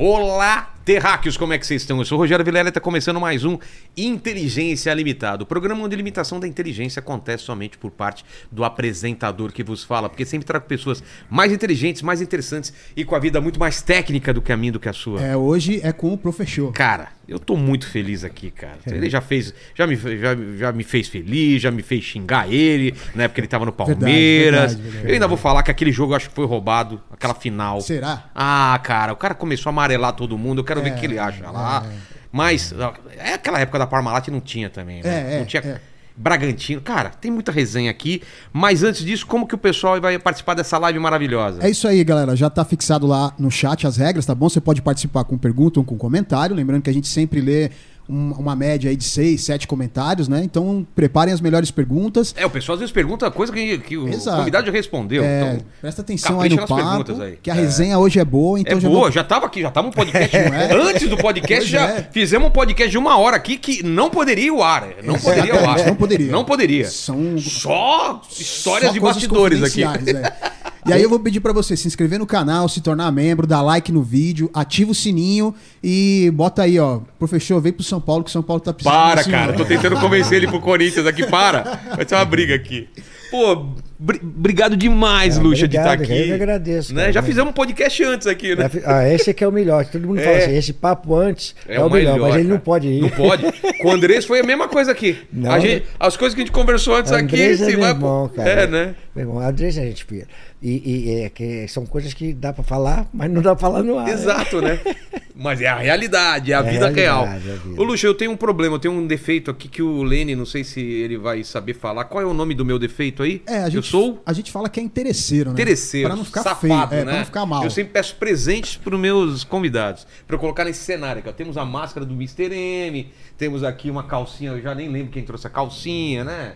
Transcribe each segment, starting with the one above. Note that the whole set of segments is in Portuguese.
Olá, terráqueos, como é que vocês estão? Eu sou o Rogério Vilela e está começando mais um Inteligência Limitada. O programa onde a limitação da inteligência acontece somente por parte do apresentador que vos fala, porque sempre trago pessoas mais inteligentes, mais interessantes e com a vida muito mais técnica do que a minha, do que a sua. É, hoje é com o professor. Cara, eu tô muito feliz aqui, cara. Ele já fez, já me, já, já me fez feliz, já me fez xingar ele, na época ele tava no Palmeiras. verdade, verdade. eu ainda vou falar que aquele jogo eu acho que foi roubado, aquela final. Será? Ah, cara, o cara começou a amarelar todo mundo, eu quero ver o É, que ele acha lá. Mas ó, é aquela época da Parmalat não tinha também, né? É, é, não tinha é. Bragantino. Cara, tem muita resenha aqui, mas antes disso, como que o pessoal vai participar dessa live maravilhosa? É isso aí, galera. Já tá fixado lá no chat as regras, tá bom? Você pode participar com pergunta ou com comentário. Lembrando que a gente sempre lê um- uma média aí de seis, sete comentários, né? Então preparem as melhores perguntas. É, o pessoal às vezes pergunta coisa que, que o Exato. convidado já respondeu. É, então, presta atenção aí no papo, aí. que a resenha hoje é boa, então é já boa, vou- já tava aqui, já tava um podcast. é? Antes do podcast, já é. fizemos um podcast de uma hora aqui que não poderia ir ao ar. Não poderia ao ar. Não poderia. Não poderia. São Só histórias Só de bastidores aqui. é. E aí eu vou pedir pra você se inscrever no canal, se tornar membro, dar like no vídeo, ativa o sininho e bota aí, ó, professor, vem pro São Paulo que São Paulo tá precisando Para, cara. Tô tentando convencer ele pro Corinthians aqui. Para. Vai ser uma briga aqui. Pô, obrigado demais, Ah, Luxa, de estar obrigado, aqui. eu agradeço, Né? cara. Já fizemos um podcast antes aqui, né? Ah, esse aqui é o melhor. Todo mundo É. fala assim, esse papo antes é, o melhor, mas ele não pode ir. Não pode. Com o Andrés foi a mesma coisa aqui. Não. Gente- as coisas que a gente conversou antes aqui, é você vai. irmão, cara. É, né? Meu irmão, Andrés é gente fina. E, e é que são coisas que dá pra falar, mas não dá pra falar no ar. né? Exato, né? Mas é a realidade, é a É vida real. realidade, é a vida. Ô, Luxa, eu tenho um problema, eu tenho um defeito aqui que o Lene, não sei se ele vai saber falar. Qual é o nome do meu defeito aí? É, a gente, Eu sou a gente fala que é interesseiro, né? interesseiro, Pra não ficar safado, feio, é, né? pra não ficar mal. Eu sempre peço presentes pros meus convidados, pra eu colocar nesse cenário aqui. ó. Temos a máscara do Mr. M, temos aqui uma calcinha, eu já nem lembro quem trouxe a calcinha, né?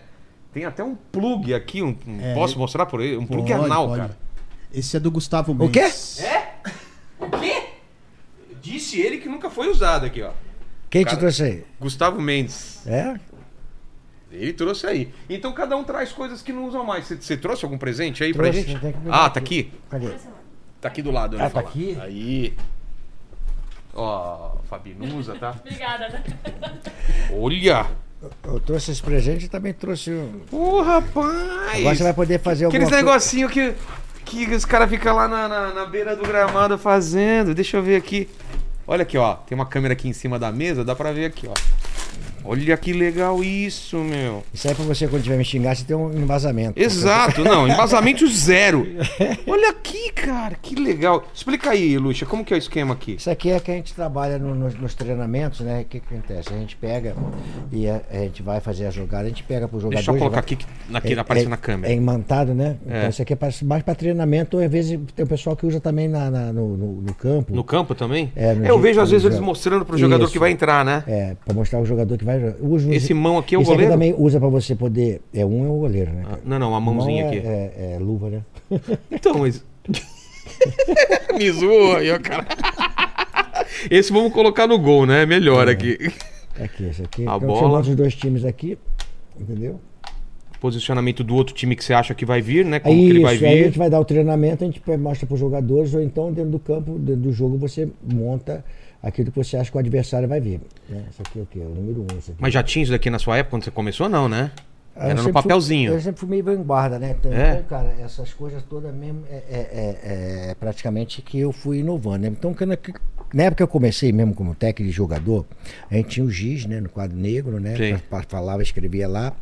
Tem até um plug aqui, um, É, posso mostrar por ele? Um plug Pode, anal, pode. cara. Esse é do Gustavo O Mendes. quê? É? O quê? Disse ele que nunca foi usado aqui, ó. Quem Cara- te trouxe aí? Gustavo Mendes. É? Ele trouxe aí. Então cada um traz coisas que não usam mais. Você, trouxe algum presente aí pra Trouxe, gente? tem que pegar Ah, aqui. tá aqui? Cadê? Tá aqui do lado. eu Ah, tá falar. aqui? Aí. Ó, Fabi, não usa, tá? Obrigada, né? Olha! Eu trouxe esse presente e também trouxe um. Ô, rapaz! Agora você vai poder fazer alguma Aqueles coisa. negocinho que, que os caras ficam lá na, na, na beira do gramado fazendo. Deixa eu ver aqui. Olha aqui, ó. Tem uma câmera aqui em cima da mesa, dá pra ver aqui, ó. Olha que legal isso, meu. Isso aí é pra você, quando tiver me xingar, você tem um embasamento. Exato, não, embasamento zero. Olha aqui, cara, que legal. Explica aí, Luxa, como que é o esquema aqui? Isso aqui é que a gente trabalha no- nos, nos treinamentos, né? O que, que acontece? A gente pega e a, a gente vai fazer a jogada, a gente pega pro jogador. Deixa eu colocar aqui, que- aqui aparece é, na câmera. É imantado, né? É. Então isso aqui é pra- mais para treinamento, ou às vezes tem o pessoal que usa também na, na- no, no- no campo. No campo também? É, no eu vejo às no vezes eles mostrando pro jogador Isso. que vai entrar, né? É, pra mostrar o jogador que vai. Esse mão aqui é o Esse goleiro? também usa pra você poder. É um é o goleiro, né? Ah, não, não, a mãozinha Mão é, aqui. É, é luva, né? Então, mas. Me zoa aí, ó, cara. Esse vamos colocar no gol, né? Melhor aqui. Aqui, esse aqui. A então, bola. chamamos os dois times aqui. Entendeu? Posicionamento do outro time que você acha que vai vir, né? Como Aí, que ele vai isso, aí a vir. gente vai dar o treinamento, a gente mostra para os jogadores, ou então dentro do campo, dentro do jogo, você monta aquilo que você acha que o adversário vai vir. Né? Isso aqui é o quê? O número um. Mas já tinha isso daqui na sua época quando você começou, não, né? Eu Era no sempre fui- papelzinho. eu sempre fui meio vanguarda, né? Então, É? cara, essas coisas todas mesmo é, é- é- é praticamente que eu fui inovando. Né? Então, quando, na época que eu comecei mesmo como técnico de jogador, a gente tinha o giz, né? No quadro negro, né? Pra- pra- falava, escrevia lá.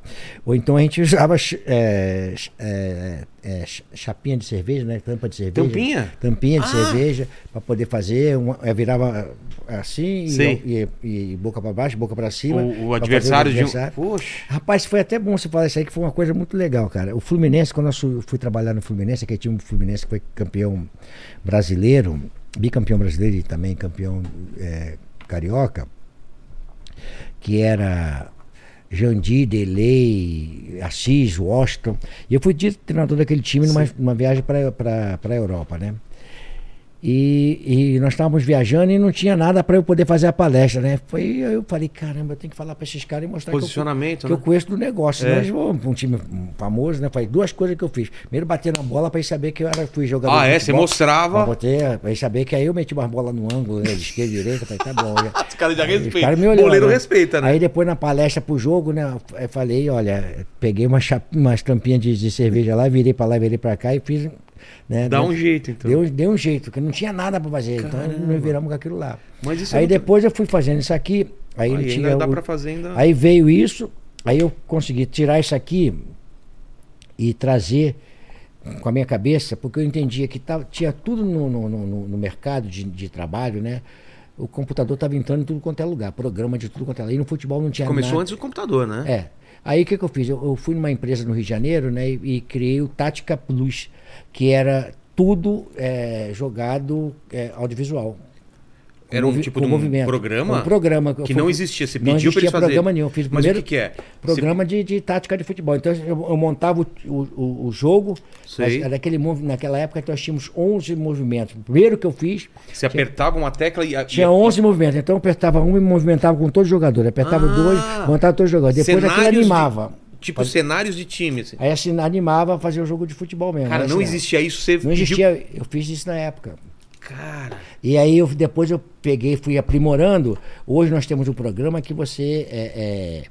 Ou então a gente usava é, é, é, ch- chapinha de cerveja, né? Tampa de cerveja. Tampinha? Tampinha de Ah! cerveja, para poder fazer. Uma, é, virava assim e, e- e boca para baixo, boca para cima. O, o pra fazer adversário de um. adversário. Poxa. Rapaz, foi até bom você falar isso aí, que foi uma coisa muito legal, cara. O Fluminense, quando eu fui trabalhar no Fluminense, que tinha um Fluminense que foi campeão brasileiro, bicampeão brasileiro e também campeão eh, carioca, que era Jandir, Delay, Assis, Washington. E eu fui treinador daquele time numa, numa viagem para a Europa, né? E, e nós estávamos viajando e não tinha nada para eu poder fazer a palestra, né? Foi, eu falei, caramba, eu tenho que falar para esses caras e mostrar que eu, Posicionamento, que né? eu conheço do negócio. É. Nós vamos um time famoso, né? Falei, duas coisas que eu fiz. Primeiro, bater na bola para eles saber que eu era, fui jogador Ah, é? Você mostrava. Pra eles saber que aí eu meti umas bolas no ângulo, né? De esquerda e direita. Falei, tá bom. Já. Os caras já respeitam. caras me né? respeita, né? Aí depois na palestra pro jogo, né? Eu falei, olha, peguei uma chap... umas tampinhas de, de cerveja lá, virei pra lá, virei pra cá e fiz. Né, Dá deu- um jeito, então. Deu, deu um jeito, porque não tinha nada pra fazer. Então nós viramos com aquilo lá. É aí muito- depois eu fui fazendo isso aqui. Aí, Aí tinha dá o- fazer ainda. Aí veio isso, aí eu consegui tirar isso aqui e trazer com a minha cabeça, porque eu entendia que tava, tinha tudo no, no, no- no mercado de, de trabalho, né? O computador estava entrando em tudo quanto é lugar, programa de tudo quanto é lugar. E no futebol não tinha Começou nada. antes do computador, né? É. Aí o que, que eu fiz? Eu, eu fui numa empresa no Rio de Janeiro né, e, e criei o Tática Plus, que era tudo é, jogado é, audiovisual. Era um tipo de um movimento. programa Um programa. que eu não existia. Você não pediu pra existia eles programa nenhum. Eu fiz o Mas o primeiro que, que é? programa de, de tática de futebol. Então eu, eu montava o, o, o- o jogo. Sei. naquela época nós tínhamos 11 movimentos. O primeiro que eu fiz Você apertava uma tecla e. tinha 11 movimentos. Então eu apertava um e movimentava com todos os jogadores. Apertava Ah. dois, montava todos os jogadores. Depois aquilo Cenários de- animava. Tipo cenários de time. assim. Aí assim, animava a fazer o jogo de futebol mesmo. Cara, não assim, existia isso. Você Não existia. Eu fiz isso na época. Cara. E aí eu, depois eu peguei, fui aprimorando. Hoje nós temos um programa que você é, é,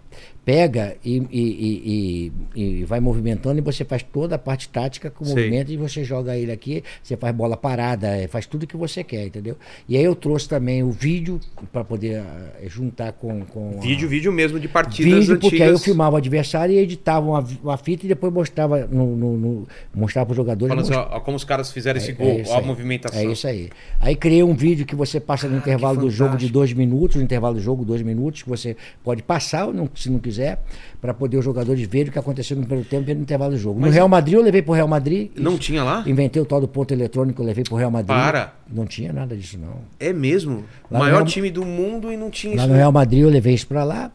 pega e, e- e- e- vai movimentando e você faz toda a parte tática com o Sei. movimento e você joga ele aqui, você faz bola parada, é, faz tudo que você quer, entendeu? E aí eu trouxe também o vídeo para poder ah, juntar com, com a- Vídeo, vídeo mesmo de partidas vídeo, antigas. porque aí eu filmava o adversário e editava uma, uma fita e depois mostrava no, no, no- mostrava para os jogadores. Falando assim, como os caras fizeram esse é gol, ó, a movimentação. É isso aí. Aí criei um vídeo que você passa no intervalo do jogo de dois minutos, no intervalo do jogo, dois minutos, que você pode passar, se não quiser, para poder os jogadores verem o que aconteceu no primeiro tempo e no intervalo do jogo. Mas- no Real Madrid eu levei pro Real Madrid. Não tinha lá? Inventei o tal do ponto eletrônico, eu levei pro Real Madrid. Para. Não tinha nada disso, não. É mesmo. Lá Maior Real- time do mundo e não tinha Lá isso. no Real Madrid eu levei isso para lá.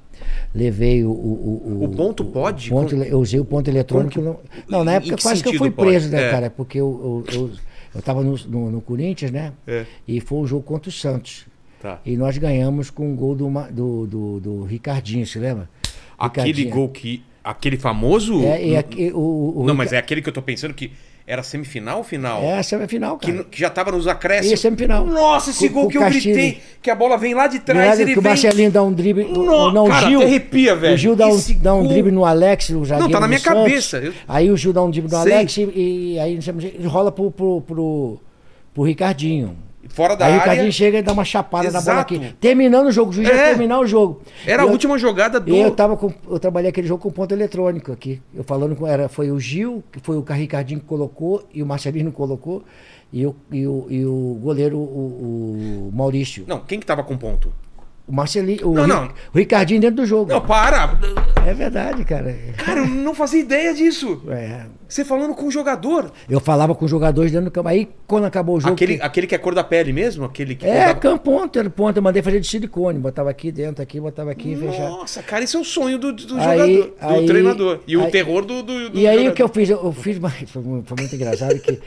Levei o. O, O ponto pode? ponto Com- ele- eu usei o ponto eletrônico. Como Não, na época que quase que eu fui pode? preso, né, É. cara? Porque eu, eu, eu, eu tava no, no, no Corinthians, né? É. E foi um jogo contra o Santos. Tá. E nós ganhamos com um gol do, do, do, do Ricardinho, se lembra? Aquele Ricardinho. gol que. Aquele famoso. É, e o, o, o Não, mas é aquele que eu tô pensando que era semifinal ou final? É semifinal, Que, cara. que já tava nos acréscimos. Isso, semifinal. Nossa, esse gol que eu Castilho. gritei, que a bola vem lá de trás, Verdade, ele que o vem... Marcelinho dá um drible. No- não, o cara, Gil. arrepia, velho. O Gil dá um, Esse dá um gol- drible no Alex, o zagueiro. Não, tá na minha Santos. cabeça. Eu- Aí o Gil dá um drible no Sei. Alex e, e aí ele rola pro, pro, pro, pro Ricardinho. Fora da aí o área. Ricardinho chega e dá uma chapada na bola Exato. aqui. Terminando o jogo, o juiz É. terminar o jogo. Era a última jogada do... eu tava com, eu trabalhei aquele jogo com ponto eletrônico aqui. Eu falando com era foi o Gil, que foi o Ricardinho que colocou e o Marcelino colocou e o, e o, e o goleiro o, o Maurício. Não, quem que tava com ponto? O Marcelinho, o, Não, não. o Ricardinho dentro do jogo. Não, para! É verdade, cara. Cara, eu não fazia ideia disso. É. Você falando com o jogador. Eu falava com os jogadores dentro do campo. Aí quando acabou o jogo. Aquele, que- aquele que é cor da pele mesmo? Aquele que É, campo ponto, era ponto. Eu mandei fazer de silicone. Botava aqui dentro, aqui, botava aqui e fechava. Nossa, cara, esse é o sonho do, do Aí- jogador, do aí- treinador. E o aí- terror do, do, do E aí jogador. o que eu fiz? Eu, eu fiz, foi muito engraçado que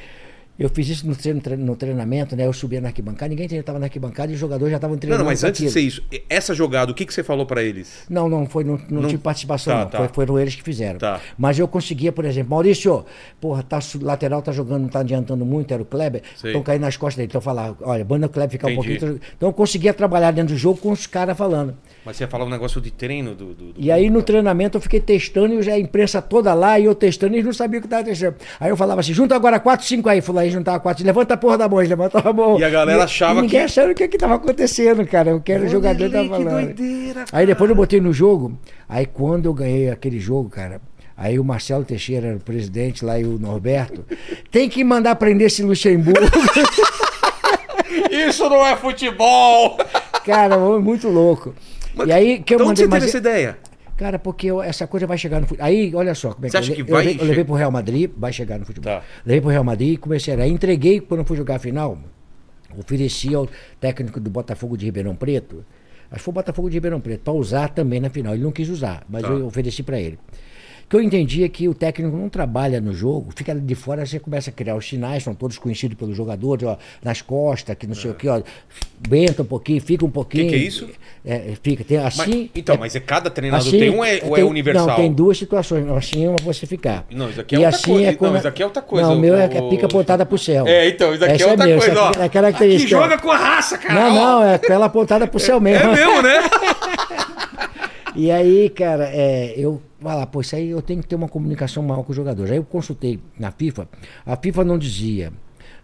eu fiz isso no, treino, tre- no treinamento, né? Eu subia na arquibancada, ninguém estava na arquibancada e os jogadores já estavam treinando. não, mas antes de ser isso, essa jogada, o que, que você falou pra eles? Não, não, foi, não, não, Não- tive participação, Tá, não. tá. Foi, foram eles que fizeram. Tá. Mas eu conseguia, por exemplo, Maurício, porra, tá, lateral tá jogando, não tá adiantando muito, era o Kleber, estão caindo nas costas dele. Então eu falava, olha, manda o Kleber ficar Entendi. um pouquinho. Então eu conseguia trabalhar dentro do jogo com os caras falando. Mas você ia falar um negócio de treino do. do- do- E aí no treinamento eu fiquei testando e já a imprensa toda lá e eu testando e eles não sabiam o que estava testando. Aí eu falava assim, junta agora 4, 5 aí, aí juntava 4, levanta a porra da mão, eles levantavam a mão. E a galera achava e ninguém que- achando o que estava acontecendo, cara, o que era o jogador tava que falando. doideira, Aí depois eu botei no jogo, aí quando eu ganhei aquele jogo, cara, aí o Marcelo Teixeira era o presidente lá e o Norberto, tem que mandar prender esse Luxemburgo. Isso não é futebol! cara, muito louco. e aí que eu mandei você teve mas- essa ideia? Cara, porque eu- essa coisa vai chegar no futebol. Aí, olha só como é Você que, acha eu, que eu vai levei, eu levei pro Real Madrid, vai chegar no futebol. Tá. Levei pro Real Madrid e comecei a. Aí entreguei, quando eu fui jogar a final, ofereci ao técnico do Botafogo de Ribeirão Preto, acho que foi o Botafogo de Ribeirão Preto, para usar também na final. Ele não quis usar, mas Tá. eu ofereci para ele. Que eu entendi é que o técnico não trabalha no jogo, fica de fora, você começa a criar os sinais, são todos conhecidos pelos jogadores, ó, nas costas, que não sei o que, ó, benta um pouquinho, fica um pouquinho. Que que é isso? É, fica, tem Mas- assim. então, é- mas é cada treinador assim, tem um é, ou é tem- universal? Não, tem duas situações. Assim é uma você ficar. Não, isso aqui é E outra assim coisa. É quando... Não, isso aqui é outra coisa. Não, o meu é, O- é pica apontada pro céu. É, então, isso aqui Essa é outra meu, coisa, essa ó. É característica. Aqui joga com a raça, cara. Não, não, é aquela apontada pro céu mesmo. É mesmo, né? E aí, cara, é, eu falar, pô, isso aí eu tenho que ter uma comunicação maior com os jogadores. Aí eu consultei na FIFA, a FIFA não dizia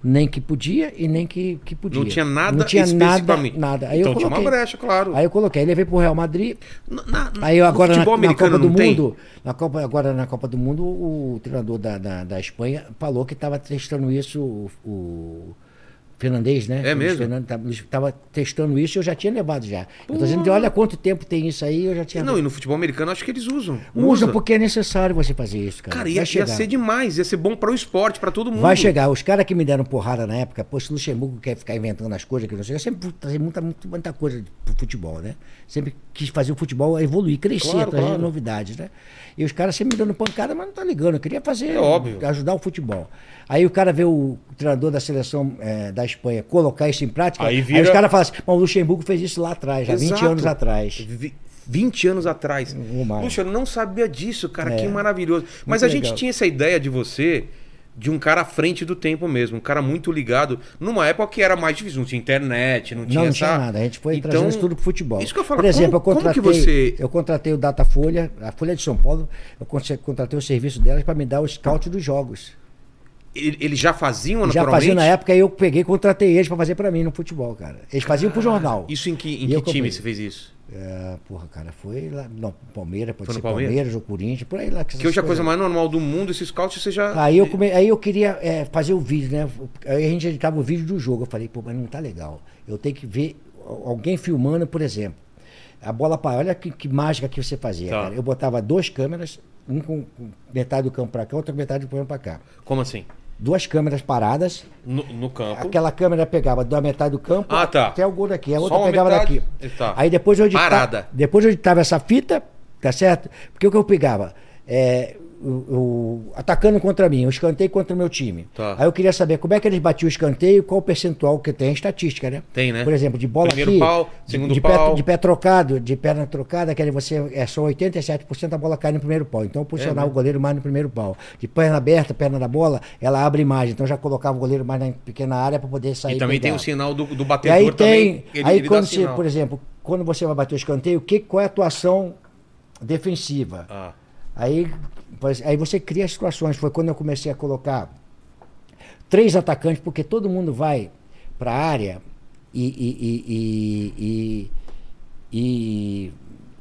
nem que podia e nem que, que podia. Não tinha nada não tinha nada, especificamente. nada. Aí então eu tinha uma coloquei. brecha, claro. Aí eu coloquei, aí levei pro Real Madrid. Na- na- Aí eu agora na, na Copa do tem? Mundo, na Copa, agora na Copa do Mundo, o treinador da, da, da Espanha falou que estava testando isso, o, o Fernandes, né? É mesmo? Estava testando isso e eu já tinha levado já. Eu tô dizendo, olha quanto tempo tem isso aí, eu já tinha Não, e no futebol americano acho que eles usam. Usa porque é necessário você fazer isso, cara. Cara, Vai ia, ia ser demais, ia ser bom para o esporte, para todo mundo. Vai chegar. Os caras que me deram porrada na época, pô, esse Luxemburgo quer ficar inventando as coisas que não sei. Eu sempre trazia muita, muita, muita coisa pro futebol, né? Sempre quis fazer o futebol evoluir, crescer, Claro, trazer claro. novidades, né? E os caras sempre me dando pancada, mas não tá ligando. Eu queria fazer, É óbvio. ajudar o futebol. Aí o cara vê o treinador da seleção eh, da Espanha colocar isso em prática. Aí Aí, vira- os caras falam assim, mas o Luxemburgo fez isso lá atrás, há 20 Exato. anos atrás. Vi- 20 anos atrás. Puxa, eu não sabia disso, cara. É. Que maravilhoso. Mas Muito a gente legal. tinha essa ideia de você, de um cara à frente do tempo mesmo. Um cara muito ligado. Numa época que era mais difícil. Não tinha internet, não tinha Não, não tinha nada. A gente foi Então, trazendo isso tudo pro futebol. Isso que eu falo. Por exemplo, como, eu contratei, você... eu contratei o Datafolha, a Folha de São Paulo, eu con- contratei o serviço delas para me dar o scout dos jogos. ele- Eles já faziam Já naturalmente? fazia na época, aí eu peguei e contratei eles para fazer para mim no futebol, cara. Eles faziam pro jornal. Isso em que, em E que time você fez isso? É, porra, cara, foi lá. Não, Palmeiras, pode Foi ser Palmeiras? Palmeiras? ou Corinthians, por aí lá. Que hoje é a coisa mais normal do mundo, esse scout você já... Aí eu, come... aí eu queria é, fazer o vídeo, né? Aí a gente editava o vídeo do jogo. Eu falei, pô, mas não tá legal. Eu tenho que ver alguém filmando, por exemplo. A bola para. Olha que, que mágica que você fazia, Tá. cara. Eu botava duas câmeras, um com metade do campo para cá, outra com metade do campo para cá. Como assim? Duas câmeras paradas. No, no campo. Aquela câmera pegava da metade do campo Ah, tá. até o gol daqui. A outra pegava metade? daqui. Tá. Aí depois eu editava. Parada. Depois eu editava essa fita, tá certo? Porque o que eu pegava? É, atacando contra mim, o escanteio contra o meu time. Tá. Aí eu queria saber como é que eles batiam o escanteio, qual o percentual que tem, estatística, né? Tem, né? Por exemplo, de bola Primeiro aqui, pau, de- segundo de, pau. Pé, de pé trocado, de perna trocada, que aí você é só 87% da bola cai no primeiro pau. Então eu posicionava É, o goleiro mais no primeiro pau. De perna aberta, perna da bola, ela abre mais. Então já colocava o goleiro mais na pequena área para poder sair E também tem pegar. o sinal do, do E batedor aí também. tem. ele- aí ele quando você, por exemplo, quando você vai bater o escanteio, que, qual é a atuação defensiva? Ah, Aí, aí você cria situações. Foi quando eu comecei a colocar três atacantes, porque todo mundo vai para a área e, e, e, e,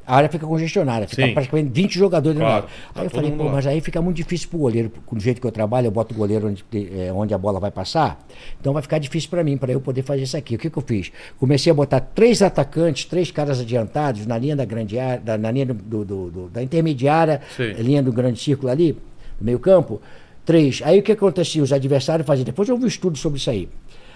a área fica congestionada, fica Sim. praticamente 20 jogadores na Claro, área. tá Aí eu falei, pô, lá. mas aí fica muito difícil pro goleiro, do jeito que eu trabalho, eu boto o goleiro onde, eh, onde a bola vai passar, então vai ficar difícil para mim, para eu poder fazer isso aqui. O que, que eu fiz? Comecei a botar três atacantes, três caras adiantados na linha da grande área, da, na linha do, do- do- do- da intermediária, Sim. linha do grande círculo ali, no meio campo, três. Aí o que acontecia? Os adversários faziam, depois eu vi um estudo sobre isso aí.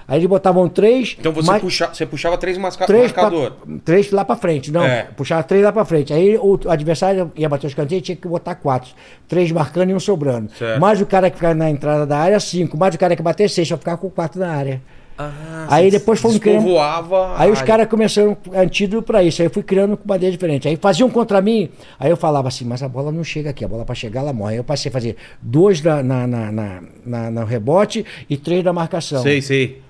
Aí eles botavam três. então você, mais- puxa, você puxava três masca... três, pra- marcador. três lá pra frente, não. É. Puxava três lá pra frente. Aí o adversário ia bater os canteiros tinha que botar quatro. Três marcando e um sobrando. Certo. Mais o cara que ficava na entrada da área, cinco. Mais o cara que bater seis, só ficava com quatro na área. Ah, Aí depois fomos criando- Aí os caras começaram antídoto pra isso. Aí eu fui criando com bandeira diferente. Aí faziam contra mim. Aí eu falava assim, mas a bola não chega aqui. A bola pra chegar, ela morre. Aí eu passei a fazer dois na, na, na, na, na- no rebote e três na marcação. Sei, sei.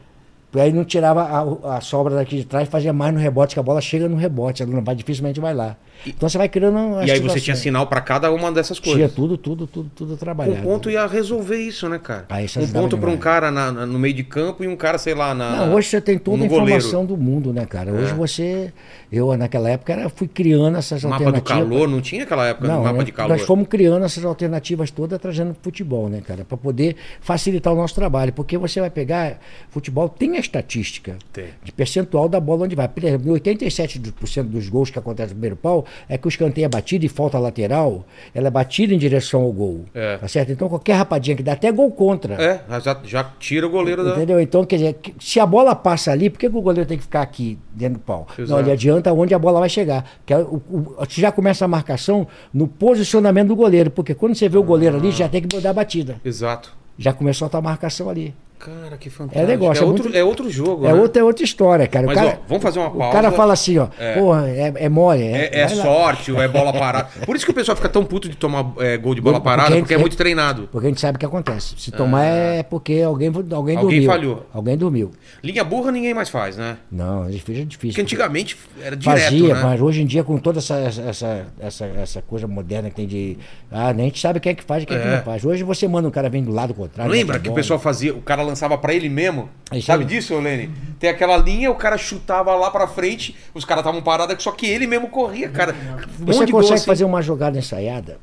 Aí não tirava a, a sobra daqui de trás, fazia mais no rebote, que a bola chega no rebote, ela não vai, dificilmente vai lá. Então você vai criando as E aí você tinha sinal pra cada uma dessas Tinha coisas. tudo, tudo, tudo, tudo Um trabalhado. ponto ia resolver isso, né, cara? Ah, isso um ponto pra um cara na- na- no meio de campo e um cara, sei lá, na. Não, hoje você tem toda a goleiro. informação do mundo, né, cara? Hoje É. você. Eu, naquela época, era, fui criando essas Mapa do alternativas. calor, não tinha aquela época Não, do mapa né, de calor. nós fomos criando essas alternativas todas, trazendo futebol, né, cara? Para poder facilitar o nosso trabalho. Porque você vai pegar. Futebol tem a estatística Tem. de percentual da bola onde vai. Por exemplo, 87% dos gols que acontecem no primeiro pau é que o escanteio é batido e falta lateral, ela é batida em direção ao gol. É. Tá certo? Então qualquer rapadinha que dá até gol contra. É, já, já tira o goleiro da. Entendeu? Então, quer dizer, se a bola passa ali, por que, que o goleiro tem que ficar aqui dentro do pau? Exato. Não, ele adianta onde a bola vai chegar. Que é você já começa a marcação no posicionamento do goleiro, porque quando você vê o goleiro ali, já tem que mudar a batida. Exato. Já começou a tua marcação ali. Cara, que fantástico. É negócio, É, é outro, muito- é outro jogo. É né? outra, é outra história, cara. O Mas, cara, ó, vamos fazer uma O pausa. cara fala assim, ó, É. porra, é, é mole. É, é lá. sorte, ou é bola parada. Por isso que o pessoal fica tão puto de tomar é, gol de bola Porque parada, gente- porque é muito treinado. Porque a gente sabe o que acontece. Se tomar é porque alguém, alguém, Alguém dormiu. falhou. Alguém dormiu. Linha burra ninguém mais faz, né? Não, é difícil, é difícil. Porque antigamente era direto, Fazia, né? mas hoje em dia, com toda essa, essa, essa, essa coisa moderna que tem de. Ah, nem a gente sabe quem é que faz e quem é que É. não faz. Hoje você manda um cara vir do lado contrário. Lembra que o pessoal fazia, o cara lançava pra ele mesmo? É Sabe disso, Lene? Tem aquela linha, o cara chutava lá pra frente, os caras estavam parados, só que ele mesmo corria, cara. Um Você consegue assim. fazer uma jogada ensaiada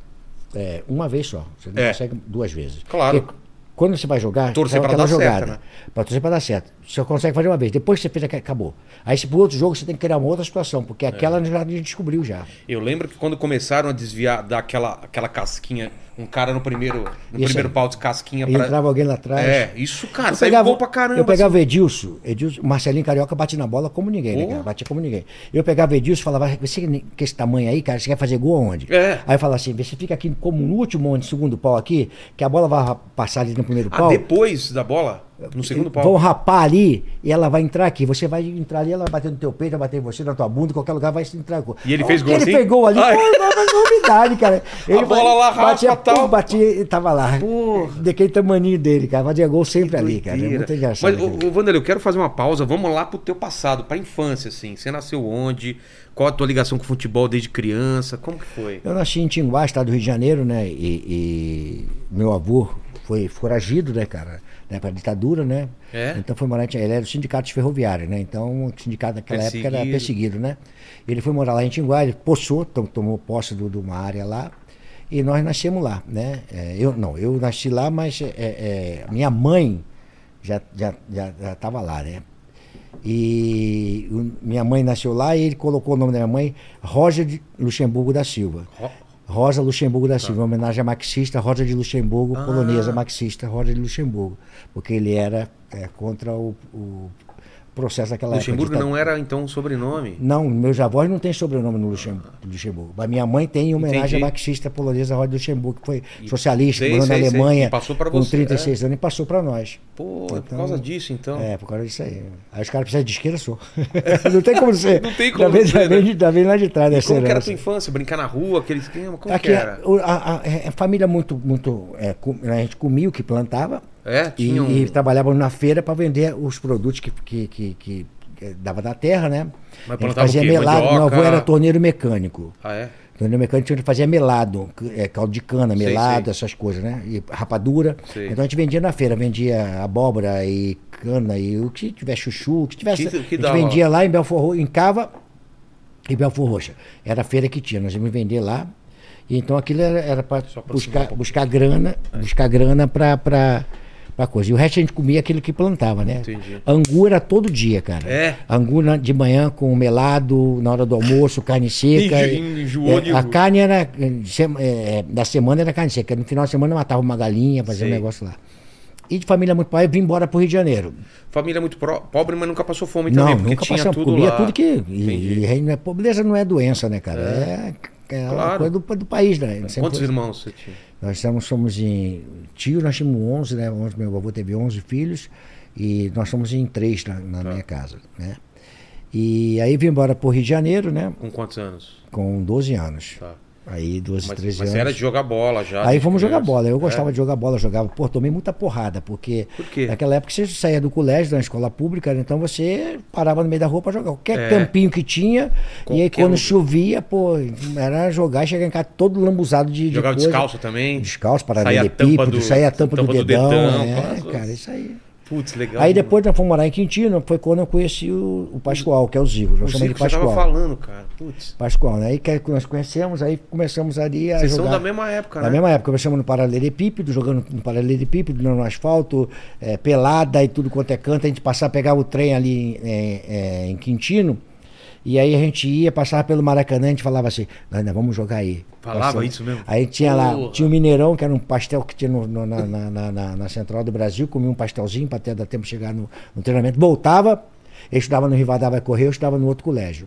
é, uma vez só. Você não É. consegue duas vezes. Claro. Porque quando você vai jogar, Torcer aquela dar certo, jogada. né? Pra torcer pra dar certo. Você consegue fazer uma vez. Depois que você fez, acabou. Aí, se pro outro jogo, você tem que criar uma outra situação, É. porque aquela já a gente descobriu já. Eu lembro que quando começaram a desviar daquela aquela casquinha, um cara no primeiro, no Isso primeiro aí. pau de casquinha E pra... entrava alguém lá atrás. É, isso, cara, Eu saiu pegava, gol pra caramba. eu pegava assim. Edilson, Edilson, Marcelinho Carioca bate na bola como ninguém, né, cara? Batia como ninguém. Eu pegava Edilson e falava, você com esse tamanho aí, cara, você quer fazer gol aonde? É. Aí eu falava assim, você fica aqui como no último, no segundo pau aqui, que a bola vai passar ali no primeiro Ah, pau. depois da bola? No segundo pau? Vão rapar ali e ela vai entrar aqui. Você vai entrar ali, ela vai bater no teu peito, vai bater em você, na tua bunda, em qualquer lugar vai entrar. E ele fez gol que assim? Ele pegou ali, Ai. pô, uma novidade, cara. Ele bola lá, batia, tal. pum, batia e tava lá. Daquele tamaninho dele, cara. Fazia gol sempre ali, cara. É muito engraçado. Mas, ô, Wanderlei, eu quero fazer uma pausa. Vamos lá pro teu passado, pra infância, assim. Você nasceu onde? Qual a tua ligação com o futebol desde criança? Como que foi? Eu nasci em Tinguá, estado do Rio de Janeiro, né? E, e meu avô foi foragido, né, cara? Na época da ditadura, né? É? Então foi morar em Ele era do sindicato ferroviário, né? Então o sindicato naquela época era Perseguido. né? Ele foi morar lá em Tinguá, ele possou, tom- tomou posse de uma área lá. E nós nascemos lá, né? É, eu não, eu nasci lá, mas é, é, minha mãe já já já estava lá, né? E o- minha mãe nasceu lá e ele colocou o nome da minha mãe de Luxemburgo da Silva. Ro- Rosa Luxemburgo da Silva, em homenagem à marxista Rosa de Luxemburgo, Ah. polonesa marxista Rosa de Luxemburgo, porque ele era é, contra o, o processo daquela Luxemburgo época. não era, então, um sobrenome? Não, meus avós não têm sobrenome no Luxemburgo. Luxemburgo. Mas minha mãe tem em homenagem Entendi. à marxista polonesa Rosa de Luxemburgo, que foi socialista, sei, morou na. Alemanha E passou com você, 36 anos e passou para nós. Pô, é por Então, causa disso, então. É, por causa disso aí. Aí os caras precisam de esquerda, sou. não tem como ser. Não tem como Já vem, ser, né? de- já vem lá de trás E dessa como que era a herança. tua infância? Brincar na rua, aquele esquema? Como Aqui, que era? o- a, a- é, a família muito, muito. é, a gente comia o que plantava É, e, tinha um... e trabalhava na feira para vender os produtos que, que, que, que- que dava da terra, né? Mas a gente fazia melado. Meu Mandioca? avô era torneiro mecânico. Ah, é? Torneiro mecânico a gente fazia melado, é, caldo de cana, melado, sei. essas coisas, né? E rapadura. Sei. Então a gente vendia na feira, vendia abóbora e cana e o que tivesse chuchu, o que tivesse. Que- que a gente dava? vendia lá em Belfor em Cava e Belfor Roxa. Era a feira que tinha, nós íamos vender lá. E então aquilo era, era para buscar, buscar grana, buscar grana para para coisa. E o resto a gente comia aquilo que plantava, né? Entendi. Angu era todo dia, cara. É? Angu na- de manhã com melado, na hora do almoço, carne seca. Enjo- enjoou É, a carne era. é, da semana era carne seca. No final de semana eu matava uma galinha, fazia Sei. um negócio lá. E de família muito pobre, eu vim embora pro Rio de Janeiro. Família muito pro- pobre, mas nunca passou fome não, também, porque nunca tinha passamos, tudo comia lá. tudo que. E, e reino- pobreza não é doença, né, cara? É, é uma Claro. coisa do, do país, né? Sempre Quantos foi- irmãos você tinha? Nós somos, somos em. Tio, nós tínhamos 11, né? 11, meu avô teve 11 filhos e nós somos em três na, na Tá. minha casa, né? E aí vim embora pro Rio de Janeiro, né? Com quantos anos? Com 12 anos. Tá. Aí 12, Mas, 13 mas anos. era de jogar bola já? Aí fomos jogar criança? bola. Eu gostava É? de jogar bola, jogava. Pô, tomei muita porrada, porque Por quê? naquela época você saía do colégio, da escola pública, né? então você parava no meio da rua pra jogar. Qualquer É. campinho que tinha, e aí Qualquer quando um. chovia, pô, era jogar e chegar em casa todo lambuzado de, de Jogava coisa. descalço também? Descalço, Saía a tampa do- saía a tampa, tampa do do dedão. dedão, é, cara, isso aí. Putz, legal. Aí depois nós fomos morar em Quintino, foi quando eu conheci o, o Pascoal, que é o Zico. o Nós chamamos Zico de você tava Pascoal. falando, cara. Putz. Pascoal, né? Aí que nós conhecemos, aí começamos ali a Vocês jogar. são da mesma época, né? mesma época, começamos no paralelepípedo, jogando no paralelepípedo, no asfalto, é, pelada e tudo quanto é canto. A gente passava, pegava o trem ali é, é, em Quintino, e aí a gente ia, passava pelo Maracanã, a gente falava assim, nós vamos jogar aí. Falava isso mesmo? Aí tinha lá, Porra. tinha o Mineirão, que era um pastel que tinha no- no- na, na, na- na- na Central do Brasil, comia um pastelzinho para até dar tempo de chegar no, no treinamento. Voltava, ele estudava no Rivadavia Correio, eu estudava no outro colégio.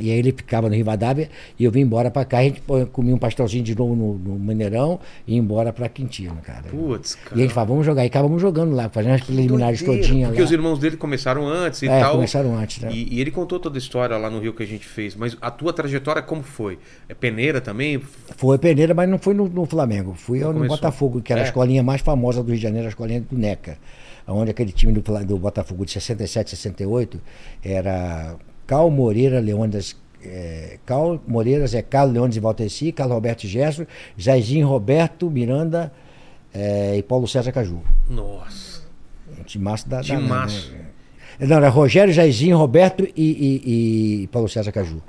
E aí ele ficava no Rivadavia e eu vim embora para cá. A gente comia um pastelzinho de novo no, no Mineirão e ia embora para Quintino, cara. Putz, cara. E a gente falava, vamos jogar. E acabamos jogando lá, fazendo as preliminares todinhas Porque lá. os irmãos dele começaram antes e É, tal. começaram antes, né? E, e ele contou toda a história lá no Rio que a gente fez. Mas a tua trajetória como foi? É peneira também? Foi peneira, mas não foi no, no Flamengo. Fui Não no. Botafogo, que era É. a escolinha mais famosa do Rio de Janeiro, a escolinha do NECA. Onde aquele time do, do Botafogo de 67, 68 era Cal Moreira Leônidas. É, Cal Moreira, Zé Carlos, Leônidas e Valteci, Carlos Roberto Gerson, Jairzinho Roberto, Miranda é, e Paulo César Caju. Nossa. Um timaço da. da- Timaço. né? Não, era Rogério, Jairzinho, Roberto e, e- e Paulo César Caju.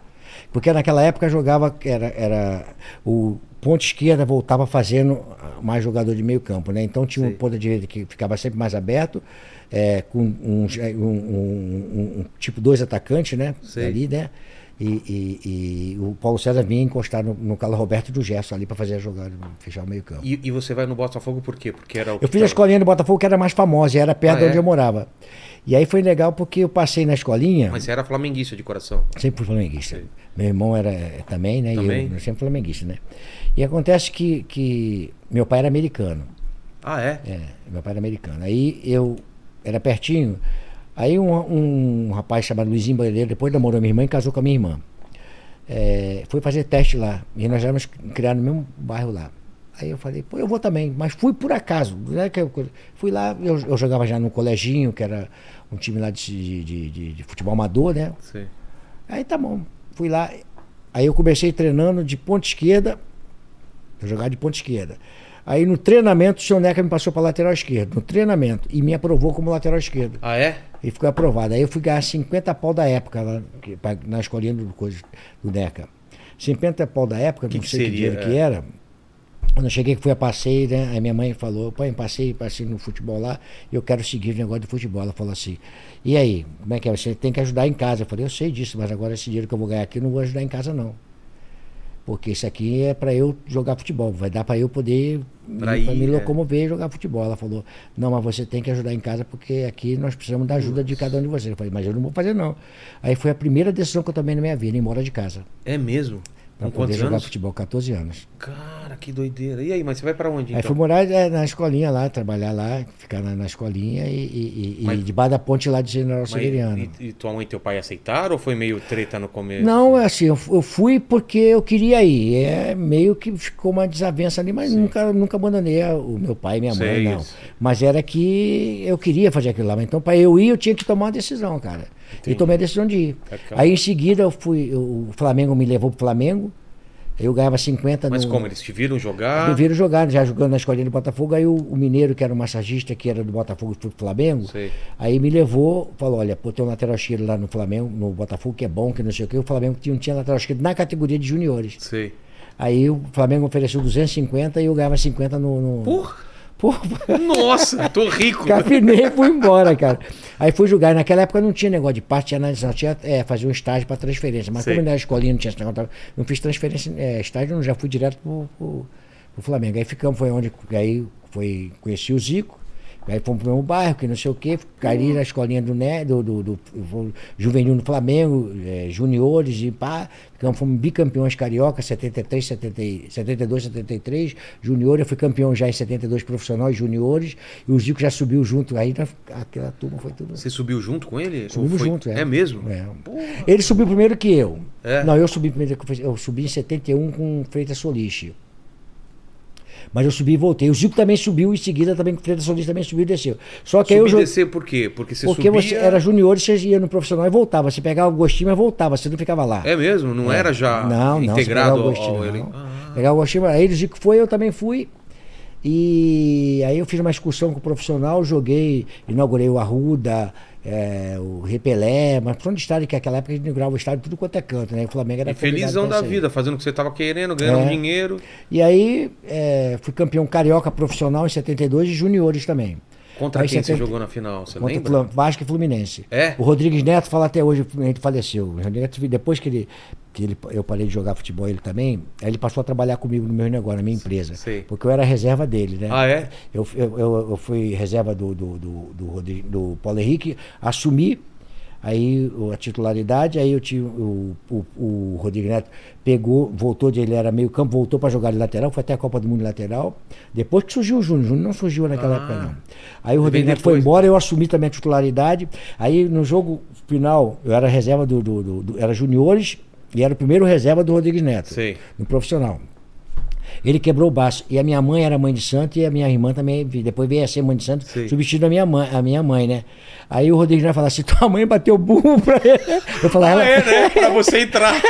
Porque naquela época jogava, era, era o ponto esquerda voltava fazendo mais jogador de meio campo, né? Então tinha Sei. um ponto direita que ficava sempre mais aberto, é, com um, um- um- um tipo dois atacantes, né? Sei. Ali, né? E, e- e o Paulo César vinha encostar no, no Carlos Roberto do Gerson ali para fazer a jogada, fechar o meio campo. E, e você vai no Botafogo por quê? Porque era o Eu fiz a tava- escolinha do Botafogo que era mais famosa, era perto Ah, de onde é? eu morava. E aí foi legal porque eu passei na escolinha, Mas você era flamenguista de coração. sempre fui flamenguista. Sei. Meu irmão era eh, também, né? Também? E eu sempre flamenguista, né? E acontece que, que meu pai era americano. Ah, é? É, meu pai era americano. Aí eu era pertinho. Aí um, um rapaz chamado Luizinho Bandeira, depois namorou minha irmã e casou com a minha irmã. É, foi fazer teste lá. E nós éramos criados no mesmo bairro lá. Aí eu falei, pô, eu vou também, mas fui por acaso. Né, que eu, fui lá, eu, eu jogava já no coleginho, que era um time lá de, de, de- de futebol amador, né? Sei. Aí tá bom, fui lá. Aí eu comecei treinando de ponta esquerda, eu jogava de ponta esquerda. Aí no treinamento o seu Neca me passou para lateral esquerdo, no treinamento, e me aprovou como lateral esquerdo. Ah, é? E ficou aprovado. Aí eu fui ganhar 50 pau da época lá, que- na escolinha do, coisa, do NECA. 50 pau da época, Que não que sei que seria, dinheiro é? que era. Quando eu cheguei que fui a passeio, né? Aí minha mãe falou, pai, passei, passei no futebol lá, eu quero seguir o negócio de futebol. Ela falou assim, e aí, como é que é? Você tem que ajudar em casa. Eu falei, eu sei disso, mas agora esse dinheiro que eu vou ganhar aqui eu não vou ajudar em casa, não. Porque isso aqui é para eu jogar futebol, vai dar para eu poder Pra pra ir, me é. locomover e jogar futebol. Ela falou, não, mas você tem que ajudar em casa porque aqui nós precisamos da ajuda de cada um de vocês. Eu falei, mas eu não vou fazer não. Aí foi a primeira decisão que eu tomei na minha vida, ir embora de casa. É mesmo? Pra Com poder jogar anos? futebol, 14 anos. Cara, que doideira. E aí, mas você vai pra onde Aí então? fui morar é, na escolinha lá, trabalhar lá, ficar na, na escolinha e, e, e, Mas- e debaixo da ponte lá de General Severiano. e, e tua mãe e teu pai aceitaram ou foi meio treta no começo? Não, é assim, eu, eu fui porque eu queria ir. É meio que ficou uma desavença ali, mas nunca, nunca abandonei o meu pai e minha mãe, Sei, não. isso. Mas era que eu queria fazer aquilo lá. Mas Então, para eu ir, eu tinha que tomar uma decisão, cara. Entendi. E tomei a decisão de ir. Aí em seguida eu fui, eu- o Flamengo me levou pro Flamengo. Eu ganhava 50 Mas no, como? Eles te viram jogar? me viram jogar, já jogando na escolinha do Botafogo. Aí o, o mineiro, que era o massagista, que era do Botafogo e foi pro Flamengo, Sei. aí me levou, falou: olha, pô, tem um lateral esquerdo lá no Flamengo, no Botafogo, que é bom, que não sei o quê. O Flamengo tinha, tinha lateral esquerdo na categoria de juniores. Sei. Aí o Flamengo ofereceu 250 e eu ganhava 50 no. no... Porra! Porra, Nossa, tô rico. capinei e fui embora, cara. Aí fui jogar. E naquela época não tinha negócio de parte, tinha, análise, não, tinha é, fazer um estágio para transferência. Mas Sei. como na escolinha não tinha esse negócio, não fiz transferência, é, estágio, não, já fui direto pro, pro, pro Flamengo. Aí ficamos, foi onde, aí foi, conheci o Zico. Aí fomos pro mesmo bairro, que não sei o quê, caí na escolinha do, né, do, do, do- do Juvenil no Flamengo, é, juniores e pá, ficamos, fomos bicampeões carioca, 73, 70, e- 72, 73, juniores, eu fui campeão já em 72 profissional e juniores, e o Zico já subiu junto, aí aquela turma foi tudo. Você subiu junto com ele? Subimos foi- junto, é. É mesmo? É. Ele subiu primeiro que eu. É? Não, eu subi primeiro que eu, subi em 71 com Freitas Soliche. Mas eu subi e voltei. O Zico também subiu em seguida, também o Freitas Soliche também subiu e desceu. Só que aí eu Subir e descer por quê? Porque você porque subia... você era junior, você ia no profissional e voltava. Você pegava o gostinho, mas voltava, você não ficava lá. É mesmo? Não era já não, não, integrado pegava o ao, gostinho, ao não. elenco? Ah, Pegava o gostinho, aí o Zico foi, eu também fui. E aí eu fiz uma excursão com o profissional, joguei, inaugurei o Arruda, é, o Repelé, mas por onde estádio, que naquela época a gente inaugurava o estádio tudo quanto é canto, né? O Flamengo era E felizão da vida, fazendo o que você tava querendo, ganhando É. dinheiro. E aí é, fui campeão carioca profissional em 72 e juniores também. Contra Aí quem você 70 jogou na final? Você Contra lembra? Vasco e Fluminense. É? O Rodrigues Neto fala até hoje, ele faleceu. O Rodrigues Neto, depois que ele, que ele eu parei de jogar futebol ele também, aí ele passou a trabalhar comigo no meu negócio, na minha empresa. Sei. Porque eu era reserva dele, né? Ah, é? Eu, eu, eu, eu fui reserva do, do, do, do, do Paulo Henrique, assumi aí a titularidade, aí eu tive o, o, o Rodrigo Neto pegou, voltou de ele era meio campo, voltou para jogar de lateral, foi até a Copa do Mundo de lateral. Depois que surgiu o Júnior, o Júnior não surgiu naquela Ah. época não. Aí o Rodrigo Neto foi embora, eu assumi também a titularidade. Aí no jogo final, eu era reserva do, do, do- do- era juniores e era o primeiro reserva do Rodrigues Neto, Sei. no profissional. Ele quebrou o baço. E a minha mãe era mãe de santo e a minha irmã também, depois veio a ser mãe de santo, Sei. substituindo a minha mãe, a minha mãe, né? Aí o Rodrigo Neto falava assim: tua mãe bateu burro pra ele. Eu falava, Ah, ela... é, né? Pra você entrar.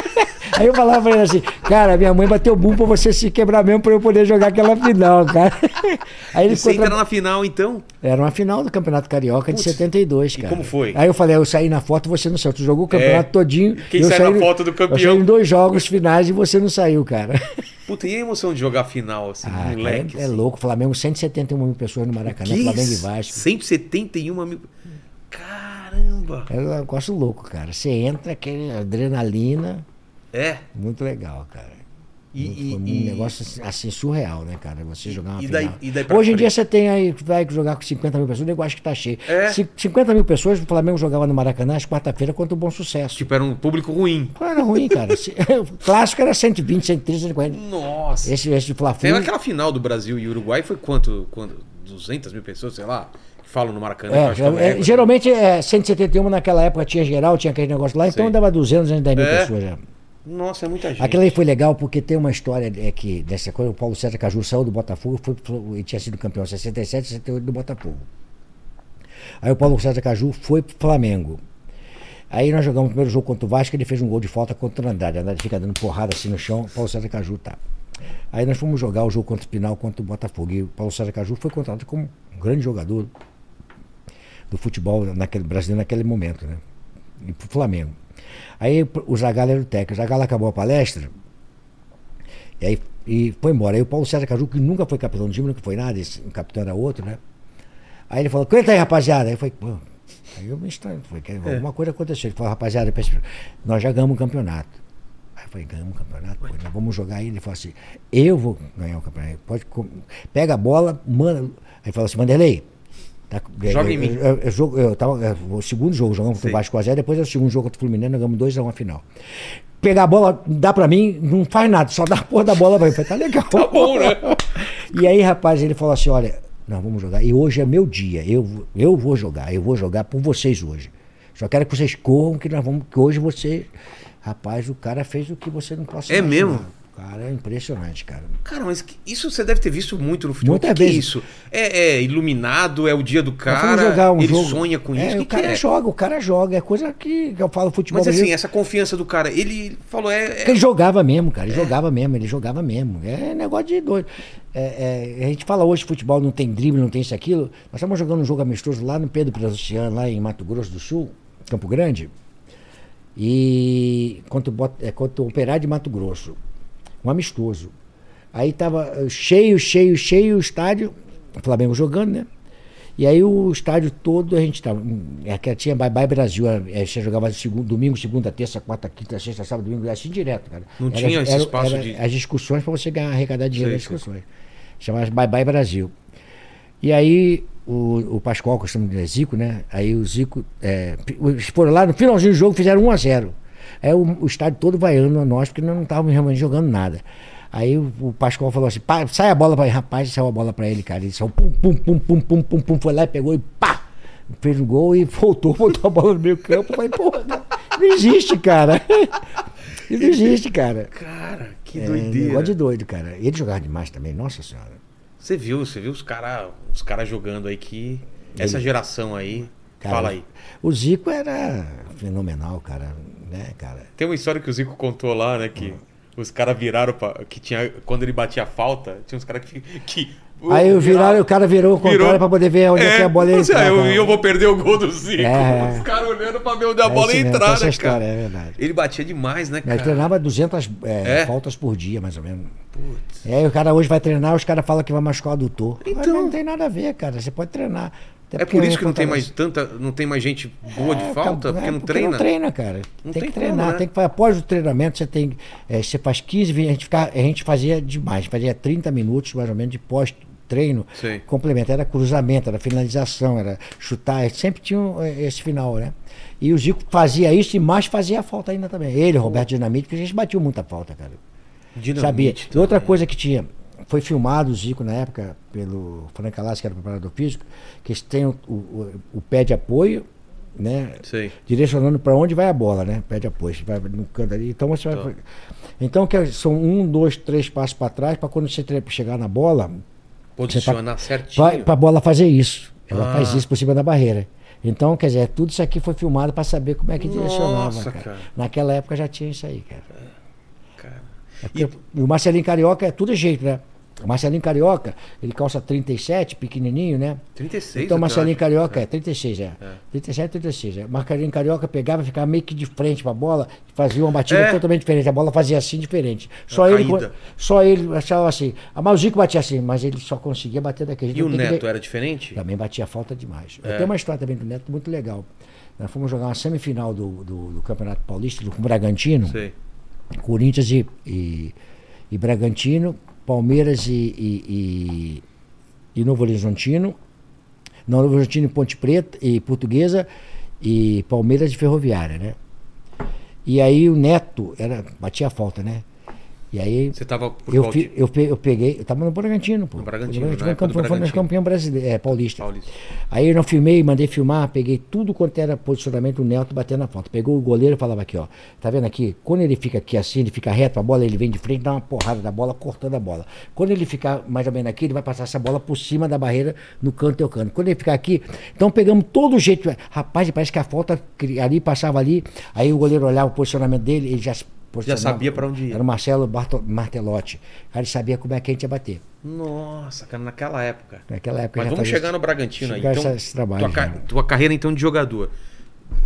Aí eu falava pra ele assim, cara, minha mãe bateu burro pra você se quebrar mesmo pra eu poder jogar aquela final, cara. Aí ele E você tra- entra na final, então? Era uma final do Campeonato Carioca de Putz, 72, e cara. como foi? Aí eu falei, eu saí na foto, você não saiu. Tu jogou o campeonato É. todinho. Quem eu sai saí na foto do Eu campeão? saí em dois jogos finais e você não saiu, cara. Puta, e a emoção de jogar final, assim, Ah, moleque? cara, é, é assim? louco. Flamengo, 171 mil pessoas no Maracanã, Que Flamengo e? Vasco. 171 mil. Caramba! É um negócio louco, cara. Você entra, aquele adrenalina. É. Muito legal, cara. E, Muito- e- um e- negócio assim, assim, surreal, né, cara? Você jogar uma e daí- final. e daí Hoje em dia você tem aí, vai jogar com 50 mil pessoas, o negócio que tá cheio. É. Ci- 50 mil pessoas, o Flamengo jogava no Maracanã às quarta-feira contra o Bom Sucesso. Tipo, era um público ruim. Era ruim, cara. Se- O clássico era 120, 130, 140. Nossa. Esse, esse de Fla-Flu. aquela final do Brasil e Uruguai foi quanto? quanto 200 mil pessoas, sei lá, falam no Maracanã. É, é é, geralmente é 171 naquela época tinha geral, tinha aquele negócio lá, então dava 200, 210 mil É. pessoas já. Nossa, é muita gente. Aquilo aí foi legal porque tem uma história é que dessa coisa, o Paulo César Caju saiu do Botafogo, foi, e tinha sido campeão em 67, 68 do Botafogo. Aí o Paulo César Caju foi pro Flamengo. Aí nós jogamos o primeiro jogo contra o Vasco, ele fez um gol de falta contra o Andrade. Andrade fica dando porrada assim no chão, o Paulo César Caju tá. Aí nós fomos jogar o jogo contra o Pinal contra o Botafogo. E o Paulo César Caju foi contratado como um grande jogador do futebol naquele, brasileiro naquele momento, né? E pro Flamengo. Aí o Zagallo era o técnico. O Zagallo acabou a palestra e aí e foi embora. Aí o Paulo César Caju, que nunca foi capitão do time, nunca foi nada, esse, o capitão era outro, né? Aí ele falou, canta aí, rapaziada. Aí eu falei, pô. Aí eu me estranho, foi que alguma coisa aconteceu. Ele falou, rapaziada, nós já ganhamos o campeonato. Aí eu falei, ganhamos o campeonato? Pô, nós vamos jogar aí. Ele falou assim, eu vou ganhar o campeonato. Pode, pega a bola, manda. Aí ele falou assim, Vanderlei. Tá, Joga eu, em mim. Eu, eu, eu jogo- eu tava, é, o segundo jogo, jogamos Sei. com o Vasco a 0, depois é o segundo jogo contra o Fluminense, ganhamos 2 a 1 a final. Pegar a bola, dá pra mim, não faz nada, só dá a porra da bola pra mim. Falei, tá legal. Tá bom, né? E aí, rapaz, ele falou assim: olha, nós vamos jogar. E hoje é meu dia. Eu, vou- eu vou jogar. Eu vou jogar por vocês hoje. Só quero que vocês corram, que nós vamos. Que hoje você. Rapaz, o cara fez o que você não possa É imaginar. mesmo? Cara, é impressionante, cara. Cara, mas isso você deve ter visto muito no futebol. Muitas o que, que é isso? É, é iluminado, é o dia do cara, um ele jogo. sonha com É, isso. o o que, cara é? joga, o cara joga. É coisa que, eu falo futebol. Mas assim, essa confiança do cara, ele falou, é. é- Ele jogava mesmo, cara. Ele jogava mesmo, ele jogava mesmo. É negócio de doido. É, é, a gente fala hoje que futebol não tem drible, não tem isso, aquilo. Nós estamos jogando um jogo amistoso lá no Pedro Pirossiano, lá em Mato Grosso do Sul, Campo Grande. E contra o, Bot- é, contra o Operário de Mato Grosso. Um amistoso. Aí tava eh, cheio, cheio, cheio o estádio. O Flamengo jogando, né? E aí o estádio todo a gente tava. hum, É, que tinha Bye Bye Brasil. é, Você jogava segundo, domingo, segunda, terça, quarta, quinta, sexta, sábado, domingo, assim direto, cara. Não tinha esse espaço de- As discussões para você ganhar, arrecadar dinheiro nas discussões. Chamava Bye Bye Brasil. E aí o, o Pascoal, que eu chamo de Zico, né? Aí o Zico. É, foram lá no finalzinho do jogo fizeram 1 a 0 Aí o, o estádio todo vaiando a nós, porque nós não estávamos realmente jogando nada. Aí o, o Pascoal falou assim: "Pá, sai a bola para ele. Rapaz, saiu a bola para ele, cara. Ele saiu pum, pum, pum, pum, pum, pum, pum, foi lá e pegou e pá! Fez um gol e voltou, botou a bola no meio campo. Falei, porra, não, existe, cara. Não existe, cara. Cara, que É, doideira. negócio de doido, cara. Ele jogava demais também, nossa senhora. Você viu, você viu os caras os cara jogando aí que. Essa geração aí. Cara, fala aí. O Zico era fenomenal, cara. Né, cara? Tem uma história que o Zico contou lá, né? Que Os caras viraram pra, que tinha quando ele batia a falta, tinha uns caras que, que Aí o, virar, o cara virou o contrário Virou. pra poder ver onde é, que a bola ia assim, ah, entrar. eu, eu vou perder o gol do Zico. É. Os caras olhando pra ver onde a É bola isso ia entrar, né, história, cara? é verdade. Ele batia demais, né, Ele cara? treinava 200 é, É? faltas por dia, mais ou menos. E aí o cara hoje vai treinar, os caras falam que vai machucar o adutor. Mas Então. não tem nada a ver, cara. Você pode treinar. É porque por isso que não tem mais tanta, não tem mais gente boa de É, falta, porque é, não treina. Não treina, cara. Não tem, tem que como, treinar, né? tem que. Após o treinamento, você tem. é, você faz 15, 20, a gente, fica, a gente fazia demais, fazia 30 minutos mais ou menos de pós-treino. Sei. Complemento. Era cruzamento, era finalização, era chutar. Sempre tinha é, esse final, né? E o Zico fazia isso e mais fazia falta ainda também. Ele, Roberto Dinamite, porque a gente batia muita falta, cara. Dinamite Sabia? Também. outra coisa que tinha, foi filmado o Zico na época pelo Frank Alas, que era o preparador físico, que eles têm o, o- o pé de apoio, né? Sei. Direcionando para onde vai a bola, né? Pé de apoio. Você vai no canto ali. Então você vai. Tá. Então que são um, dois, três passos para trás para quando você chegar na bola, Posicionar certinho. para a bola fazer isso. Ela Ah. faz isso por cima da barreira. Então, quer dizer, tudo isso aqui foi filmado para saber como é que direcionava. Nossa, cara. cara. Naquela época já tinha isso aí, cara. Cara. É porque E o Marcelinho Carioca é tudo jeito, né? O Marcelinho Carioca, ele calça 37, pequenininho, né? 36. Então o Marcelinho. Carioca é 36, é. 37, 36. É. O Marcelinho Carioca pegava e ficava meio que de frente pra bola, fazia uma batida É. totalmente diferente. A bola fazia assim diferente. Só Uma ele, só ele achava assim. Ah, mas o Zico batia assim, mas ele só conseguia bater daquele E o que Neto ver- era diferente? Também batia falta demais. É. Tem uma história também do Neto muito legal. Nós fomos jogar uma semifinal do, do, do Campeonato Paulista do, com o Bragantino. Sei. Corinthians e, e, e Bragantino, Palmeiras e, e, Novo Horizontino, não, Novo Horizontino e Ponte Preta e Portuguesa e Palmeiras e Ferroviária, né? E aí o Neto era batia a falta, né? E aí Você tava por eu, fi- eu, pe- eu peguei, eu tava no Bragantino, pô. No Bragantino, No foi época do campeão, Bragantino. campeão brasileiro, é, paulista. Paulista. Aí eu não filmei, mandei filmar, peguei tudo quanto era posicionamento do Neto batendo na falta. Pegou o goleiro e falava aqui, ó. Tá vendo aqui? Quando ele fica aqui assim, ele fica reto, a bola, ele vem de frente, dá uma porrada da bola, cortando a bola. Quando ele ficar mais ou menos aqui, ele vai passar essa bola por cima da barreira no canto teu canto. Quando ele ficar aqui, então pegamos todo o jeito. Rapaz, parece que a falta ali passava ali, aí o goleiro olhava o posicionamento dele, ele já posicionava. sabia pra onde ia. Era o Marcelo Barto- Martelotti. Cara, ele sabia como é que a gente ia bater. Nossa, cara, naquela época. Naquela época Mas já vamos chegar no Bragantino aí. Então, esse- trabalho tua, já. tua carreira então de jogador.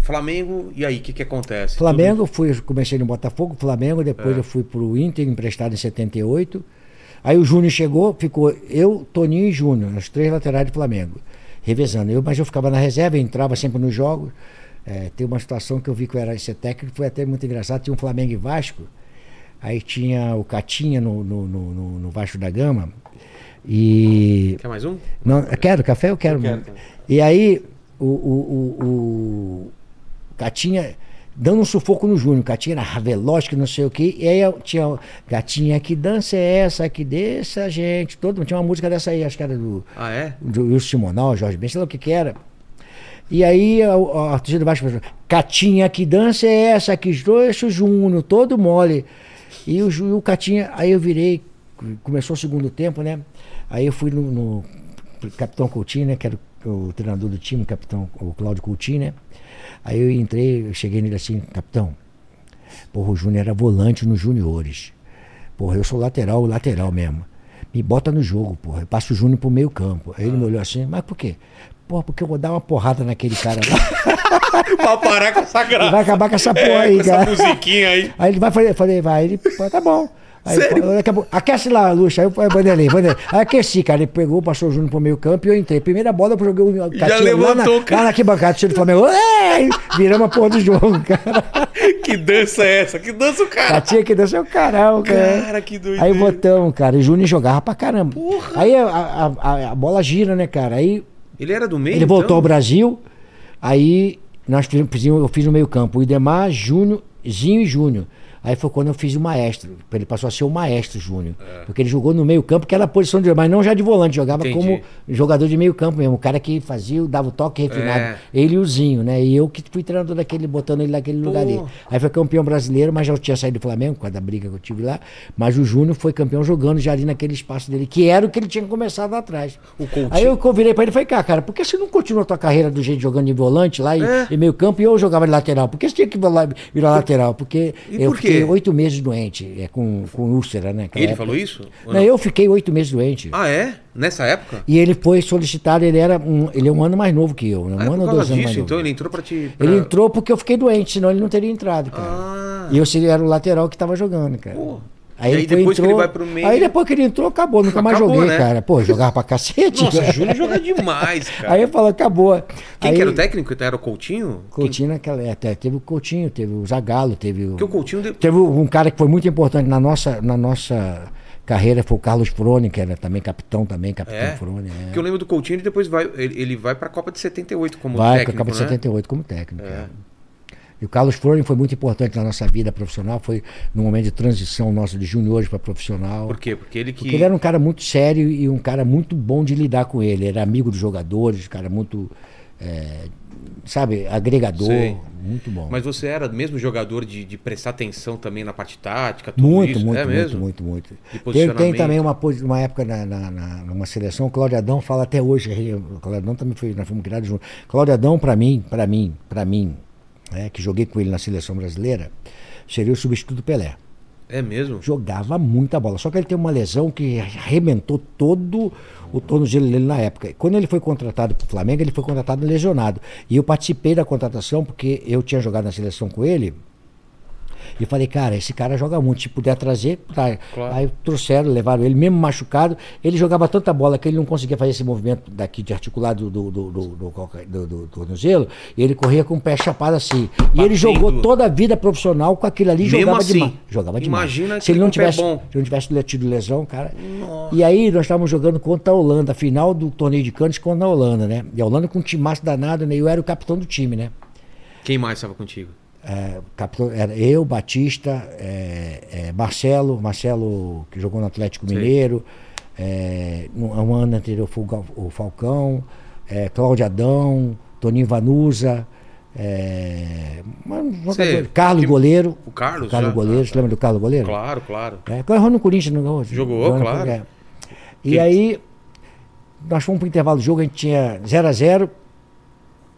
Flamengo, e aí, o que que acontece? Flamengo, fui, comecei no Botafogo, Flamengo, depois É. eu fui pro Inter, emprestado em 78. Aí o Júnior chegou, ficou eu, Toninho e Júnior, os três laterais do Flamengo, revezando. Eu, mas eu ficava na reserva, entrava sempre nos jogos. É, tem uma situação que eu vi que eu era esse técnico, foi até muito engraçado. Tinha um Flamengo e Vasco, aí tinha o Catinha no, no, no, no- Vasco da Gama. E Quer mais um? não, eu quero, café eu quero. Eu quero. E aí, o, o, o, o Catinha dando um sufoco no Júnior. Catinha era veloz, que não sei o quê. E aí tinha o Gatinha, que dança é essa? Que deixa, gente. Todo, tinha uma música dessa aí, acho que era do, Ah, é? do Wilson Simonal, Jorge Ben, sei lá o que que era. E aí a, a, a torcida falou, Catinha, que dança é essa? Que deixa o Júnior, todo mole. E o, e o Catinha, aí eu virei, começou o segundo tempo, né? Aí eu fui no, no capitão Coutinho, né? Que era o, o treinador do time, o capitão, o Cláudio Coutinho, né? Aí eu entrei, eu cheguei nele assim, capitão, porra, o Júnior era volante nos juniores. Porra, eu sou lateral, lateral mesmo. Me bota no jogo, porra. Eu passo o Júnior pro meio campo. Aí ele me olhou assim, mas por quê? Porra, porque eu vou dar uma porrada naquele cara lá. pra parar com essa graça. Ele vai acabar com essa porra É, aí, com essa cara. musiquinha aí. Aí ele vai fazer, falei, vai, ele, tá bom. Aí, Sério? a aquece lá, Luxa. Aí eu falei, Vanderlei, Vanderlei. Aí aqueci, cara. Ele pegou, passou o Júnior pro meio campo e eu entrei. Primeira bola, eu joguei o Já Catinha lá na, levantou, cara. lá na arquibancada, o time do Flamengo. Ei! Viramos a porra do jogo, cara. Que dança é essa? Que dança o cara? Catinha que dançou o caramba, cara. Cara, que doideira. Aí botamos, cara. E o Júnior jogava pra caramba. Aí a, a, a- a bola gira, né, cara? Aí Ele era do meio, ele voltou então? ao Brasil. Aí nós fizemos- eu fiz no meio campo o Idemar, Júnior, Zinho e Júnior. Aí foi quando eu fiz o maestro. Ele passou a ser o maestro Júnior. Porque ele jogou no meio campo, que era a posição de. Mas não já de volante, jogava Entendi. como jogador de meio campo mesmo. O cara que fazia, dava o toque refinado. É. Ele e o Zinho, né? E eu que fui treinador daquele, botando ele naquele lugar ali. Aí foi campeão brasileiro, mas já tinha saído do Flamengo, por causa da briga que eu tive lá. Mas o Júnior foi campeão jogando já ali naquele espaço dele, que era o que ele tinha começado lá atrás. Aí eu virei pra ele e falei, cara, cara, por que você não continua a tua carreira do jeito jogando de volante lá e, É. e meio campo e eu jogava de lateral? Por que você tinha que virar virar lateral? Porque E eu por quê? Fiquei oito meses doente, é, com, com úlcera, né? Ele época. falou isso? Não, não? eu fiquei oito meses doente. Ah, é? Nessa época? E ele foi solicitado, ele era um, ele é um ano mais novo que eu, né? um Ah, é ano ou dois anos mais disso, novo. então ele entrou pra te. pra- Ele entrou porque eu fiquei doente, senão ele não teria entrado, cara. Ah. E eu seria, era o lateral que tava jogando, cara. Pô. Aí, E aí depois que entrou, ele vai pro meio- Aí depois que ele entrou, acabou, nunca mais Acabou, joguei, né? cara. Pô, jogava pra cacete. Nossa, cara. Júnior joga demais, cara. Aí eu falo, acabou. Quem aí, que era o técnico? Era o Coutinho? Quem- Coutinho naquela. é, Até, teve o Coutinho, teve o Zagallo, teve o. Porque o Coutinho. de- Teve um cara que foi muito importante na nossa, na nossa carreira, foi o Carlos Frone, que era também capitão, também, capitão É? Frone. É. Porque eu lembro do Coutinho e depois vai, ele, ele vai pra Copa de 78 como Vai, técnico, a Copa de né? 78 como técnico. É. E o Carlos Frone foi muito importante na nossa vida profissional, foi num momento de transição nossa de juniores para profissional. Por quê? Porque ele que. Porque ele era um cara muito sério e um cara muito bom de lidar com ele. Era amigo dos jogadores, um cara muito, é, sabe, agregador. Sei. Muito bom. Mas você era mesmo jogador de, de prestar atenção também na parte tática, tudo Muito, isso? muito, é muito, mesmo? muito, muito. De Tem, tem também uma, uma época na, na, na- numa seleção, o Cláudio Adão fala até hoje, o Cláudio Adão também foi, nós fomos criados juntos. Cláudio Adão, para mim, para mim, para mim, né, que joguei com ele na seleção brasileira, seria o substituto do Pelé. É mesmo? Jogava muita bola. Só que ele tem uma lesão que arrebentou todo o tornozelo dele na época. Quando ele foi contratado para o Flamengo, ele foi contratado lesionado. E eu participei da contratação porque eu tinha jogado na seleção com ele. E falei, cara, esse cara joga muito. Se puder trazer, tá. Claro. Aí trouxeram, levaram ele, mesmo machucado. Ele jogava tanta bola que ele não conseguia fazer esse movimento daqui de articulado do, do, do, do, do- tornozelo. E ele corria com o pé chapado assim. E ele jogou toda a vida profissional com aquilo ali. Mesmo jogava assim? demais. Jogava demais. Imagina se ele não tivesse, bom. se não tivesse tido lesão, cara. E aí nós estávamos jogando contra a Holanda, final do torneio de Cannes contra a Holanda, né? E a Holanda com um timaço danado, né? Eu era o capitão do time, né? Quem mais estava contigo? É, capitão, era eu, Batista, é, é, Marcelo, Marcelo que jogou no Atlético Sei. Mineiro, é, um ano anterior foi o Falcão, é, Cláudio Adão, Toninho Vanusa, é, Sei. Carlos Que- Goleiro. O Carlos? O Carlos já? Goleiro, Ah, você lembra do Carlos Goleiro? Claro, claro. É, errou no Corinthians, não? Jogou, Jogou no- claro. é. E Que- aí, nós fomos para o intervalo do jogo, a gente tinha 0 a 0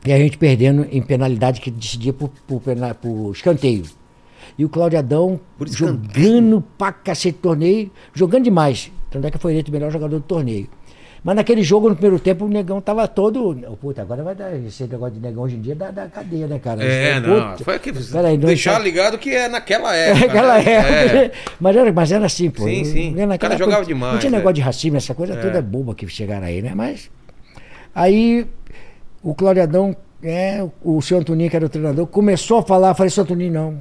e a gente perdendo em penalidade que decidia por, por, pena- por escanteio. E o Cláudio Adão jogando pra cacete torneio, jogando demais. Tanto é que foi eleito o melhor jogador do torneio. Mas naquele jogo, no primeiro tempo, o negão tava todo. Oh, puta, agora vai dar. Esse negócio de negão hoje em dia dá, dá cadeia, né, cara? É, Esse- não. puta, Foi peraí, não, deixar então- ligado que é naquela época. Naquela né? época. É. Mas, era, mas era assim, pô. Sim, sim. Naquela O cara época jogava Não demais, tinha é. negócio de racismo, essa coisa É. toda é boba que chegaram aí, né? Mas. Aí o Cláudio Adão, é, o seu Antoninho, que era o treinador, começou a falar, falei, seu Antoninho, não.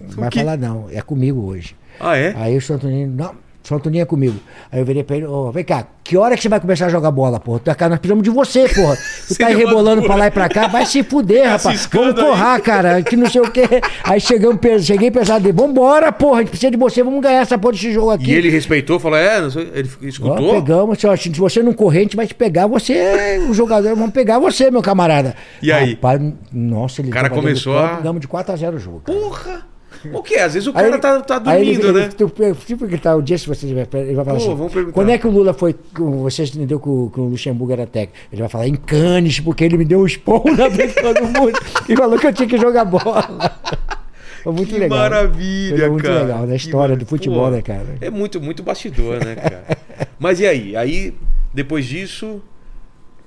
Não vai falar, não. É comigo hoje. Ah, é? Aí o seu Antoninho, não. Antoninho é comigo. Aí eu virei pra ele, ô, vem cá, que hora que você vai começar a jogar bola, porra? Cara, nós precisamos de você, porra. Tu tá aí rebolando pra lá e pra cá, vai se fuder, Tá rapaz. Vamos aí. porrar, cara, que não sei o quê. Aí chegamos, cheguei pesado dele, vambora, porra, a gente precisa de você, vamos ganhar essa porra desse jogo aqui. E ele respeitou, falou, é, ele Ó, escutou? pegamos, se, ó, se você não correr, a gente vai te pegar, você o jogador, vamos pegar você, meu camarada. E aí? Rapaz, nossa, ele O cara começou campo, a- Ganhamos de 4x0 o jogo. cara. Porra! O que? Às vezes o cara ele- tá, tá ele- dormindo, ele- né? tu- Tipo que tá o dia se você tiver. Ele vai falar Pô, assim. vamos. Quando é que o Lula foi. Você entendeu que o, que o Luxemburgo era técnico? Ele vai falar em Cannes, porque ele me deu um esporro na frente de todo mundo e falou que eu tinha que jogar bola. Foi muito que legal. maravilha, Foi muito cara. legal, da Que história do futebol, Pô, né, cara? É muito, muito bastidor, né, cara? Mas e aí? Aí, depois disso,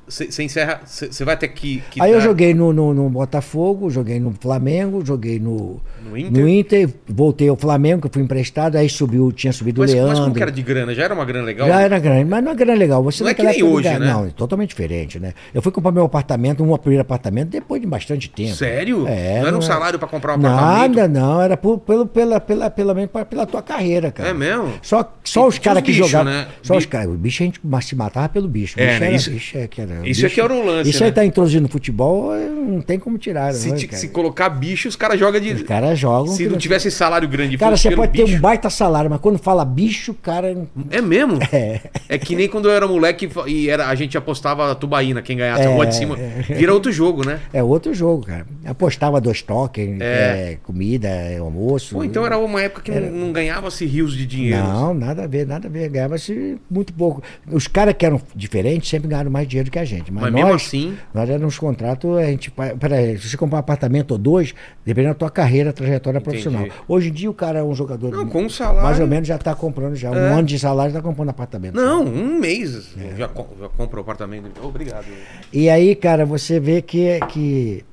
você encerra. Você vai ter que. que Aí eu dar joguei no, no, no Botafogo, joguei no Flamengo, joguei no, No Inter? no Inter, voltei ao Flamengo, que eu fui emprestado, aí subiu, tinha subido Mas, o mas Leandro. como que era de grana? Já era uma grana legal? Já era grande, mas não é grande legal. Você Não é que nem hoje, não- né? Não, é totalmente diferente, né? Eu fui comprar meu apartamento, um primeiro apartamento, depois de bastante tempo. Sério? É, não era um é- salário pra comprar um apartamento? Nada, não. Era por, pelo, pela, pela, pela, pela, pela tua carreira, cara. É mesmo? Só, só E os caras que jogavam. né? Só os caras. O bicho a gente se matava pelo bicho. O É, bicho né? era, Isso- bicho é que era, o isso bicho- aqui era um lance, Isso né? aí tá introduzindo no futebol, é, não tem como tirar. Se, né, te- cara? se colocar bicho, os caras jogam de. Os caras jogam. Se não tivesse salário grande Cara, você pode ter bicho- um baita salário, mas quando fala bicho, cara. É mesmo? É. É que nem quando eu era moleque e era, a gente apostava tubaína, quem ganhasse a É, rua de cima. Vira outro jogo, né? É outro jogo, cara. Apostava dois toques, É. é, comida, é, almoço. Pô, então era uma época que não, não ganhava-se rios de dinheiro. Não, nada a ver, nada a ver. Ganhava-se muito pouco. Os caras que eram diferentes sempre ganharam mais dinheiro que a gente. Mas, Mas nós, mesmo assim- Nós éramos contratos, a gente peraí, se você comprar um apartamento ou dois, dependendo da tua carreira, trajetória profissional. Hoje em dia o cara é um jogador. Não, com um salário. Mais ou menos já está comprando já. Um É. ano de salário está comprando apartamento. Não, um mês. É. Já, com- já compra o apartamento. Obrigado. E aí, cara, você vê que. que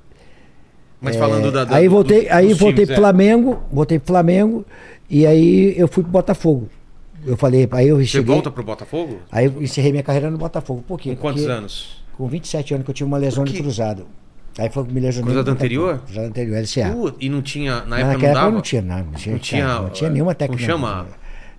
Mas falando da, da- aí do- voltei, dos aí voltei times, é. Flamengo, voltei pro Flamengo, e aí eu fui pro Botafogo. Eu falei, aí eu Você cheguei, volta pro Botafogo? aí eu encerrei minha carreira no Botafogo. Por quê? Com quantos Porque anos? Com 27 anos que eu tive uma lesão de cruzado. Aí foi me lesionei. Cruzado anterior? Cruzado anterior, LCA. Uh, e não tinha. Na época não época dava? não tinha nada. Não tinha, Não tinha, não tinha nenhuma como técnica. chama?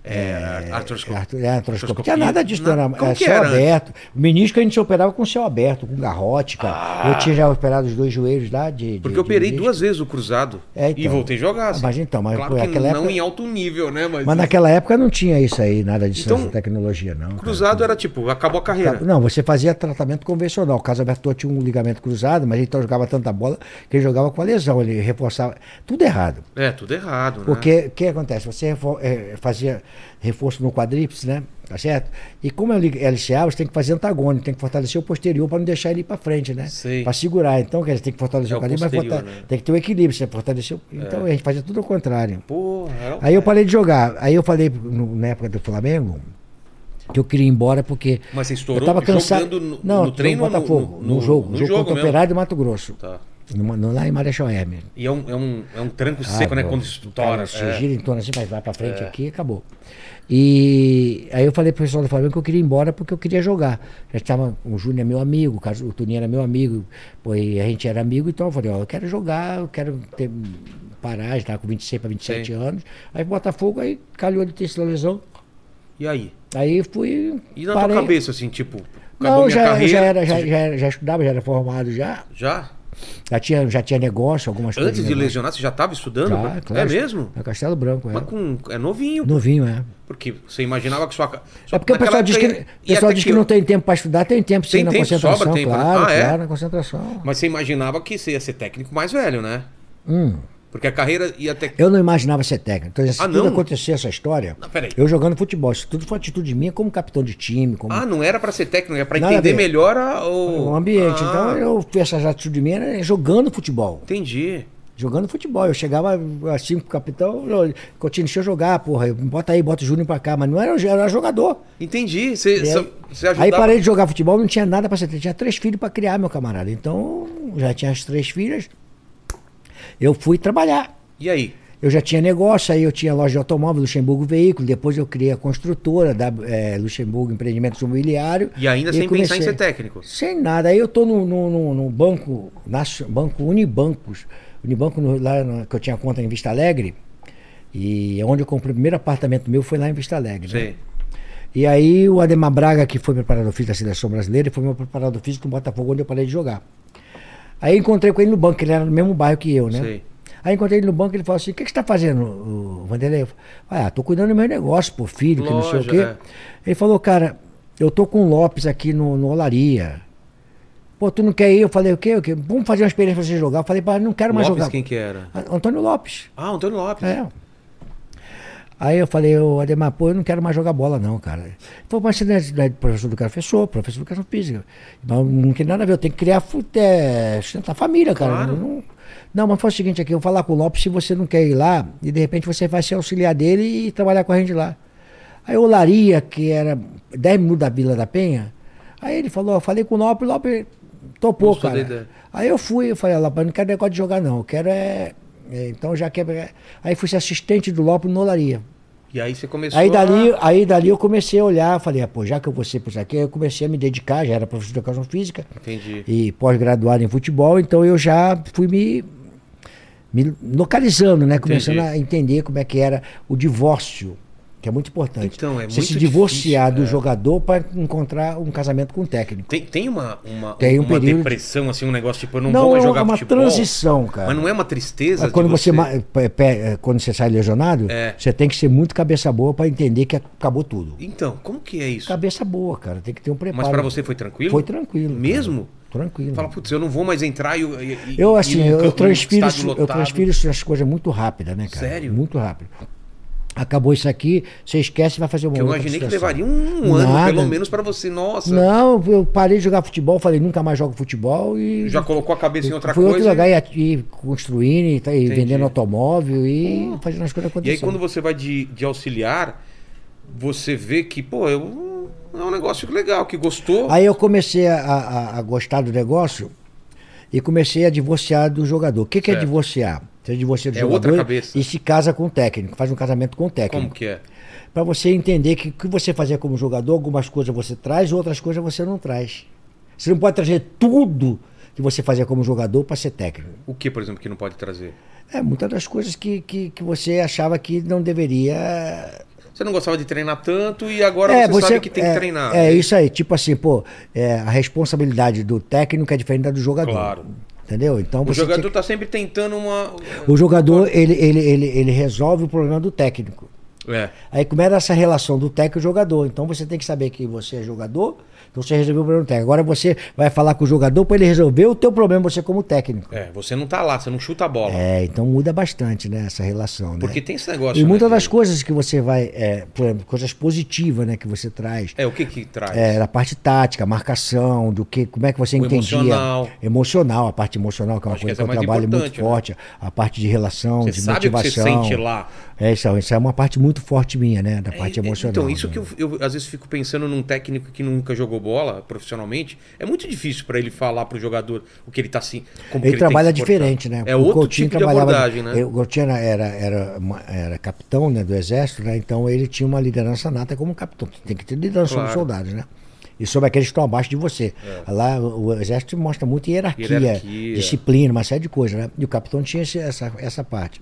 É, artroscopia. Artro- é, artroscopia. Não tinha nada disso, não. Era que céu era? aberto. O menisco a gente operava com céu aberto, com garrote, cara. Eu tinha já operado os dois joelhos lá de. Ah. Porque de- eu operei de duas vezes o cruzado. É, E então. voltei a jogar. assim. Mas então, mas claro por que aquela não época- em alto nível, né? Mas, Mas naquela época não tinha isso aí, nada disso, Então, tecnologia, não. cara. cruzado era tipo, acabou a carreira. Não, você fazia tratamento convencional. O Caso Aberto tinha um ligamento cruzado, mas ele então jogava tanta bola que ele jogava com a lesão, ele reforçava. Tudo errado. É, tudo errado, né? Porque o que acontece? Você eh, fazia reforço no quadríceps, né? Tá certo? E como é LCA, você tem que fazer antagônico, tem que fortalecer o posterior para não deixar ele ir para frente, né? Para segurar. Então, quer dizer, tem que fortalecer É o quadríceps, mas fortale- né? tem que ter o equilíbrio, você fortalecer. o- Então, a gente fazia tudo ao contrário. Porra, um- Aí eu parei de jogar. Aí eu falei no- na época do Flamengo que eu queria ir embora porque Mas você eu estourou tava cansado. no, não, no treino no ou no, Botafogo, no, no, jogo, no jogo, jogo contra o? Operário de Mato Grosso. Tá. No- no- lá em Marechal Hermes. E é um, é um, é um tranco Ah, seco, né? Quando estoura. Se é. gira em torno assim, vai, vai pra frente aqui e acabou. E aí eu falei pro pessoal do Flamengo que eu queria ir embora porque eu queria jogar. Já estava, o Júnior é meu amigo, o o Toninho era meu amigo, pô, e a gente era amigo, então eu falei, ó, eu quero jogar, eu quero ter, parar, estava com 26 para 27 Sim. anos. Aí Botafogo, aí calhou de ter essa lesão. E aí? Aí fui. E na parei. tua cabeça, assim, tipo, acabou Não, minha já, carreira. já, era, já, já, já estudava, já era formado já. já? Já tinha, já tinha negócio, algumas coisas. Antes de negócio. lesionar, você já estava estudando? Já, é claro. mesmo? É Castelo Branco, é. Mas com, é novinho. Novinho, é. Porque você imaginava que sua. sua É porque o pessoal diz que, ia pessoal diz que não tem tempo para estudar, tem tempo sim Tem na tempo, concentração, sobra tempo, né? claro, Ah, é? claro, na concentração. Mas você imaginava que você ia ser técnico mais velho, né? Hum, Porque a carreira ia até. eu não imaginava ser técnico. Então, se Ah, tudo não? acontecer essa história, Não, eu jogando futebol, isso tudo foi atitude minha como capitão de time, como Ah, não era pra ser técnico, era pra Nada a entender melhor a- o... o ambiente. Ah, Então eu fiz essas atitudes minhas né, jogando futebol. Entendi. Jogando futebol. Eu chegava assim pro capitão, Coutinho, deixa eu jogar, porra. Bota aí, bota o Júnior pra cá. Mas não era, era jogador. Entendi. Você, você- aí, ajudava... aí parei de jogar futebol, não tinha nada pra ser. Tinha três filhos pra criar, meu camarada. Então, já tinha as três filhas. Eu fui trabalhar. E aí? Eu já tinha negócio, aí eu tinha loja de automóvel, Luxemburgo Veículo, depois eu criei a construtora da eh, Luxemburgo Empreendimentos Imobiliário. E ainda sem pensar em ser técnico. Sem nada. Aí eu tô no, no, no- banco, banco Unibancos, Unibanco no- lá no- que eu tinha conta em Vista Alegre, e onde eu comprei o primeiro apartamento meu foi lá em Vista Alegre. né? Sei. E aí o Ademar Braga, que foi preparador físico da seleção brasileira, foi meu preparador físico no Botafogo, onde eu parei de jogar. Aí encontrei com ele no banco, ele era no mesmo bairro que eu, né? Sei. Aí encontrei ele no banco, ele falou assim, o que, que você está fazendo, o Vanderlei? Eu falei, ah, tô cuidando do meu negócio, pô, filho, que não sei o Loja, quê. é. Ele falou, cara, eu tô com o Lopes aqui no, no Olaria. Pô, tu não quer ir? Eu falei, o quê? O quê? Vamos fazer uma experiência pra você jogar. Eu falei, pá, não quero mais Lopes jogar. quem que era? Antônio Lopes. Ah, Antônio Lopes. É. Aí eu falei, ô Ademar, pô, eu não quero mais jogar bola, não, cara. Ele falou, mas você não é, é professor do cara? Sou, professor de educação física. Mas não tem nada a ver, eu tenho que criar, fu- é, sustentar a família, cara. Claro. Não, não, mas foi o seguinte aqui, eu vou falar com o Lopes se você não quer ir lá, e de repente você vai ser auxiliar dele e trabalhar com a gente lá. Aí o Olaria, que era 10 minutos da Vila da Penha, aí ele falou, eu falei com o Lopes, o Lopes topou, cara. Aí eu fui, eu falei, Lopes, eu não quero negócio de jogar não, eu quero é... é, então já quer... Aí fui ser assistente do Lopes no Olaria. E aí você começou Aí dali, a... aí dali eu comecei a olhar, falei, ah, pô, já que eu vou ser por isso aqui, eu comecei a me dedicar, já era professor de educação física Entendi. e pós-graduado em futebol, então eu já fui me, me localizando, né? Começando Entendi. a entender como é que era o divórcio, que é muito importante. Então, é Você muito se divorciar difícil, do é. jogador para encontrar um casamento com o técnico. Tem, tem uma, uma, Tem um uma período- depressão, assim, um negócio tipo, eu não, Não, vou mais é jogar uma futebol. transição, cara. Mas não é uma tristeza Mas quando de você, pe- eh, quando você sai lesionado, É. você tem que ser muito cabeça boa para entender que acabou tudo. Então, como que é isso? Cabeça boa, cara, tem que ter um preparo. Mas pra você foi tranquilo? Foi tranquilo. cara. Mesmo? Tranquilo. Fala, putz, eu não vou mais entrar e... e- Eu assim, eu, campo- eu isso- eu lotado. transfiro essas coisas muito rápido, né, cara? Sério? Muito rápido. Acabou isso aqui, você esquece e vai fazer uma Que eu imaginei que levaria um ano, Nada. pelo menos, pra você. Nossa. Não, eu parei de jogar futebol, falei, nunca mais jogo futebol e. Já colocou a cabeça em outra fui coisa. outro lugar e, e construindo, e, tá- e vendendo automóvel e fazendo as coisas E acontecerem. aí, quando você vai de, de auxiliar, você vê que, pô, eu, é um negócio legal, que gostou. Aí eu comecei a, a- a gostar do negócio e comecei a divorciar do jogador. O que, que é Certo. divorciar? Você do É outra jogador cabeça. e se casa com o técnico, faz um casamento com o Como técnico. que é? Para você entender que o que você fazia como jogador, algumas coisas você traz, outras coisas você não traz. Você não pode trazer tudo que você fazia como jogador para ser técnico. O que, por exemplo, que não pode trazer? É, muitas das coisas que, que, que você achava que não deveria Você não gostava de treinar tanto e agora É, você, sabe que tem é, que treinar. É isso aí, tipo assim, pô, é, a responsabilidade do técnico é diferente da do jogador. Claro. Entendeu? Então O jogador tinha- tá sempre tentando uma. o jogador ele, ele, ele, ele resolve o problema do técnico. É. Aí começa essa relação do técnico e jogador. Então você tem que saber que você é jogador, então você resolveu o problema técnico. Agora você vai falar com o jogador para ele resolver o teu problema, você como técnico. É, você não tá lá, você não chuta a bola. É, então muda bastante, né, essa relação, né? Porque tem esse negócio. E né, muitas de- das coisas que você vai, é, por exemplo, coisas positivas, né, que você traz. É, o que que traz? É, da parte tática, marcação, do que, como é que você O entendia. emocional. Emocional, a parte emocional, que é uma Acho que coisa que, essa é eu trabalho muito né? forte. A parte de relação, Você de sabe o que motivação. você sente lá. É isso, isso é uma parte muito forte minha, né? Da parte É, é, emocional. Então, isso né? que eu, eu, às vezes fico pensando num técnico que nunca jogou bola profissionalmente, é muito difícil pra ele falar pro jogador o que ele tá assim. Como Ele, que trabalha diferente, né? É O outro Coutinho tipo de abordagem, né? O Coutinho era, era, era, capitão né, do exército, né? Então ele tinha uma liderança nata como capitão. Tem que ter liderança Claro. sobre soldados, né? E sobre aqueles que estão abaixo de você. Lá o, o exército mostra muito hierarquia, Hierarquia. disciplina, uma série de coisas, né? E o capitão tinha esse- essa, essa parte.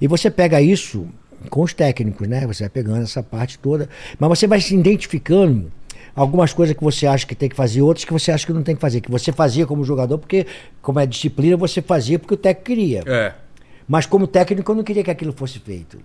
E você pega isso com os técnicos, né? Você vai pegando essa parte toda, mas você vai se identificando algumas coisas que você acha que tem que fazer, outras que você acha que não tem que fazer. Que você fazia como jogador, porque, como é disciplina, você fazia porque o técnico queria. É. Mas como técnico, eu não queria que aquilo fosse feito.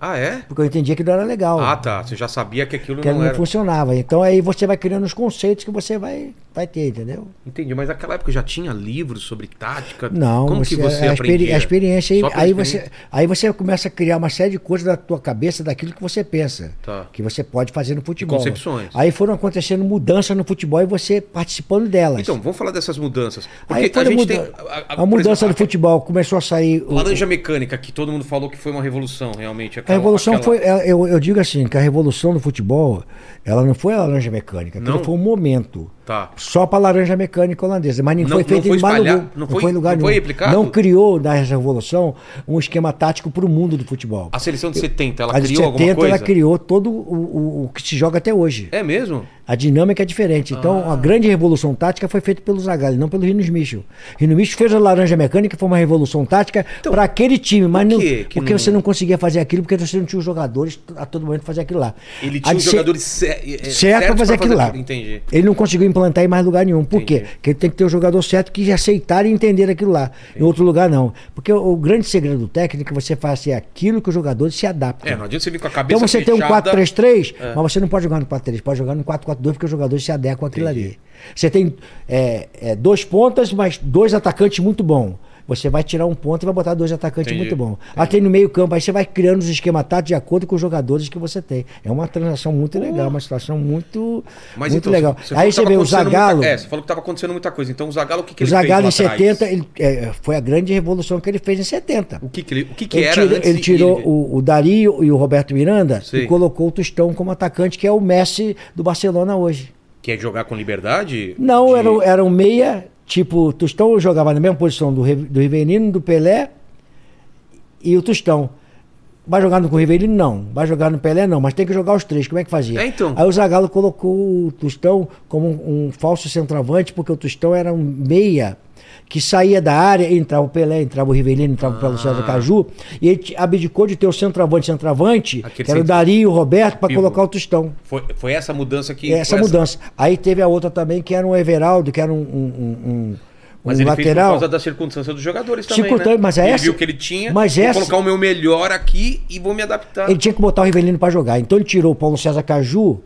Ah, é? Porque eu entendia que não era legal. Ah, tá. Você já sabia que aquilo Que não não, era. funcionava. Então aí você vai criando os conceitos que você vai, vai ter, entendeu? Entendi, mas naquela época já tinha livros sobre tática? Não, Como que você a, aprendia? a experiência aí, aí experiência? você, aí você começa a criar uma série de coisas da tua cabeça daquilo que você pensa, Tá. que você pode fazer no futebol. concepções. Aí foram acontecendo mudanças no futebol e você participando delas. Então, vamos falar dessas mudanças. Porque aí a gente muda- tem. a, por mudança exemplo, do futebol começou a sair. o- Laranja mecânica, que todo mundo falou que foi uma revolução, realmente. A aquela- revolução aquela- foi, eu, eu digo assim, que a revolução do futebol, ela não foi a laranja mecânica, aquilo Não? foi um momento. Tá. Só para laranja mecânica holandesa, mas não, Não- foi não feito foi em espalhar- lugar, não não foi- foi em lugar não foi nenhum. replicado? Não criou da revolução um esquema tático para o mundo do futebol. A seleção de 70, ela a criou alguma 70 coisa? ela criou todo o, o, o que se joga até hoje. É mesmo? A dinâmica é diferente. Então, Ah. a grande revolução tática foi feita pelo Zagalli, não pelo Rino Michel. Rino Michel fez a laranja mecânica, foi uma revolução tática para aquele time, mas não, que porque não- você não conseguia fazer aquilo, porque você não tinha os jogadores a todo momento fazer aquilo lá. Ele tinha os jogadores cer- eh, certo certos para fazer aquilo lá. Entendi. Ele não conseguiu implantar em mais lugar nenhum. Por Entendi. quê? Porque tem que ter o jogador certo que aceitar e entender aquilo lá. Em outro lugar, não. Porque o, o grande segredo do técnico é você fazer aquilo que os jogadores se adaptam. É, não adianta você vir com a cabeça Então você tem um fechada. 4-3-3, É. mas você não pode jogar no 4-3, pode jogar no 4-4-2 porque os jogadores se adequam àquilo Entendi. ali. Você tem é, é, dois pontas, mas dois atacantes muito bons. Você vai tirar um ponto e vai botar dois atacantes Entendi. muito bons. Aí tem no meio campo, aí você vai criando os esquemas táticos de acordo com os jogadores que você tem. É uma transação muito legal, uma situação muito, Mas muito então, legal. falou aí que você vê o Zagallo. Muita, é, você falou que estava acontecendo muita coisa. Então o Zagallo, o que, que o ele Zagallo em fez lá atrás? 70, ele, é, foi a grande revolução que ele fez em 70. O que, que, ele, o que, que Ele era tirou, ele tirou o, o Dario e o Roberto Miranda Sei. e colocou o Tostão como atacante, que é o Messi do Barcelona hoje. Quer jogar com liberdade? Não, De- era, era um meia, tipo, o Tostão jogava na mesma posição do, do Rivelino, do Pelé e o Tostão. Vai jogar no com o Rivelino? Não. Vai jogar no Pelé? Não. Mas tem que jogar os três. Como é que fazia? É, então. Aí o Zagallo colocou o Tostão como um, um falso centroavante, porque o Tostão era um meia que saía da área, entrava o Pelé, entrava o Rivelino, entrava o Paulo César Ah. Caju, e ele abdicou de ter o centroavante, centroavante, Aquele que era o Dario o Roberto, para colocar o Tostão. Foi, foi essa mudança que. Essa mudança. Aí teve a outra também, que era um Everaldo, que era um, um, um- Mas um ele fez por lateral. causa da circunstância dos jogadores também. Circunstância, né? mas é ele essa- viu o que ele tinha. mas vou essa- colocar o meu melhor aqui e vou me adaptar. Ele tinha que botar o Rivelino para jogar. Então ele tirou o Paulo César Caju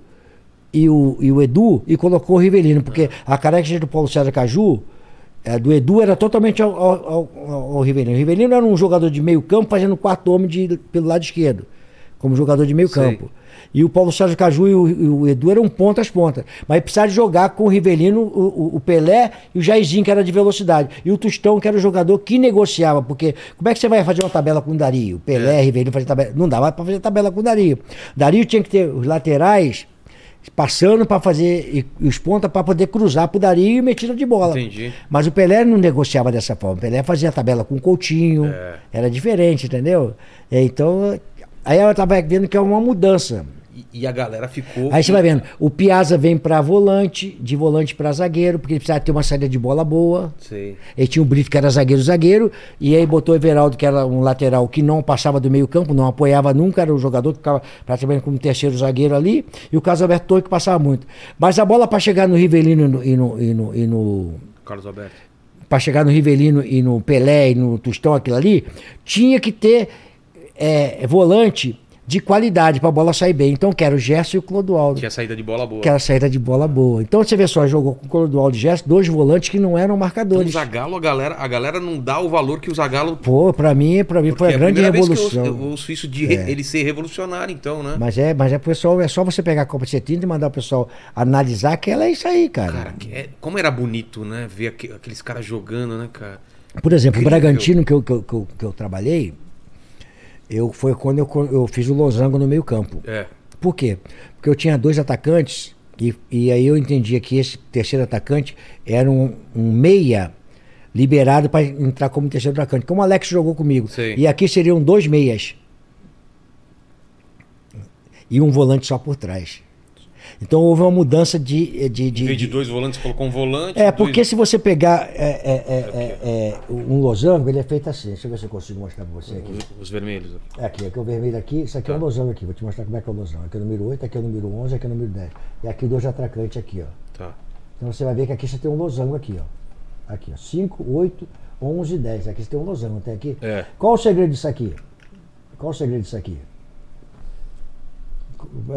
e o, e o Edu e colocou o Rivelino, porque Ah. a característica do Paulo César Caju, é, do Edu, era totalmente ao, ao, ao- ao Rivelino. O Rivelino era um jogador de meio campo fazendo quarto homem de, pelo lado esquerdo. como jogador de meio Sei. campo. E o Paulo Sérgio Caju e o, e o Edu eram pontas pontas. Mas precisava jogar com o Rivelino, o, o- Pelé e o Jairzinho, que era de velocidade. E o Tostão, que era o jogador que negociava. Porque como é que você vai fazer uma tabela com o Dario? Pelé, Rivelino fazer tabela. Não dava para fazer tabela com o Dario. Dario tinha que ter os laterais passando para fazer e, os pontas para poder cruzar pro Dario e metida de bola. Entendi. Mas o Pelé não negociava dessa forma. O Pelé fazia tabela com o Coutinho. É. Era diferente, entendeu? É, Então, aí eu tava vendo que é uma mudança. E, e a galera ficou. Aí você vai vendo, o Piazza vem para volante, de volante para zagueiro, porque ele precisava ter uma saída de bola boa. Sei. Ele tinha o Brito, que era zagueiro-zagueiro, e aí botou o Everaldo, que era um lateral que não passava do meio campo, não apoiava nunca, era o jogador que ficava praticamente como terceiro zagueiro ali, e o Carlos Alberto Torre, que passava muito. Mas a bola para chegar no Rivelino e no, e no, e no, e no Carlos Alberto. para chegar no Rivelino e no Pelé e no Tostão, aquilo ali, tinha que ter é, volante de qualidade para a bola sair bem. Então, quero o Gerson e o Clodoaldo. Tinha saída de bola boa. Que era saída de bola boa. Então você vê só, jogou com o Clodoaldo e Gerson, dois volantes que não eram Então, o marcadores. Zagallo, a galera, a galera não dá o valor que o Zagallo. Pô, pra mim, pra mim foi a grande primeira vez revolução. que eu, eu ouço isso de re- ele ser revolucionário, então, né? Mas é, mas é pessoal, é só você pegar a Copa de 70 e mandar o pessoal analisar que ela é isso aí, cara. Cara, que é- como era bonito, né? Ver aque- aqueles caras jogando, né, cara? Por exemplo, o Incrível. Bragantino que eu, que, eu, que, eu, que eu trabalhei, eu, foi quando eu, eu fiz o losango no meio campo. É. Por quê? Porque eu tinha dois atacantes e, e aí eu entendia que esse terceiro atacante era um, um meia liberado para entrar como terceiro atacante, como o Alex jogou comigo. Sei. E aqui seriam dois meias e um volante só por trás. Então houve uma mudança de, de, Em de, vez de dois volantes, colocou um volante. é, dois- porque se você pegar é, é, é, é, é, um losango, ele é feito assim. Deixa eu ver se eu consigo mostrar pra você aqui. Os, os vermelhos. É aqui, aqui é o vermelho aqui, isso aqui é um Tá. losango aqui. Vou te mostrar como é que é o losango. Aqui é o número 8, aqui é o número 11, aqui é o número 10. E aqui dois atracantes aqui, ó. Tá. Então você vai ver que aqui você tem um losango aqui, ó. Aqui, ó. 5, 8, 11 e 10. Aqui você tem um losango, tem aqui? É. Qual o segredo disso aqui? Qual o segredo disso aqui?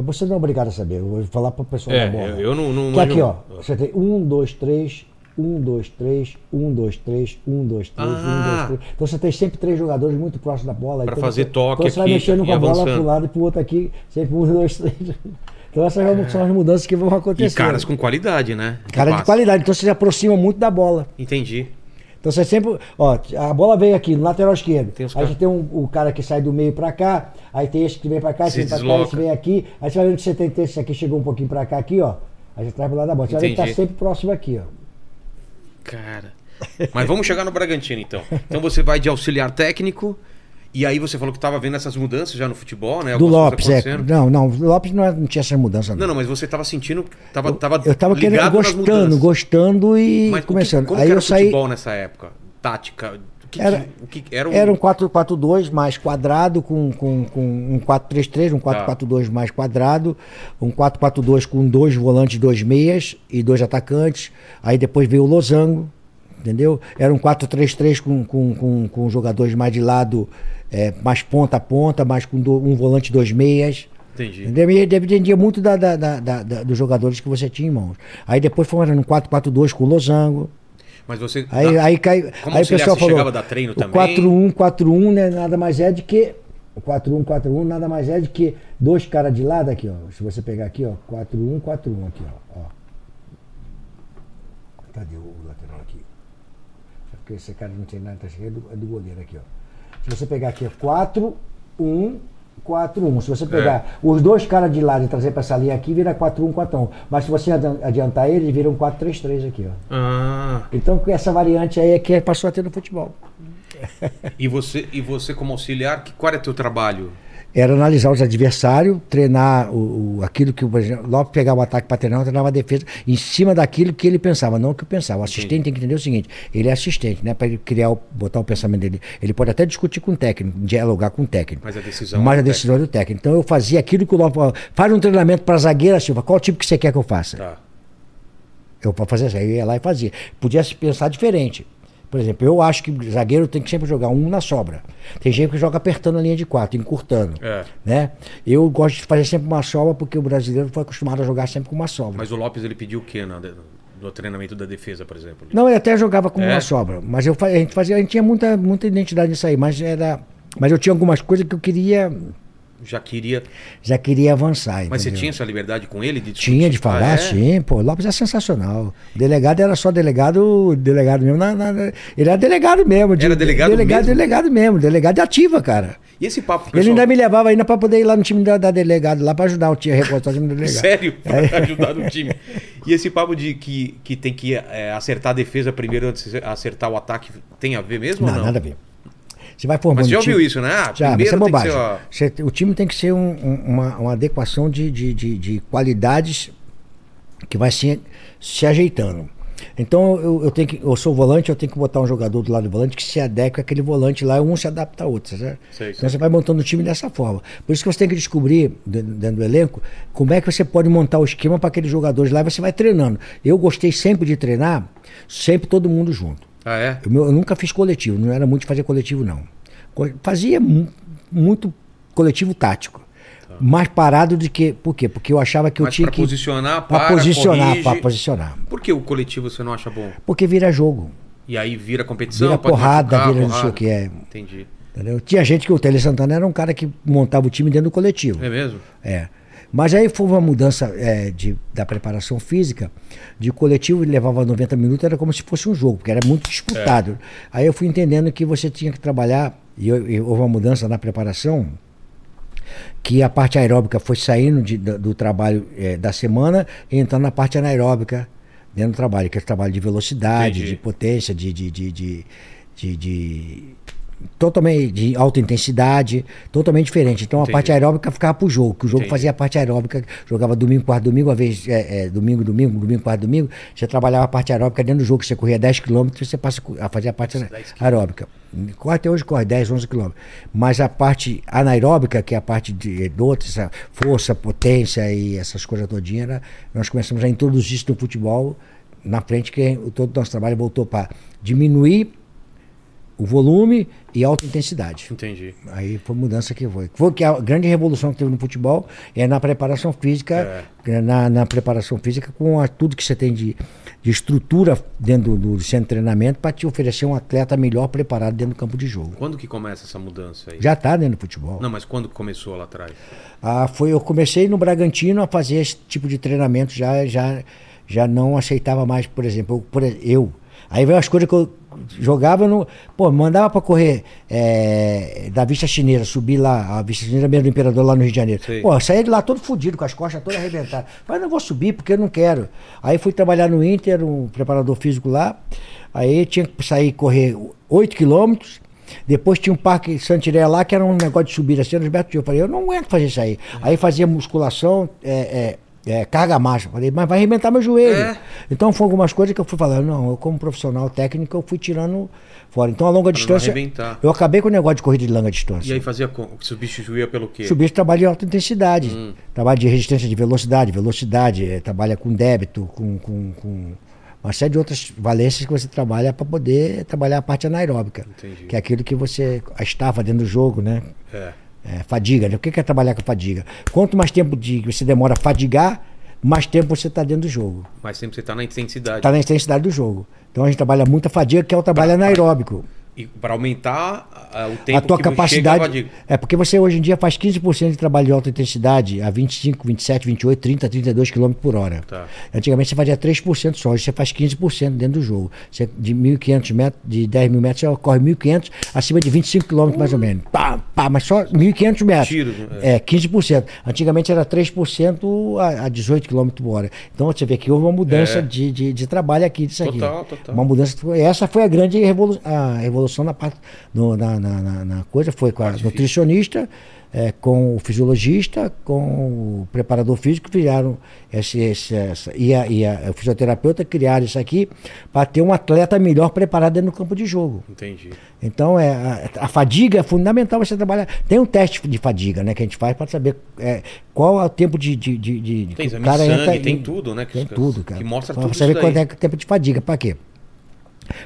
Você não é obrigado a saber, eu vou falar para o pessoal É, da bola. eu, eu não. não Que aqui, ó, você tem um, dois, três, um, dois, três, um, dois, três, um, dois, três, um, Ah. dois, três. Então você tem sempre três jogadores muito próximos da bola. Pra Então fazer você- toque Então você vai mexendo e com a bola avançando. pro lado e pro outro aqui, sempre um, dois, três. Então essas são as mudanças que vão E acontecer. caras com qualidade, né? Que Cara de qualidade, então você se aproxima muito da bola. Entendi. Então você sempre. Ó, a bola veio aqui, no lateral esquerdo. Tem aí você tem um, o cara que sai do meio pra cá, aí tem esse que vem pra cá, esse Se vem pra cá, esse vem aqui. Aí você vai vendo que você tem esse aqui chegou um pouquinho pra cá aqui, ó. Aí você traz pro lado da bola. Você vai ver que tá Entendi. sempre próximo aqui, ó. Cara. Mas vamos chegar no Bragantino, então. Então você vai de auxiliar técnico. E aí você falou que estava vendo essas mudanças já no futebol, né? Do Algumas Lopes, coisas é. Não, não, o Lopes não, é- não tinha essa mudança, não. Não, não, mas você estava sentindo. Tava, tava eu tava querendo, gostando, mudanças. gostando e Mas o que- começando. como aí que era eu saí. futebol nessa época? Tática? Que, Era- que- que era um... Era um 4-4-2 mais quadrado, com, com, com um 4-3-3, um Tá. 4-4-2 mais quadrado, um 4-4-2 com dois volantes, dois meias e dois atacantes. Aí depois veio o losango, entendeu? Era um 4-3-3 com, com, com, com jogadores mais de lado, é, mais ponta a ponta, mais com do- um volante, dois meias. Entendi. Dependia muito da, da- da- da- da- dos jogadores que você tinha em mãos. Aí depois foi um 4-4-2 com o losango. Mas você. Aí, na- aí, cai, Como aí o pessoal você falou. chegava a dar treino também? 4-1, 4-1, né, nada mais é de que. O 4-1, 4-1 nada mais é de que dois caras de lado aqui, ó. Se você pegar aqui, ó. 4-1, 4-1 aqui, ó. ó. Cadê o lateral aqui? Porque esse cara não tem nada, tá cheio, é do, é do goleiro aqui, ó. Se você pegar aqui, ó. 4-1. 4-1. Se você pegar os dois caras de lado e trazer para essa linha aqui, vira 4-1, 4-1. Mas se você adiantar eles, vira um 4-3-3 aqui, ó. Ah, Então, essa variante aí é que passou a ter no futebol. e você, e você como auxiliar, que, qual era teu trabalho? Era analisar os adversários, treinar o, o- aquilo que o Lopes pegava o ataque para treinar, treinava a defesa em cima daquilo que ele pensava, não o que eu pensava. O assistente tem que entender o seguinte: ele é assistente, né? Para ele criar, o- botar o pensamento dele. Ele pode até discutir com o técnico, dialogar com o técnico. Mas a decisão Mas é a do decisão é do técnico. Então eu fazia aquilo que o Lopes falava. Faz um treinamento para zagueira, Silva. Qual tipo que você quer que eu faça? Tá. Eu para fazer isso, aí eu ia lá e fazia. Podia se pensar diferente. Por exemplo, eu acho que zagueiro tem que sempre jogar um na sobra. Tem gente que joga apertando a linha de quatro, encurtando. É. Né? Eu gosto de fazer sempre uma sobra porque o brasileiro foi acostumado a jogar sempre com uma sobra. Mas o Lopes ele pediu o quê na- no treinamento da defesa, por exemplo? Não, ele até jogava com É? uma sobra. Mas eu, a gente fazia, a gente tinha muita, muita identidade nisso aí, mas era. Mas eu tinha algumas coisas que eu queria Já queria. Já queria avançar. Mas você entendeu? tinha essa liberdade com ele de discutir? Tinha de falar, Ah, é? sim, pô. Lopes é sensacional. O delegado era só delegado, delegado mesmo. na- na- ele era delegado mesmo. de- Era delegado delegado, mesmo? delegado mesmo. Delegado de ativa, cara. E esse papo, Ele pessoal? ainda me levava ainda pra poder ir lá no time da, da delegado, lá pra ajudar o time a reportar o time do delegado. Sério? Pra ajudar no time. E esse papo de que, que tem que é, acertar a defesa primeiro antes de acertar o ataque tem a ver mesmo Não, ou não? nada a ver. Você vai formando Mas você já um time- ouviu isso, né? Ah, Já, mas primeiro isso é bobagem. ser, ó, o time tem que ser um- um- uma, uma adequação de, de, de, de qualidades que vai se, se ajeitando. Então eu, eu tenho que, eu sou volante, eu tenho que botar um jogador do lado do volante que se adeque àquele volante lá, um se adapta a outro, certo? Sei, sei. Então você vai montando o time dessa forma. Por isso que você tem que descobrir, dentro dentro do elenco, como é que você pode montar o esquema para aqueles jogadores lá e você vai treinando. Eu gostei sempre de treinar, sempre todo mundo junto. Ah, é? Eu, eu nunca fiz coletivo, não era muito de fazer coletivo, não. Fazia mu- muito coletivo tático. Mais parado do que. Por quê? Porque eu achava que eu Tá. Mas tinha pra que. posicionar, Pra para, posicionar, corrige. pra posicionar. Por que o coletivo você não acha bom? Porque vira jogo. E aí vira competição? Vira porrada, machucar, vira não sei porrada. o que é. Entendi. Entendeu? Tinha gente que o Tele Santana era um cara que montava o time dentro do coletivo. É mesmo? É. Mas aí foi uma mudança é, de, da preparação física, de coletivo levava 90 minutos, era como se fosse um jogo, porque era muito disputado. Aí eu fui entendendo que você tinha que trabalhar, e, e houve uma mudança na preparação, que a parte aeróbica foi saindo de- do, do trabalho é, da semana e entrando na parte anaeróbica dentro do trabalho, que é o trabalho de velocidade, Entendi. de potência, de, de, de- de- totalmente de alta intensidade, totalmente diferente. Então Entendi. a parte aeróbica ficava pro jogo, que o jogo Entendi. fazia a parte aeróbica, jogava domingo, quarto domingo, uma vez é, é, domingo, domingo, domingo, quarto domingo, você trabalhava a parte aeróbica dentro do jogo, você corria 10 km, você passa a fazer a parte 10 aeróbica. Corre até hoje, corre 10, 11 km. Mas a parte anaeróbica, que é a parte de, do outro, essa força, potência e essas coisas todinhas, era- nós começamos a introduzir isso no futebol na frente, que todo o nosso trabalho voltou para diminuir o volume e alta intensidade. Entendi. Aí foi mudança que foi. Foi que a grande revolução que teve no futebol é na preparação física, é na, na preparação física com a- tudo que você tem de, de estrutura dentro do, do centro de treinamento para te oferecer um atleta melhor preparado dentro do campo de jogo. Quando que começa essa mudança aí? Já está dentro do futebol. Não, mas quando começou lá atrás? Ah, foi, eu comecei no Bragantino a fazer esse tipo de treinamento, já, já, já não aceitava mais, por exemplo, eu. por- eu. Aí veio as coisas que eu jogava no. Pô, mandava pra correr é, da Vista Chinesa, subir lá, a Vista Chinesa mesmo do Imperador lá no Rio de Janeiro. Sei. Pô, saí de lá todo fudido, com as costas todas arrebentadas. Mas não vou subir porque eu não quero. Aí fui trabalhar no Inter, um preparador físico lá. Aí tinha que sair e correr 8 quilômetros. Depois tinha um parque Santiré lá, que era um negócio de subir assim, no Gilberto Gil. Eu falei, eu não aguento fazer isso aí. Aí fazia musculação, é, é, é, carga marcha. Eu Falei, mas vai arrebentar meu joelho. É. Então foram algumas coisas que eu fui falando, não, eu como profissional técnico, eu fui tirando fora. Então a longa não distância. Eu acabei com o negócio de corrida de longa distância. E aí fazia como? Substituía pelo quê? Esse trabalho de alta intensidade. Hum. Trabalho de resistência de velocidade, velocidade, eh, trabalha com débito, com, com, com uma série de outras valências que você trabalha para poder trabalhar a parte anaeróbica. Entendi. Que é aquilo que você estava dentro do jogo, né? É. É, fadiga, né? O que é trabalhar com fadiga? Quanto mais tempo de, você demora a fadigar, mais tempo você está dentro do jogo. Mas sempre você tá na intensidade. Está na intensidade do jogo. Então a gente trabalha muito a fadiga, que é o trabalho anaeróbico. E para aumentar ah, o tempo a tua chega capacidade. fadiga. É porque você hoje em dia faz 15% de trabalho de alta intensidade a 25, 27, 28, 30, 32 km por hora. Tá. Antigamente você fazia 3% só, hoje você faz 15% dentro do jogo. Você, de 1.500 metros, de 10 mil metros, você corre 1.500 acima de 25 km mais ou menos. Pá, pá, mas só 1.500 metros. Tiros, né? É, 15%. Antigamente era 3% a, a 18 km por hora. Então você vê que houve uma mudança É. de, de, de trabalho aqui disso aqui. Total, total. Uma mudança. Essa foi a grande a revolução na, parte, no- na, na, na- na coisa, foi com a Parte nutricionista, é, com o fisiologista, com o preparador físico, criaram esse, esse- essa, e, a, e a- o fisioterapeuta criaram isso aqui para ter um atleta melhor preparado dentro do campo de jogo. Entendi. Então, é, a, a fadiga é fundamental você trabalhar. Tem um teste de fadiga né, que a gente faz para saber é, qual é o tempo de. de, de, de Tem que exame de sangue, tem tudo, né, que tem tudo, cara. que mostra pra tudo isso quanto é o tempo de fadiga. Para quê?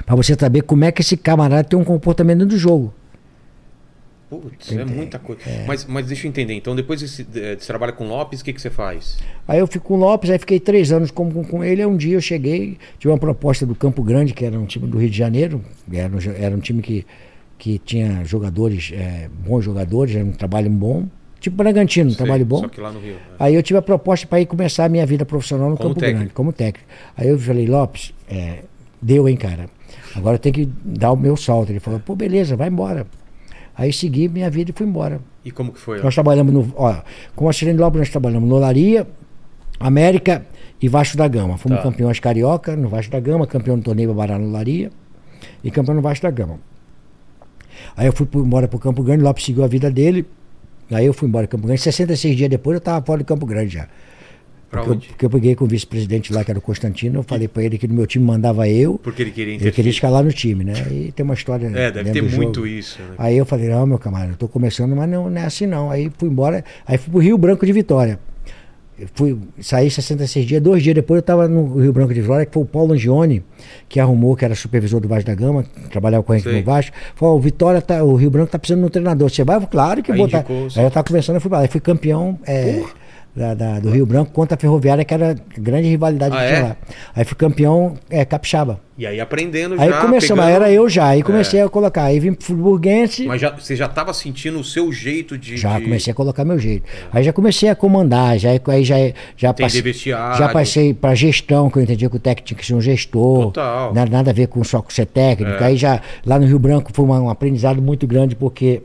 Para você saber como é que esse camarada tem um comportamento dentro do jogo. Putz, é muita coisa. Mas, mas deixa eu entender. Então, depois desse, eh, desse trabalho com o Lopes, o que, que você faz? Aí eu fico com o Lopes, aí fiquei três anos com, com, com ele. Um dia eu cheguei, tive uma proposta do Campo Grande, que era um time do Rio de Janeiro. Era um, era um time que, que tinha jogadores, eh, bons jogadores, era um trabalho bom. tipo Bragantino, Sei, trabalho bom. Só que lá no Rio. é. Aí eu tive a proposta para ir começar a minha vida profissional no Como Campo técnico. Grande, como técnico. Aí eu falei, Lopes, é, deu, hein, cara. Agora tenho que dar o meu salto. Ele falou, pô, beleza, vai embora. Aí segui minha vida e fui embora. E como que foi? Nós trabalhamos no. Ó, com a Sirene Lopes nós trabalhamos no Olaria, América e Vasco da Gama. Fomos Tá. campeões carioca no Vasco da Gama, campeão do torneio Babará no Olaria e campeão no Vasco da Gama. Aí eu fui embora pro Campo Grande, Lopes seguiu a vida dele. Aí eu fui embora pro Campo Grande. 66 dias depois eu estava fora do Campo Grande já. Pra Porque eu, onde? porque eu peguei com o vice-presidente lá, que era o Constantino, eu falei pra ele que no meu time mandava eu, Porque ele queria ele queria interferir. escalar no time, né? E tem uma história. É, deve ter do jogo. muito isso. Né? Aí eu falei, não, meu camarada, eu tô começando, mas não, não é assim não. Aí fui embora, aí fui pro Rio Branco de Vitória. Eu fui, saí 66 dias, dois dias depois eu estava no Rio Branco de Vitória, que foi o Paulo Angione, que arrumou, que era supervisor do Vasco da Gama, trabalhava com a gente no Vasco. Falou, o Vitória tá, o Rio Branco tá precisando de um treinador. Você vai? Eu claro que Aí vou. tá." indicou. Aí eu tava conversando, eu fui pra lá. Aí fui campeão é, da, da- do Rio Branco contra a Ferroviária, que era a grande rivalidade Ah, que tinha é? lá. Aí fui campeão é, capixaba. E aí aprendendo Aí já. começamos, pegando- era eu já. Aí comecei a colocar. Aí vim pro Friburguense. Mas já, você já estava sentindo o seu jeito de. Já de- comecei a colocar meu jeito. Aí já comecei a comandar, já, aí já, já, Entender passei, já passei para gestão, que eu entendi que o técnico tinha que ser um gestor. Total. Nada, nada a ver com só com ser técnico. É. Aí já, lá no Rio Branco foi uma- um aprendizado muito grande, porque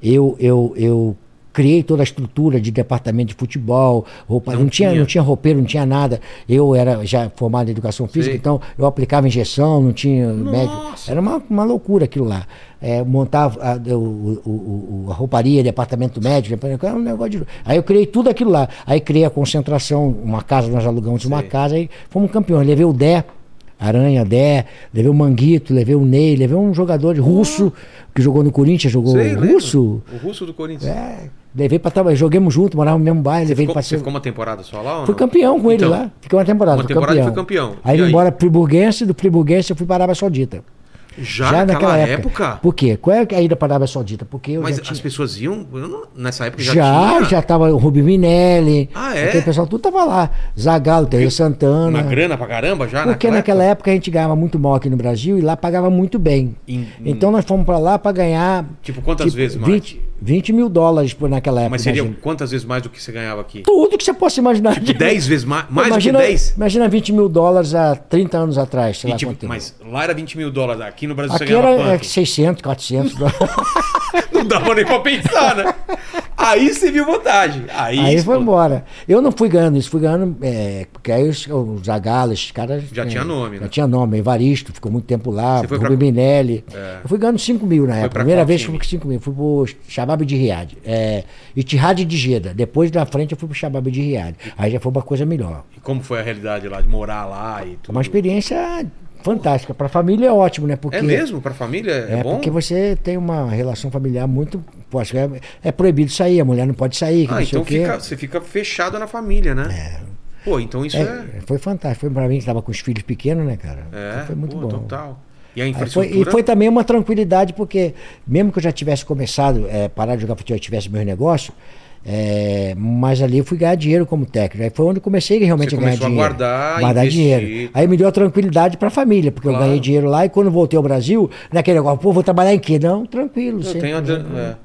eu, eu, eu criei toda a estrutura de departamento de futebol, roupa, Não não, tinha, tinha. não tinha roupeiro, não tinha nada. Eu era já formado em educação física, Sei. então eu aplicava injeção, não tinha médico. Era uma, uma loucura aquilo lá. É, montava a, o, o- o- a rouparia, departamento médico, era um negócio de. Aí eu criei tudo aquilo lá. Aí criei a concentração, uma casa, nós alugamos uma Sei. casa, aí fomos campeões. Levei o Dé, Aranha, Dé, levei o Manguito, levei o Ney, levei um jogador russo que jogou no Corinthians, jogou Sei, lembro. russo. O russo do Corinthians. É, levei pra trabalhar, joguemos junto, morava no mesmo bairro, levei ele Ficou, pra você ficou uma temporada só lá ou Fui não? campeão com ele Então, lá. Fiquei uma temporada. uma fui temporada campeão. foi campeão. Aí aí? embora pro Friburguense, do Friburguense eu fui para a Arábia Saudita. Já, naquela, época? Por quê? Qual é a ida para a Arábia Saudita? Porque Mas já as tinha... pessoas iam. não- nessa época já, Já, tinha. já, tava o Rubem Minelli. Ah, é? Aquele pessoal tudo tava lá. Zagallo, Terry Santana. Uma grana pra caramba já Porque naquela época a gente ganhava muito mal aqui no Brasil e lá pagava muito bem. Em- Então nós fomos para lá para ganhar. Tipo, quantas vezes mais? 20, 20 mil dólares por naquela época. Mas seria imagina. quantas vezes mais do que você ganhava aqui? Tudo que você possa imaginar. De 10 vezes mais? Mais imagina, do que 10? Imagina 20 mil dólares há 30 anos atrás. Sei E, lá tipo, mas lá era 20 mil dólares, aqui no Brasil Aqui você ganhava era é, quanto? 600, 400 dólares. Não dava nem pra pensar, né? Aí você viu vantagem. Aí, Aí foi embora. Eu não fui ganhando isso, fui ganhando. É, porque aí os, os esses caras. Já é, tinha nome, Já né? tinha nome. Evaristo ficou muito tempo lá. Foi Rubem pra- Minelli. É. Eu fui ganhando 5 mil na época. pra Primeira vez time? fui com 5 mil. Fui pro Shabab de Riad. É, Itihad de Jeddah. Depois da frente eu fui pro Shabab de Riad. Aí já foi uma coisa melhor. E como foi a realidade lá, de morar lá e tudo? Uma experiência fantástica. Pra família é ótimo, né? Porque, É mesmo? Pra família é, É, bom? porque você tem uma relação familiar muito. Que é, é proibido sair, a mulher não pode sair, Ah, não então fica, você fica fechado na família, né? Pô, então isso é... É, foi fantástico. Foi pra mim que estava com os filhos pequenos, né, cara? É, Então foi muito pô, bom. total. E a foi- infraestrutura... e foi também uma tranquilidade, porque mesmo que eu já tivesse começado, é, parar de jogar futebol e tivesse meus negócios, é, mas ali eu fui ganhar dinheiro como técnico. Aí foi onde eu comecei realmente Você a ganhar a dinheiro. guardar, guardar investir. dinheiro. Aí me deu a tranquilidade pra família, porque Claro. eu ganhei dinheiro lá e quando voltei ao Brasil, naquele negócio, pô, vou trabalhar em quê? Não, tranquilo. Eu sempre, tenho a...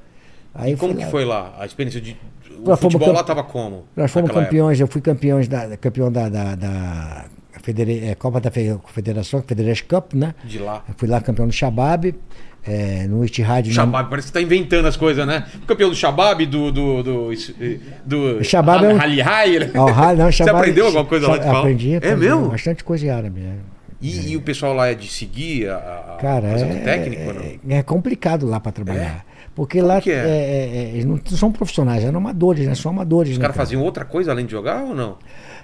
né? é. Aí E como que lá. foi lá? A experiência de... O Nós futebol campe- lá tava como? Nós fomos campeões, eu fui campeões da, campeão da, da, da Federa- é, Copa da Fe- Confederação, Federation Cup, né? época? De lá. Eu fui lá campeão do Shabab, é, no Itihad. no- Shabab, parece que você tá inventando as coisas, né? Campeão do Shabab, do. do. do. do Shabab é um- Rally High, né? Ra- não, Você Shabab- aprendeu alguma coisa lá de falar? Aprendi, É aprendi mesmo? Bastante coisa em árabe. né? E, e o pessoal lá é de seguir a, a Cara, é, técnico é, é complicado lá para trabalhar. Porque lá que é? é, é, é, eles não são profissionais, eram amadores, né? São amadores. Os né, caras cara? faziam outra coisa além de jogar ou não?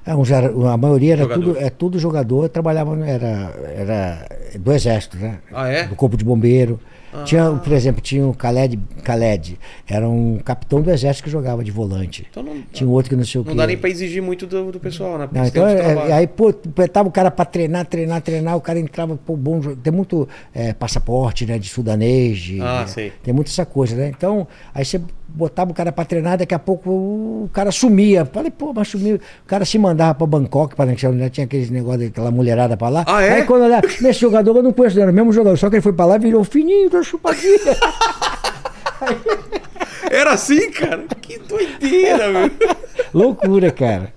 É, a maioria era Jogador. tudo, é tudo jogador, trabalhava, era, era do exército, né? Ah, é? Do corpo de bombeiro. Tinha, por exemplo, tinha o Khaled, Khaled, era um capitão do exército que jogava de volante. Então não, Tinha outro que não sei o não quê. dá nem pra exigir muito do, do pessoal, né? Não, então, é, aí, pô, tava o cara pra treinar, treinar, treinar, o cara entrava, pô, bom, jo- tem muito é, passaporte, né, de sudanês, de, Ah, né, tem muito essa coisa, né? Então, aí você botava o cara pra treinar, daqui a pouco o cara sumia. Falei, pô, mas sumiu. O cara se mandava pra Bangkok, para né, tinha aqueles negócio, aquela mulherada pra lá. Ah, é? Aí quando olhar, nesse jogador eu não conheço, não, era o mesmo jogador, só que ele foi pra lá e virou fininho da chupadinha. Era assim, cara? Que Que doideira, meu. Loucura, cara.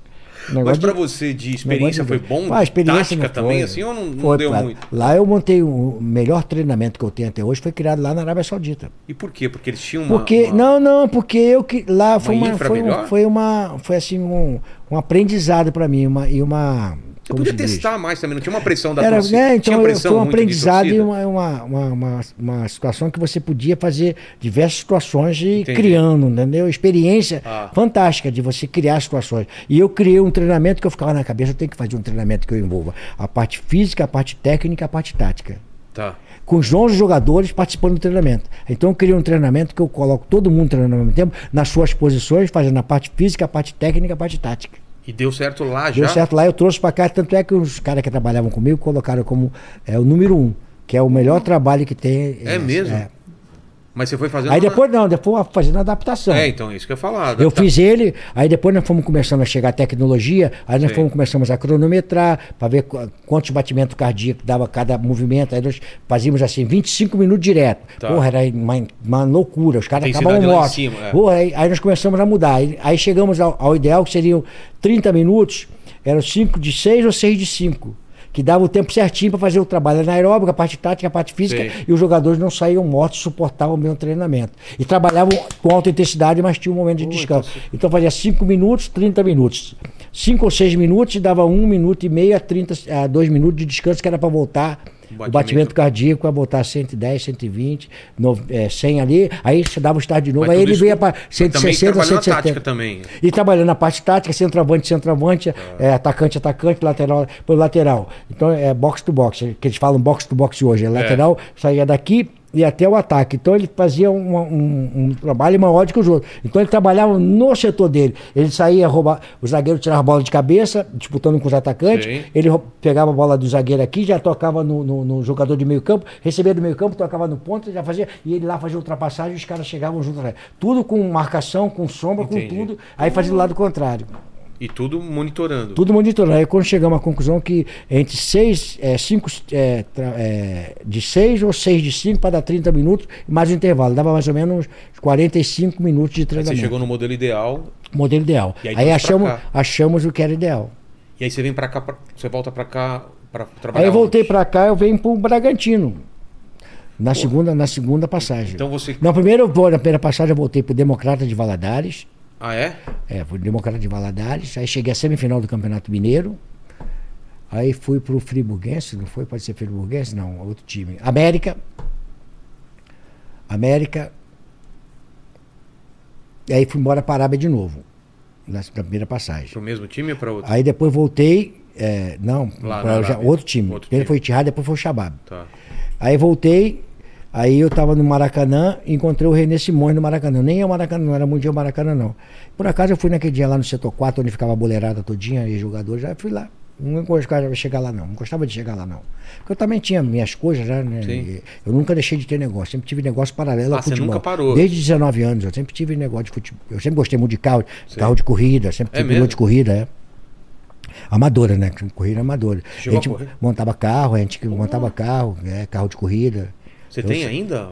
Mas de- você de experiência negócio foi de- bom? Ah, a experiência Tática também, assim, ou não, não Foi, deu muito? Lá eu montei o melhor treinamento que eu tenho até hoje, foi criado lá na Arábia Saudita. E por quê? Porque eles tinham uma... Porque, uma- não, não, porque eu que lá foi Uma foi, um- foi uma, foi assim um, um aprendizado pra mim, uma e uma. Como podia testar mais também, não tinha uma pressão da Era, torcida? tinha então eu- foi um aprendizado e uma, uma, uma, uma situação que você podia fazer diversas situações e Entendi. criando, entendeu? Experiência Ah. fantástica de você criar situações. E eu criei um treinamento que eu ficava na cabeça, eu tenho que fazer um treinamento que eu envolva a parte física, a parte técnica, a parte tática Tá. com os 11 jogadores participando do treinamento. Então eu criei um treinamento que eu coloco todo mundo treinando ao mesmo tempo, nas suas posições, fazendo a parte física, a parte técnica, a parte tática. E deu certo lá Deu já? certo lá, eu trouxe pra cá, tanto é que os caras que trabalhavam comigo colocaram como é, o número um, que é o melhor trabalho que tem. É mesmo? é. Mas você foi fazendo... Aí depois não, depois fazendo adaptação. É, então, isso que eu ia falar. Eu adapta- fiz ele, aí depois nós fomos começando a chegar a tecnologia, aí nós Sim. fomos começamos a cronometrar para ver qu- quantos batimentos cardíacos dava cada movimento, aí nós fazíamos assim 25 minutos direto. Tá. Porra, era uma, uma loucura, os caras acabavam mortos. cima, é. Porra, aí, aí nós começamos a mudar, aí, aí chegamos ao, ao ideal que seriam 30 minutos, eram 5 de 6 ou 6 de 5. Que dava o tempo certinho para fazer o trabalho anaeróbico, a parte tática, a parte física, Sei. e os jogadores não saíam mortos, suportavam o meu treinamento. E trabalhavam com alta intensidade, mas tinha um momento de descanso. Então fazia 5 minutos, 30 minutos. 5 ou 6 minutos e dava 1 minuto e meio a 30 a 2 minutos de descanso, que era para voltar o Batimento. batimento cardíaco, a voltar a 110, 120, no, é, 100 ali. Aí você dava o start de novo, Mas aí ele veio para Também 160, trabalhou na tática 170. também. E trabalhando na parte tática, centroavante, centroavante, é, atacante, atacante, lateral pelo lateral. Então é box to box, que eles falam box to box hoje. É lateral, saía daqui e até o ataque. Então ele fazia uma- um, um trabalho maior do que os outros. Então ele trabalhava no setor dele. Ele saía, roubar, o zagueiro tirava a bola de cabeça, disputando com os atacantes. Sim. Ele pegava a bola do zagueiro aqui, já tocava no, no- no jogador de meio campo, recebia do meio campo, tocava no ponto, já fazia, e ele lá fazia ultrapassagem e os caras chegavam junto. atrás. Tudo com marcação, com sombra, Entendi. com tudo. Aí fazia do lado contrário. E tudo monitorando. Tudo monitorando. Aí quando chegamos à conclusão que entre seis, é, cinco, é, é, de 6 ou 6 de 5 para dar 30 minutos, mais o intervalo. Dava mais ou menos uns 45 minutos de Aí você treinamento. chegou no modelo ideal Modelo ideal. Aí Aí, achamos, achamos o que era ideal. e aí você vem pra cá, pra- você volta pra cá Aí trabalhar eu voltei para cá, eu venho para o Bragantino. Na segunda, na segunda passagem. Então você... Na primeira, eu vou- na primeira passagem eu voltei para o Democrata de Valadares. Ah, é? É, fui Democrata de Valadares. Aí cheguei à semifinal do Campeonato Mineiro. Aí fui pro Friburguense, não foi? Pode ser Friburguense? Não, outro time. América. América. E aí fui embora para Arábia de novo. Na primeira passagem. Pro mesmo time ou pra outro? Aí depois voltei. é, não, Lá pra já- outro time. Outro Ele time. foi Tihad, depois foi o Shabab. Tá. Aí voltei, aí eu tava no Maracanã, encontrei o René Simões no Maracanã. Nem é o Maracanã, não era Mundial Maracanã, não. Por acaso eu fui naquele dia lá no setor 4, onde ficava a boleirada todinha e jogadores, já fui lá. Não gostava de chegar lá, não. Não gostava de chegar lá, não. Porque eu também tinha minhas coisas né? Sim. Eu nunca deixei de ter negócio. Sempre tive negócio paralelo Ah, ao você futebol. nunca parou? Desde 19 anos, eu sempre tive negócio de futebol. Eu sempre gostei muito de carro, Sim. carro de corrida, sempre É piloto de corrida, é. Amadora, né? Corrida amadora. Chegou a gente a montava carro, a gente montava carro, é, carro de corrida. Você Eu tem sei. ainda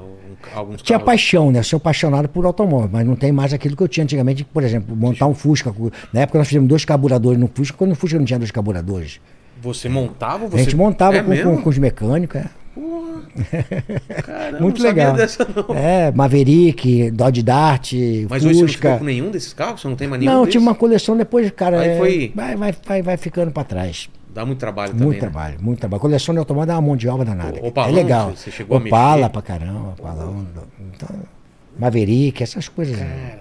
alguns Tinha carros? paixão, né? Eu sou apaixonado por automóvel, mas não tem mais aquilo que eu tinha antigamente, por exemplo, montar um Fusca. Na época nós fizemos dois carburadores no Fusca, quando o Fusca não tinha dois carburadores. Você montava ou A você... gente montava é com, com- com os mecânicos, é. Caramba, Muito legal. dessa, não. É, Maverick, Dodge Dart, Mas hoje você não ficou Fusca. com nenhum desses carros? Você não tem mais nenhum Não, eu tive uma coleção depois, cara. Aí é, foi- vai, vai, vai, vai ficando pra trás. Dá muito trabalho também, Muito né? trabalho, muito trabalho. Coleção de automóvel dá uma mão de obra danada. O- Opalão, é legal. você- chegou a Opala mexer? pra caramba, Opalão. Então, Maverick, essas coisas. né?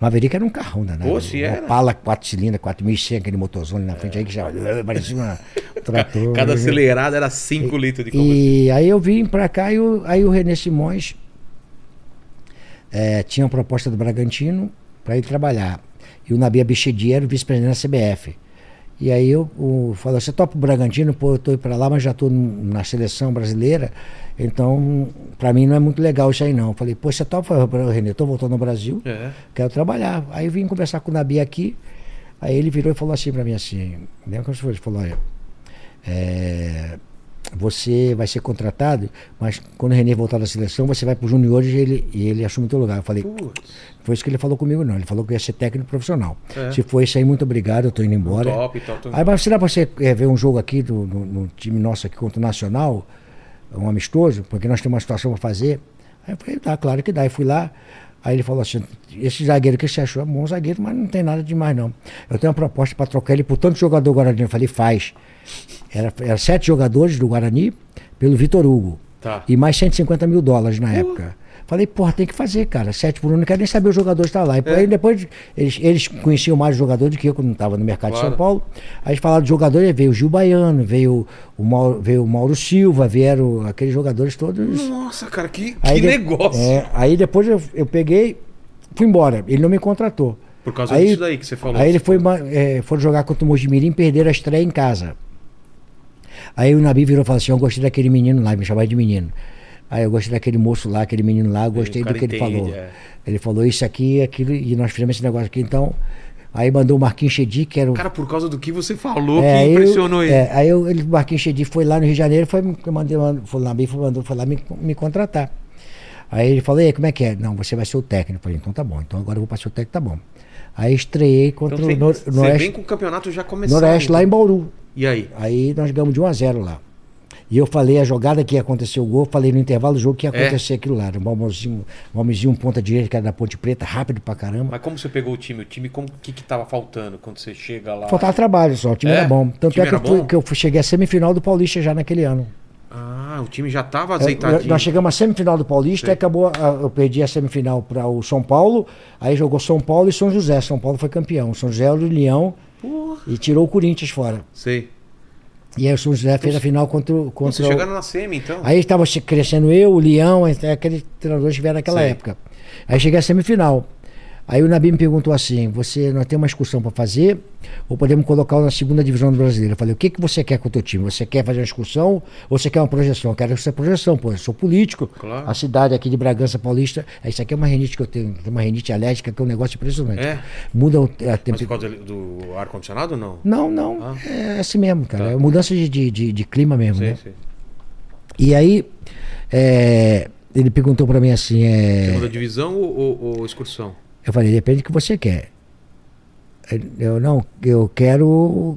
Maverick era um carrão danado. Pô, se era. Opala 4 cilindros, 4100, aquele motorzão ali na frente aí que já parecia uma- um trator. Cada acelerada era 5 litros de combustível. E aí eu vim pra cá e o- aí o René Simões eh, tinha uma proposta do Bragantino para ir trabalhar. E o Nabi Abichedi era o vice-presidente da CBF. E aí eu o, falou, você topa o Bragantino? Pô, eu tô indo pra lá, mas já tô na seleção brasileira, então pra mim não é muito legal isso aí não. Eu falei, pô, você topa? Eu René, tô voltando ao Brasil, É. quero trabalhar. Aí eu vim conversar com o Nabi aqui, aí ele virou e falou assim pra mim assim, lembra como fosse? Ele falou, olha, é, você vai ser contratado, mas quando o Renê voltar da seleção, você vai para os juniores e ele, e ele assume o teu lugar. Eu falei, Putz, foi isso que ele falou comigo, não. Ele falou que ia ser técnico profissional. É. Se for isso aí, muito obrigado, eu tô indo embora. top e tal. tô- Aí, mas será pra você é, ver um jogo aqui do, no, no time nosso aqui contra o Nacional, um amistoso, porque nós temos uma situação para fazer? Aí eu falei, dá, claro que dá. Aí fui lá, aí ele falou assim, esse zagueiro que você achou é bom zagueiro, mas não tem nada demais não. Eu tenho uma proposta para trocar ele por tanto jogador Guarani. Eu falei, faz. Era, era sete jogadores do Guarani pelo Vitor Hugo. Tá. E mais 150 mil dólares na época. Falei, porra, tem que fazer, cara. Sete por um, não quero nem saber os jogadores que estavam lá. E É. aí depois eles, eles conheciam mais jogadores do que eu quando estava no mercado Claro. de São Paulo. Aí eles falaram de jogadores, veio o Gil Baiano, veio o Mauro, veio o Mauro Silva, vieram aqueles jogadores todos. Nossa, cara, que, que Aí negócio. é, aí depois eu, eu peguei, fui embora. Ele não me contratou. Por causa aí- disso daí que você falou. Aí ele foi, é, foram jogar contra o Mojimirim e perderam a estreia em casa. Aí o Nabi virou e falou assim: Eu gostei daquele menino lá, me chamava de menino. Aí eu gostei daquele moço lá, aquele menino lá, eu gostei do que ele entende, falou. é. Ele falou isso aqui, aquilo, e nós fizemos esse negócio aqui. Então, aí mandou o Marquinhos Chedi, que era o. Cara, por causa do que você falou, É, que aí eu- impressionou ele. é, aí eu, ele, o Marquinhos Chedi foi lá no Rio de Janeiro, foi, mandei, foi lá, foi, mandou, foi lá me, me contratar. Aí ele falou, e aí, como é que é? Não, você vai ser o técnico. Eu falei, então tá bom, então agora eu vou para ser o técnico, tá bom. Aí estreiei contra Então, o você, Nor- você Noroeste, vem com o campeonato já começando. Noroeste lá em Bauru. E aí? Aí nós ganhamos de 1 a 0 lá. E eu falei a jogada que ia acontecer o gol, falei no intervalo do jogo que ia É? acontecer aquilo lá. O Malmozinho, Malmozinho, um ponta direita, que era da Ponte Preta, rápido pra caramba. Mas como você pegou o time? O time, como, o que que tava faltando quando você chega lá? Faltava trabalho só, o time É? era bom. Tanto é que eu, fui, que eu cheguei à semifinal do Paulista já naquele ano. Ah, o time já tava Eu- azeitadinho. nós chegamos à semifinal do Paulista e acabou. Eu perdi a semifinal para o São Paulo. Aí jogou São Paulo e São José. São Paulo foi campeão. São José era o Leão Porra. e tirou o Corinthians fora. Sei. E aí o São José fez a final contra, o- contra Vocês o. chegaram na semi, então? Aí estava crescendo eu, o Leão, até aqueles treinadores que vieram naquela Sei. época. Aí cheguei à semifinal. Aí o Nabi me perguntou assim: você, nós temos uma excursão para fazer, ou podemos colocar na segunda divisão do brasileiro? Eu falei: o que, que você quer com o teu time? Você quer fazer uma excursão ou você quer uma projeção? Eu quero essa projeção, pô. Eu sou político. Claro. A cidade aqui de Bragança Paulista, isso aqui é uma renite que eu tenho, uma renite alérgica que é um negócio impressionante. É? Muda o- a Mas por temperatura. causa do ar-condicionado ou não? Não, não, Ah. é assim mesmo, cara. Tá. É mudança de, de, de, de clima mesmo. Sei, né? sei. E aí, é, ele perguntou para mim assim: é, Segunda divisão ou, ou- ou excursão? Eu falei, depende do que você quer. Eu não, eu quero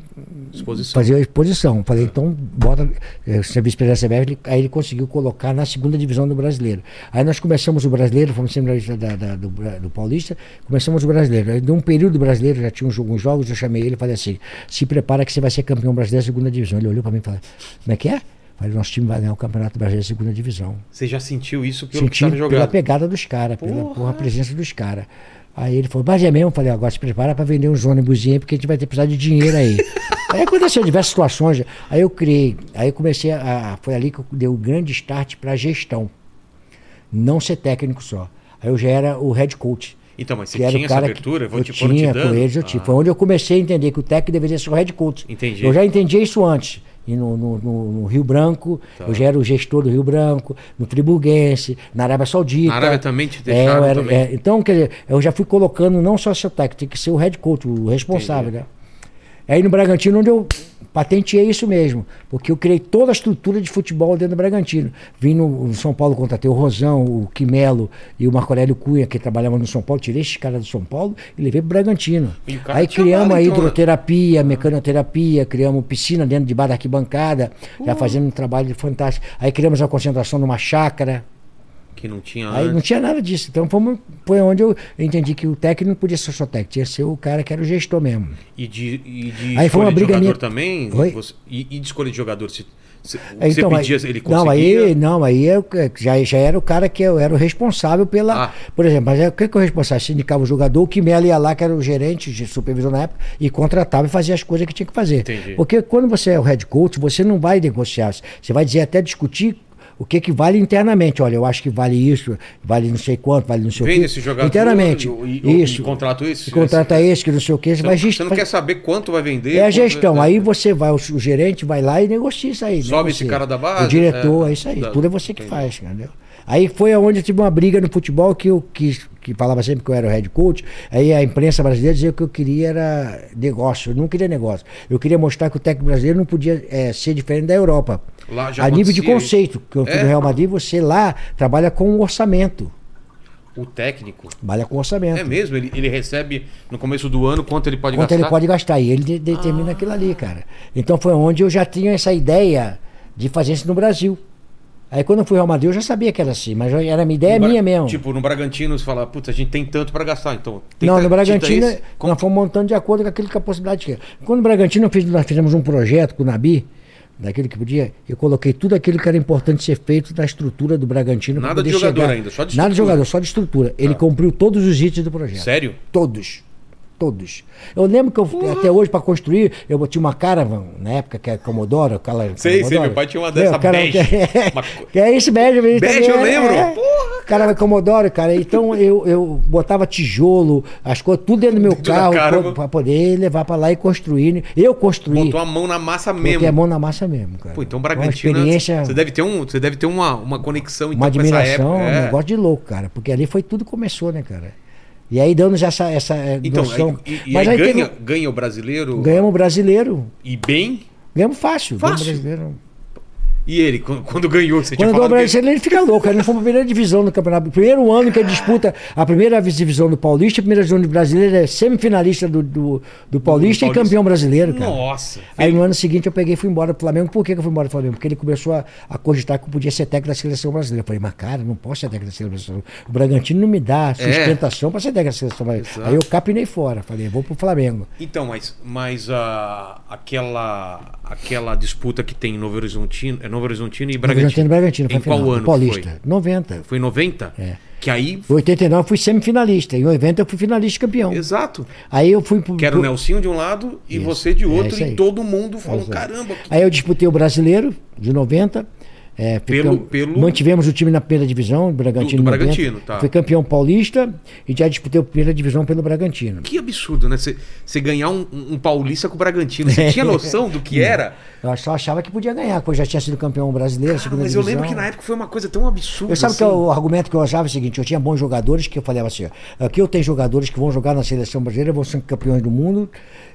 Exposição. fazer a exposição. Falei, então bota. eh, Serviço da CBF, ele- aí ele conseguiu colocar na segunda divisão do brasileiro. Aí nós começamos o brasileiro, fomos semifinalista da, da- do, do Paulista, começamos o brasileiro. Aí, de um período do brasileiro, já tinha uns jogos, eu chamei ele e falei assim: se prepara que você vai ser campeão brasileiro da segunda divisão. Ele olhou para mim e falou: como é que é? Falei, nosso time vai ganhar o Campeonato Brasileiro da segunda divisão. Você já sentiu isso pelo que Senti pela jogando? pegada dos caras, pela porra, presença dos caras. Aí ele falou, mas é mesmo? Eu falei, agora se prepara para vender uns ônibus porque a gente vai ter que precisar de dinheiro aí. aí aconteceu diversas situações. Aí eu criei, aí eu comecei a. Foi ali que eu dei o grande start para gestão. Não ser técnico só. Aí eu já era o head coach. Então, mas você Que tinha essa abertura? Vou eu te, te tinha dando? com eles, eu tive. Ah, Foi onde eu comecei a entender que o técnico deveria ser o head coach. Entendi. Eu já entendia isso antes. E no, no- no- no Rio Branco, Tá. eu já era o gestor do Rio Branco, no Friburguense, na Arábia Saudita. Na Arábia também te É, deixaram eu era- também? é, então, quer dizer, eu já fui colocando não só seu técnico, tem que ser o head coach, o responsável, Entendi. né? Aí no Bragantino, onde eu patenteei isso mesmo, porque eu criei toda a estrutura de futebol dentro do Bragantino. Vim no, no São Paulo, contratei o Rosão, o Quimelo e o Marco Aurélio Cunha, que trabalhavam no São Paulo, tirei esses caras do São Paulo e levei pro Bragantino. Aí criamos a hidroterapia, mecanoterapia, criamos piscina dentro de bar da arquibancada, já fazendo um trabalho fantástico. Aí criamos a concentração numa chácara. Que não tinha Aí não antes. tinha nada disso. Então fomos, foi onde eu entendi que o técnico não podia ser só técnico, tinha que ser o cara que era o gestor mesmo. E de, e de Aí foi uma briga jogador minha- também? Você- e, e de escolha de jogador? Você, você, É, você então, pedia, aí- ele não, conseguia? aí, não, aí eu já, já era o cara que eu era o responsável pela. Ah. Por exemplo, mas é, o que, que eu responsável? Se indicava o jogador, o Quimelo ia lá, que era o gerente de supervisão na época, e contratava e fazia as coisas que tinha que fazer. Entendi. Porque quando você é o head coach, você não vai negociar, você vai dizer até discutir. O que, que vale internamente? Olha, eu acho que vale isso, vale não sei quanto, vale não sei o Vende quê. esse jogador Internamente. e, e, isso. e contrato esse. E contrata esse, que não sei o quê. Você, vai gest- você não quer saber quanto vai vender? é a gestão. é, Aí você vai, o, o gerente vai lá e negocia isso aí. Sobe negocia. esse cara da base, O diretor, é, é, isso aí. da- Tudo é você que entendi. faz, entendeu? Aí foi aonde eu tive uma briga no futebol que eu quis, que falava sempre que eu era o head coach. Aí a imprensa brasileira dizia que eu queria era negócio. Eu não queria negócio. Eu queria mostrar que o técnico brasileiro não podia eh, ser diferente da Europa. Lá já a nível de conceito, que eu fui É? no Real Madrid, você lá trabalha com orçamento. O técnico. Trabalha com orçamento. É mesmo? Ele, ele recebe no começo do ano quanto ele pode Quanto gastar? ele pode gastar. E ele de- determina aquilo ali, cara. Então foi onde eu já tinha essa ideia de fazer isso no Brasil. Aí quando eu fui ao Madrid, eu já sabia que era assim, mas era uma ideia No Bra- minha mesmo. Tipo, no Bragantino você fala, putz, a gente tem tanto pra gastar, então. não, no Bragantino, isso. Como- nós fomos montando de acordo com aquilo que a possibilidade tinha. Quando no Bragantino fiz- nós fizemos um projeto com o Nabi, daquele que podia, eu coloquei tudo aquilo que era importante ser feito da estrutura do Bragantino. Nada de jogador chegar. ainda, só de Nada estrutura. de jogador, só de estrutura. Ele cumpriu todos os itens do projeto. Sério? Todos. Todos. Eu lembro que eu, até hoje, para construir, eu tinha uma Caravan, na época que é Commodore. Aquela, Sei, sei, meu pai tinha uma dessa Meu, cara, bege. Que, Uma- que é esse bege. Bege, também, eu é, lembro. É. Porra, Cara, Commodore, cara. Então eu, eu botava tijolo, as coisas, tudo dentro do meu Dentro carro, para poder levar para lá e construir. Eu construí. Botou a mão na massa Botei mesmo. a mão na massa mesmo, cara. Pô, então Uma Bragantino. experiência, Você deve ter, um, você deve ter uma, uma conexão então, uma com essa admiração, época. um é. negócio de louco, cara. Porque ali foi tudo que começou, né, cara? E aí dando já essa, essa eh, Então, noção. aí, e, Mas aí aí ganha, teve- ganha o brasileiro ganhamos o brasileiro. e bem. Ganhamos fácil. ganhamos Fácil? o brasileiro. E ele, quando, quando ganhou, você Quando tinha falado que- brasileiro, ele fica louco. Ele não foi pra primeira divisão do campeonato. Primeiro ano que ele disputa a primeira divisão do Paulista, a primeira divisão do brasileiro, é semifinalista do, do, do Paulista, Paulista. e campeão brasileiro, cara. Nossa. Aí no ano seguinte eu peguei e fui embora do Flamengo. Por que, que eu fui embora do Flamengo? Porque ele começou a, a cogitar que eu podia ser técnico da seleção brasileira. Eu falei, mas cara, não posso ser técnico da seleção brasileira. O Bragantino não me dá sustentação para ser técnico da seleção brasileira. É. Exato. Aí eu capinei fora. Falei, vou pro Flamengo. Então, mas, mas ah, aquela, aquela disputa que tem em Novo Horizontino, é Novo Horizontino e Bragantino. Bragantino, Bragantino. Em final, qual ano Paulista. foi? 90. Foi em 90? É. Que aí. Em 89 eu fui semifinalista. Em 90 eu fui finalista e campeão. Exato. Aí eu fui pro. Que era o Nelsinho de um lado e Isso. você de É outro, isso e todo mundo falou: caramba, que Aí eu disputei o brasileiro de 90. É, Pelo- ficamos- pelo- Mantivemos o time na primeira divisão, Bragantino. Do- do 90. Bragantino, tá. Fui campeão paulista e já disputei a primeira divisão pelo Bragantino. Que absurdo, né? Você ganhar um, um paulista com o Bragantino. Você tinha noção do que era? Eu só achava que podia ganhar, porque eu já tinha sido campeão brasileiro, Cara, segunda mas eu divisão. lembro que na época foi uma coisa tão absurda. Eu sabe que assim. o argumento que eu usava é o seguinte, eu tinha bons jogadores que eu falava assim, aqui eu tenho jogadores que vão jogar na seleção brasileira, vão ser campeões do mundo,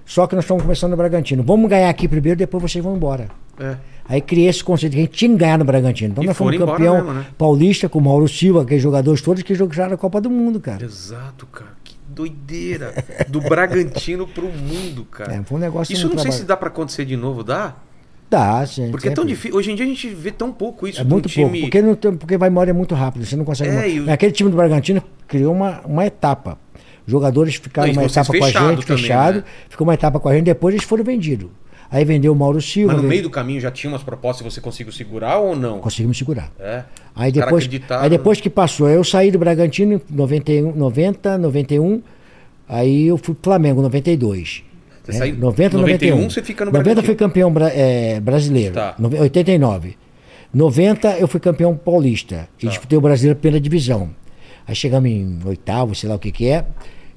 só que nós estamos começando no Bragantino. Vamos ganhar aqui primeiro, depois vocês vão embora. É. Aí criei esse conceito que a gente tinha que ganhar no Bragantino. Então E nós fomos campeão mesmo, né? paulista com o Mauro Silva, aqueles jogadores todos que jogaram a Copa do Mundo, cara. Exato, cara. Que doideira. Do Bragantino pro mundo, cara. É, foi um negócio Isso eu não muito sei se dá pra acontecer de novo, dá? Dá, sim. Porque é tão sempre. difícil. Hoje em dia a gente vê tão pouco isso. É um muito pouco, time... porque, não tem- porque vai embora é muito rápido, você não consegue. É, e o- Aquele time do Bragantino criou uma, uma etapa. Jogadores ficaram Não, uma etapa com a gente, também, fechado, né? ficou uma etapa com a gente, depois eles foram vendidos. Aí vendeu o Mauro Silva. Mas no meio do caminho já tinha umas propostas e você conseguiu segurar ou não? Conseguimos segurar. É. Aí depois, aí depois que passou, eu saí do Bragantino em 91, 90, 91, aí eu fui pro Flamengo, 92. Você né? saiu- 90, 91, 91. você fica no 90 Bragantino. fui campeão bra- é, brasileiro. Tá. Nove- 89. 90 eu fui campeão paulista. E Tá. disputei o brasileiro pela divisão. Aí chegamos em oitavo, sei lá o que que é.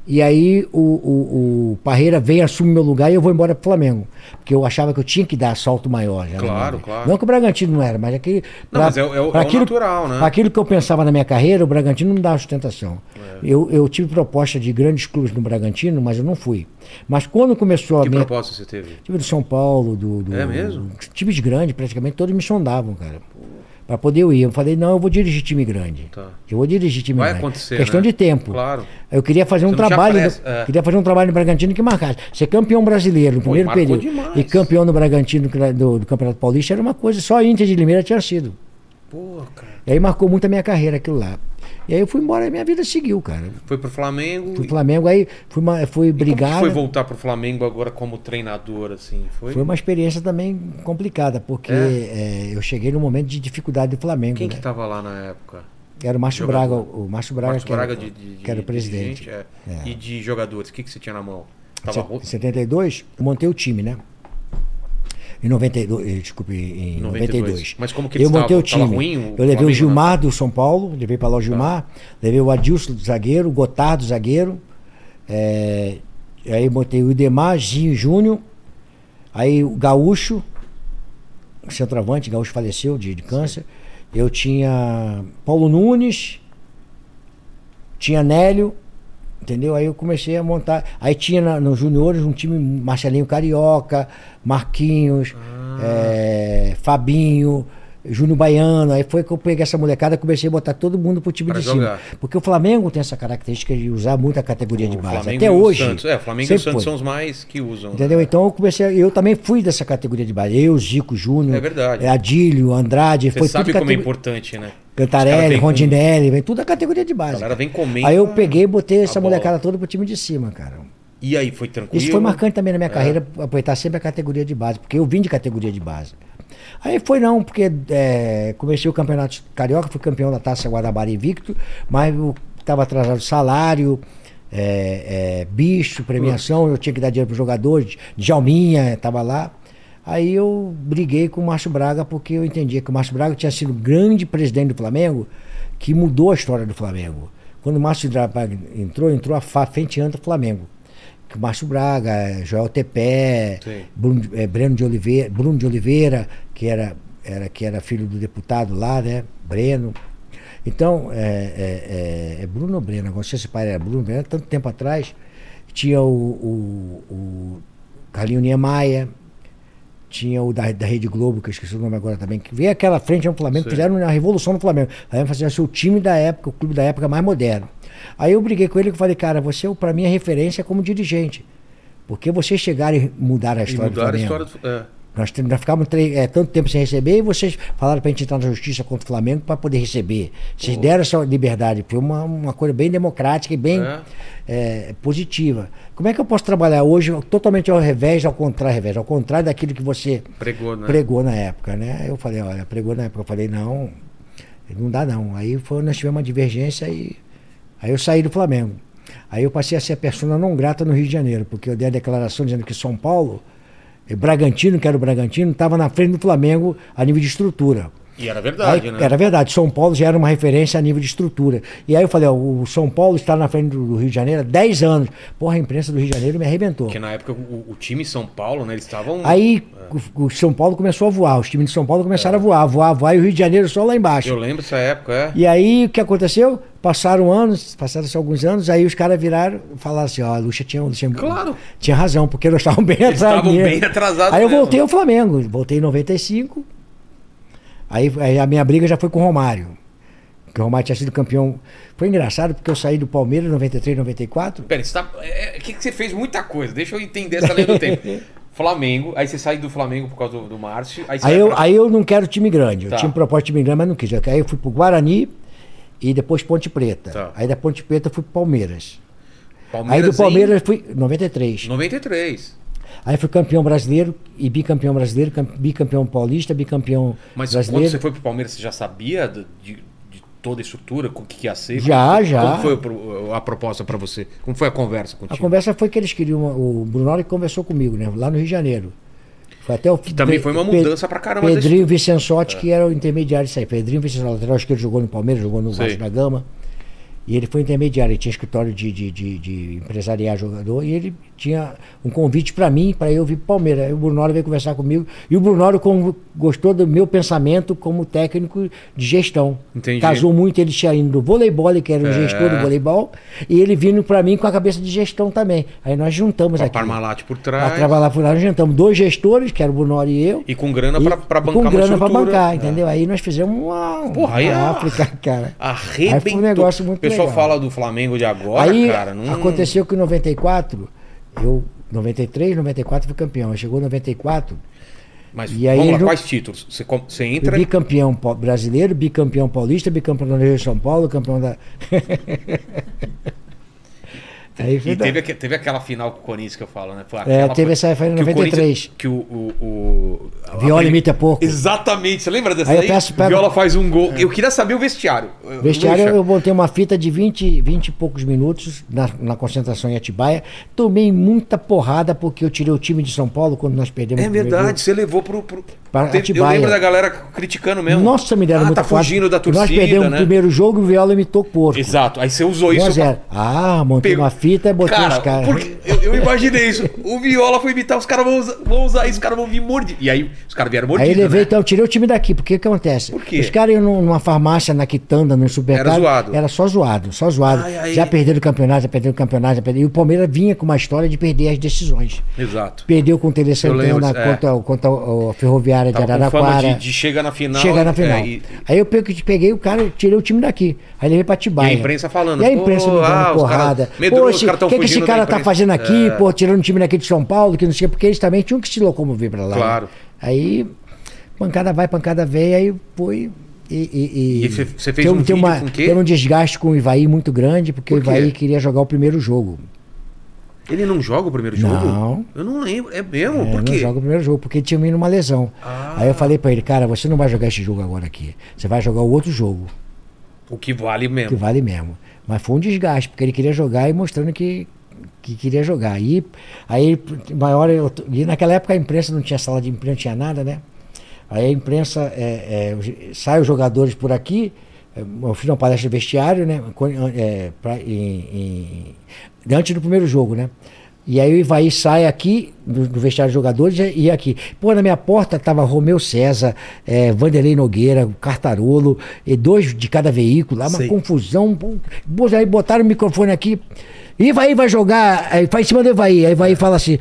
E aí o, o, o Parreira vem, assume meu lugar e eu vou embora pro Flamengo. Porque eu achava que eu tinha que dar salto maior. já na Claro, claro. Não que o Bragantino não era, mas aquele. Não, mas é é pra é o natural, né? pra aquilo que eu pensava na minha carreira, o Bragantino não dava sustentação. É. Eu, eu tive proposta de grandes clubes no Bragantino, mas eu não fui. Mas quando começou a Que minha. proposta você teve? Tive do São Paulo, do. do É mesmo? Times grandes, praticamente todos me sondavam, cara. Pra poder eu ir. Eu falei, não, eu vou dirigir time grande. Tá. Eu vou dirigir time Vai grande. acontecer, Questão né? de tempo. Claro. Eu queria fazer um Você trabalho. no- é. Queria fazer um trabalho no Bragantino que marcasse. Ser campeão brasileiro no Pô, primeiro período. demais. E campeão no Bragantino do, do Campeonato Paulista era uma coisa, só a Inter de Limeira tinha sido. Pô, cara. E aí marcou muito a minha carreira aquilo lá. E aí eu fui embora e minha vida seguiu, cara. Foi pro Flamengo. Fui pro Flamengo, aí fui, ma- fui brigar. foi voltar pro Flamengo agora como treinador, assim? Foi? Foi uma experiência também complicada, porque É? é, eu cheguei num momento de dificuldade do Flamengo. Quem né? que tava lá na época? Era o Márcio. Braga, o Márcio Braga, Marcos que, era, Braga de, de- que era o de presidente. gente, é. É. E de jogadores, o que, que você tinha na mão? Tava Em 72, eu montei o time, né? Em 92, eh, desculpe, em 92. 92. Mas como que eu montei o time. Ruim o eu levei o Gilmar do São Paulo, levei para lá o Gilmar, Tá. levei o Adilson do zagueiro, o Gotardo do zagueiro, eh, aí botei o Idemar, Zinho Júnior, aí o Gaúcho, o centroavante, Gaúcho faleceu de, de câncer. Eu tinha Paulo Nunes, tinha Nélio, entendeu? Aí eu comecei a montar. Aí tinha na- nos juniores um time Marcelinho Carioca, Marquinhos, é, Fabinho, Júnior Baiano. Aí foi que eu peguei essa molecada e comecei a botar todo mundo pro time Pra de jogar. cima. Porque o Flamengo tem essa característica de usar muito a categoria de O base. Flamengo Até hoje. Santos. É, Flamengo e Santos foi. são os mais que usam. né? Entendeu? Então eu comecei, eu também fui dessa categoria de base. Eu, Zico Júnior, É verdade. Adílio, Andrade, Você foi sabe tudo como é catego- importante, né? Cantarelli, com- Rondinelli, vem tudo da categoria de A base. galera vem comendo. Aí eu peguei e botei essa a bola. molecada toda pro time de cima, cara. E aí, foi tranquilo? Isso foi marcante também na minha É. carreira, aproveitar sempre a categoria de base, porque eu vim de categoria de base. Aí foi não, porque é, comecei o campeonato carioca, fui campeão da Taça Guanabara invicto, mas estava atrasado salário, é, é, bicho, premiação, eu tinha que dar dinheiro para os jogadores, Djalminha estava lá. Aí eu briguei com o Márcio Braga, porque eu entendia que o Márcio Braga tinha sido o grande presidente do Flamengo, que mudou a história do Flamengo. Quando o Márcio Braga entrou, entrou a fa- frente do Flamengo. Que o Márcio Braga, eh, Joel Tepé. Bruno, eh, Breno de Oliveira, Bruno de Oliveira, que era, era, que era filho do deputado lá, né? Breno. Então, é, é, é, é Bruno ou Breno, agora se o pai era Bruno, Breno, tanto tempo atrás, tinha o, o, o Carlinho Niemeyer, tinha o da, da Rede Globo, que eu esqueci o nome agora também, que veio aquela frente ao Flamengo, Sim. fizeram uma revolução no Flamengo. Aí fazia assim, o time da época, o clube da época mais moderno. Aí eu briguei com ele e falei, cara, você para mim é referência como dirigente. Porque vocês chegaram e mudaram a E história do mudaram a Flamengo. história do. É. Nós, nós ficávamos é, tanto tempo sem receber e vocês falaram pra gente entrar na justiça contra o Flamengo para poder receber. Vocês deram essa liberdade. Foi uma, uma coisa bem democrática e bem É. é, positiva. Como é que eu posso trabalhar hoje totalmente ao revés, ao contrário, ao revés, ao contrário daquilo que você Pregou, né? pregou na época, né? Eu falei, olha, pregou na época. Eu falei, não, não dá não. Aí foi, nós tivemos uma divergência e aí eu saí do Flamengo. Aí eu passei a ser a persona não grata no Rio de Janeiro, porque eu dei a declaração dizendo que São Paulo, Bragantino, que era o Bragantino, estava na frente do Flamengo a nível de estrutura. E era verdade, Aí, né? Era verdade, São Paulo já era uma referência a nível de estrutura. E aí eu falei, ó, o São Paulo está na frente do, Rio de Janeiro há 10 anos. Porra, a imprensa do Rio de Janeiro me arrebentou. Porque na época o, o time São Paulo, né? Eles estavam. Aí o, o São Paulo começou a voar, os times de São Paulo começaram a voar, voar, voar, e o Rio de Janeiro só lá embaixo. Eu lembro essa época, é. E aí o que aconteceu? Passaram anos, passaram-se alguns anos, aí os caras viraram e falaram assim, ó, a Lucha tinha, tinha, Claro. tinha razão, porque nós estávamos bem Eles atrasados. estavam bem atrasados Aí eu voltei ao Flamengo, voltei em 95. Aí, aí a minha briga já foi com o Romário. Que o Romário tinha sido campeão. Foi engraçado porque eu saí do Palmeiras em 93, 94. Pera, você tá. É, é, que, que você fez muita coisa. Deixa eu entender essa linha do tempo. Flamengo, aí você sai do Flamengo por causa do, do Márcio. Aí, Aí eu, pra- aí eu não quero time grande. Eu Tá. tinha um propósito de time grande, mas não quis. Aí eu fui pro Guarani e depois Ponte Preta. Tá. Aí da Ponte Preta eu fui pro Palmeiras. Palmeiras aí do em Palmeiras fui 93. 93. Aí fui campeão brasileiro e bicampeão brasileiro, cam- bicampeão paulista, bicampeão Mas brasileiro. quando você foi pro Palmeiras, você já sabia de, de- toda a estrutura, o que, que ia ser? Já, Como- já. Como foi a proposta pra você? Como foi a conversa A contigo? conversa foi que eles queriam. O Brunori conversou comigo, né? Lá no Rio de Janeiro. Foi até o Que também foi uma mudança pra caramba. desse- Pedrinho Vicençotti, que era o intermediário disso aí. Pedrinho Vicençotti, lateral esquerdo, jogou no Palmeiras, jogou no. Vasco da Gama. E ele foi intermediário, ele tinha escritório de, de, de, de empresariar jogador e ele tinha um convite para mim, para eu vir para Palmeiras. Aí o Brunoro veio conversar comigo e o Brunoro com- gostou do meu pensamento como técnico de gestão. Entendi. Casou muito, ele tinha ido do voleibol, que era o É. gestor do voleibol, e ele vindo para mim com a cabeça de gestão também. Aí nós juntamos Com a aqui. Parmalat por Para trás. trabalhar por lá, nós juntamos dois gestores, que era o Brunoro e eu. E com grana pra, pra bancar com grana pra estrutura. bancar, É. entendeu? Aí nós fizemos uma, Porra, uma a- África, cara. Arrebentou. Aí foi um negócio muito O pessoal legal. fala do Flamengo de agora, Aí cara. Não... aconteceu que em 94, eu, 93, 94 fui campeão. Aí chegou 94, Mas E aí vamos lá, quais títulos? Você, você entra. bicampeão brasileiro, bicampeão paulista, bicampeão da Rio de São Paulo, campeão da. E teve, teve aquela final com o Corinthians que eu falo, né? É, teve essa foi em que o 93. Corinthians- Que o. o, o a- Viola a- imita pouco. Exatamente, você lembra dessa Aí aí? peço- pego- Viola faz um gol. Eu queria saber o vestiário. Vestiário, eu botei uma fita de 20, 20 e poucos minutos na, na concentração em Atibaia. Tomei muita porrada porque eu tirei o time de São Paulo quando nós perdemos É verdade, você levou pro. pro... Pra Teve- eu lembro da galera criticando mesmo. Nossa, me deram ah, muito tá fugindo da torcida, Nós perdemos né? o primeiro jogo e o Viola imitou porco. Exato. Aí você usou 1 a isso 0. Ah, montei Pegou. uma fita e botei cara, os caras. porque eu, eu imaginei isso. O Viola foi imitar, os caras vão usar, vão usar isso, os caras vão vir mordidos. E aí os caras vieram Aí mordidos, levei, né? então, tirei o time daqui. Porque o que acontece? Por quê? Os caras iam num- numa farmácia, na quitanda, no supermercado. Era zoado. Era só zoado, só zoado. Ai, ai. Já perderam o campeonato, já perderam o campeonato, já perderam. E o Palmeiras vinha com uma história de perder as decisões. Exato. Perdeu com o Tele Santana é. contra, contra o- a Ferroviária de Araraquara. de, de chegar na final. Chegar na final. é, e- Aí eu peguei, peguei o cara, tirei o time daqui. Aí levei pra Atibaia. E a imprensa falando, E a imprensa me dando ah, porrada. o que, que esse cara tá fazendo aqui? É. Pô, tirando o time daqui de São Paulo, que não sei, porque eles também tinham que se locomover pra lá. né? Claro. Aí, pancada vai, pancada vem, aí foi. E, e, E você- fez tem um tem uma, com? Tem um desgaste com o Ivaí muito grande, porque Por o? Ivaí queria jogar o primeiro jogo. Ele não joga o primeiro jogo? Não. Eu não lembro. É mesmo? É, Por não quê? joga o primeiro jogo, porque tinha vindo uma lesão. Ah. Aí eu falei pra ele, cara, você não vai jogar esse jogo agora aqui. Você vai jogar o outro jogo. O que vale que mesmo. vale mesmo. Mas foi um desgaste, porque ele queria jogar e mostrando que, que queria jogar. Aí, aí maior, eu- e naquela época a imprensa não tinha sala de imprensa, não tinha nada, né? Aí a imprensa, é, é, sai os jogadores por aqui, eu fiz uma palestra de vestiário, né? é, pra- em- em- antes do primeiro jogo, né? E aí o Ivaí sai aqui, do, do vestiário de jogadores, e aqui. Pô, na minha porta tava Romeu César, é, Vanderlei Nogueira, Cartarolo, e dois de cada veículo, lá uma Sei. confusão. pô, Aí botaram o microfone aqui. Ivaí vai jogar, aí vai em cima do Ivaí. Aí Ivaí fala assim.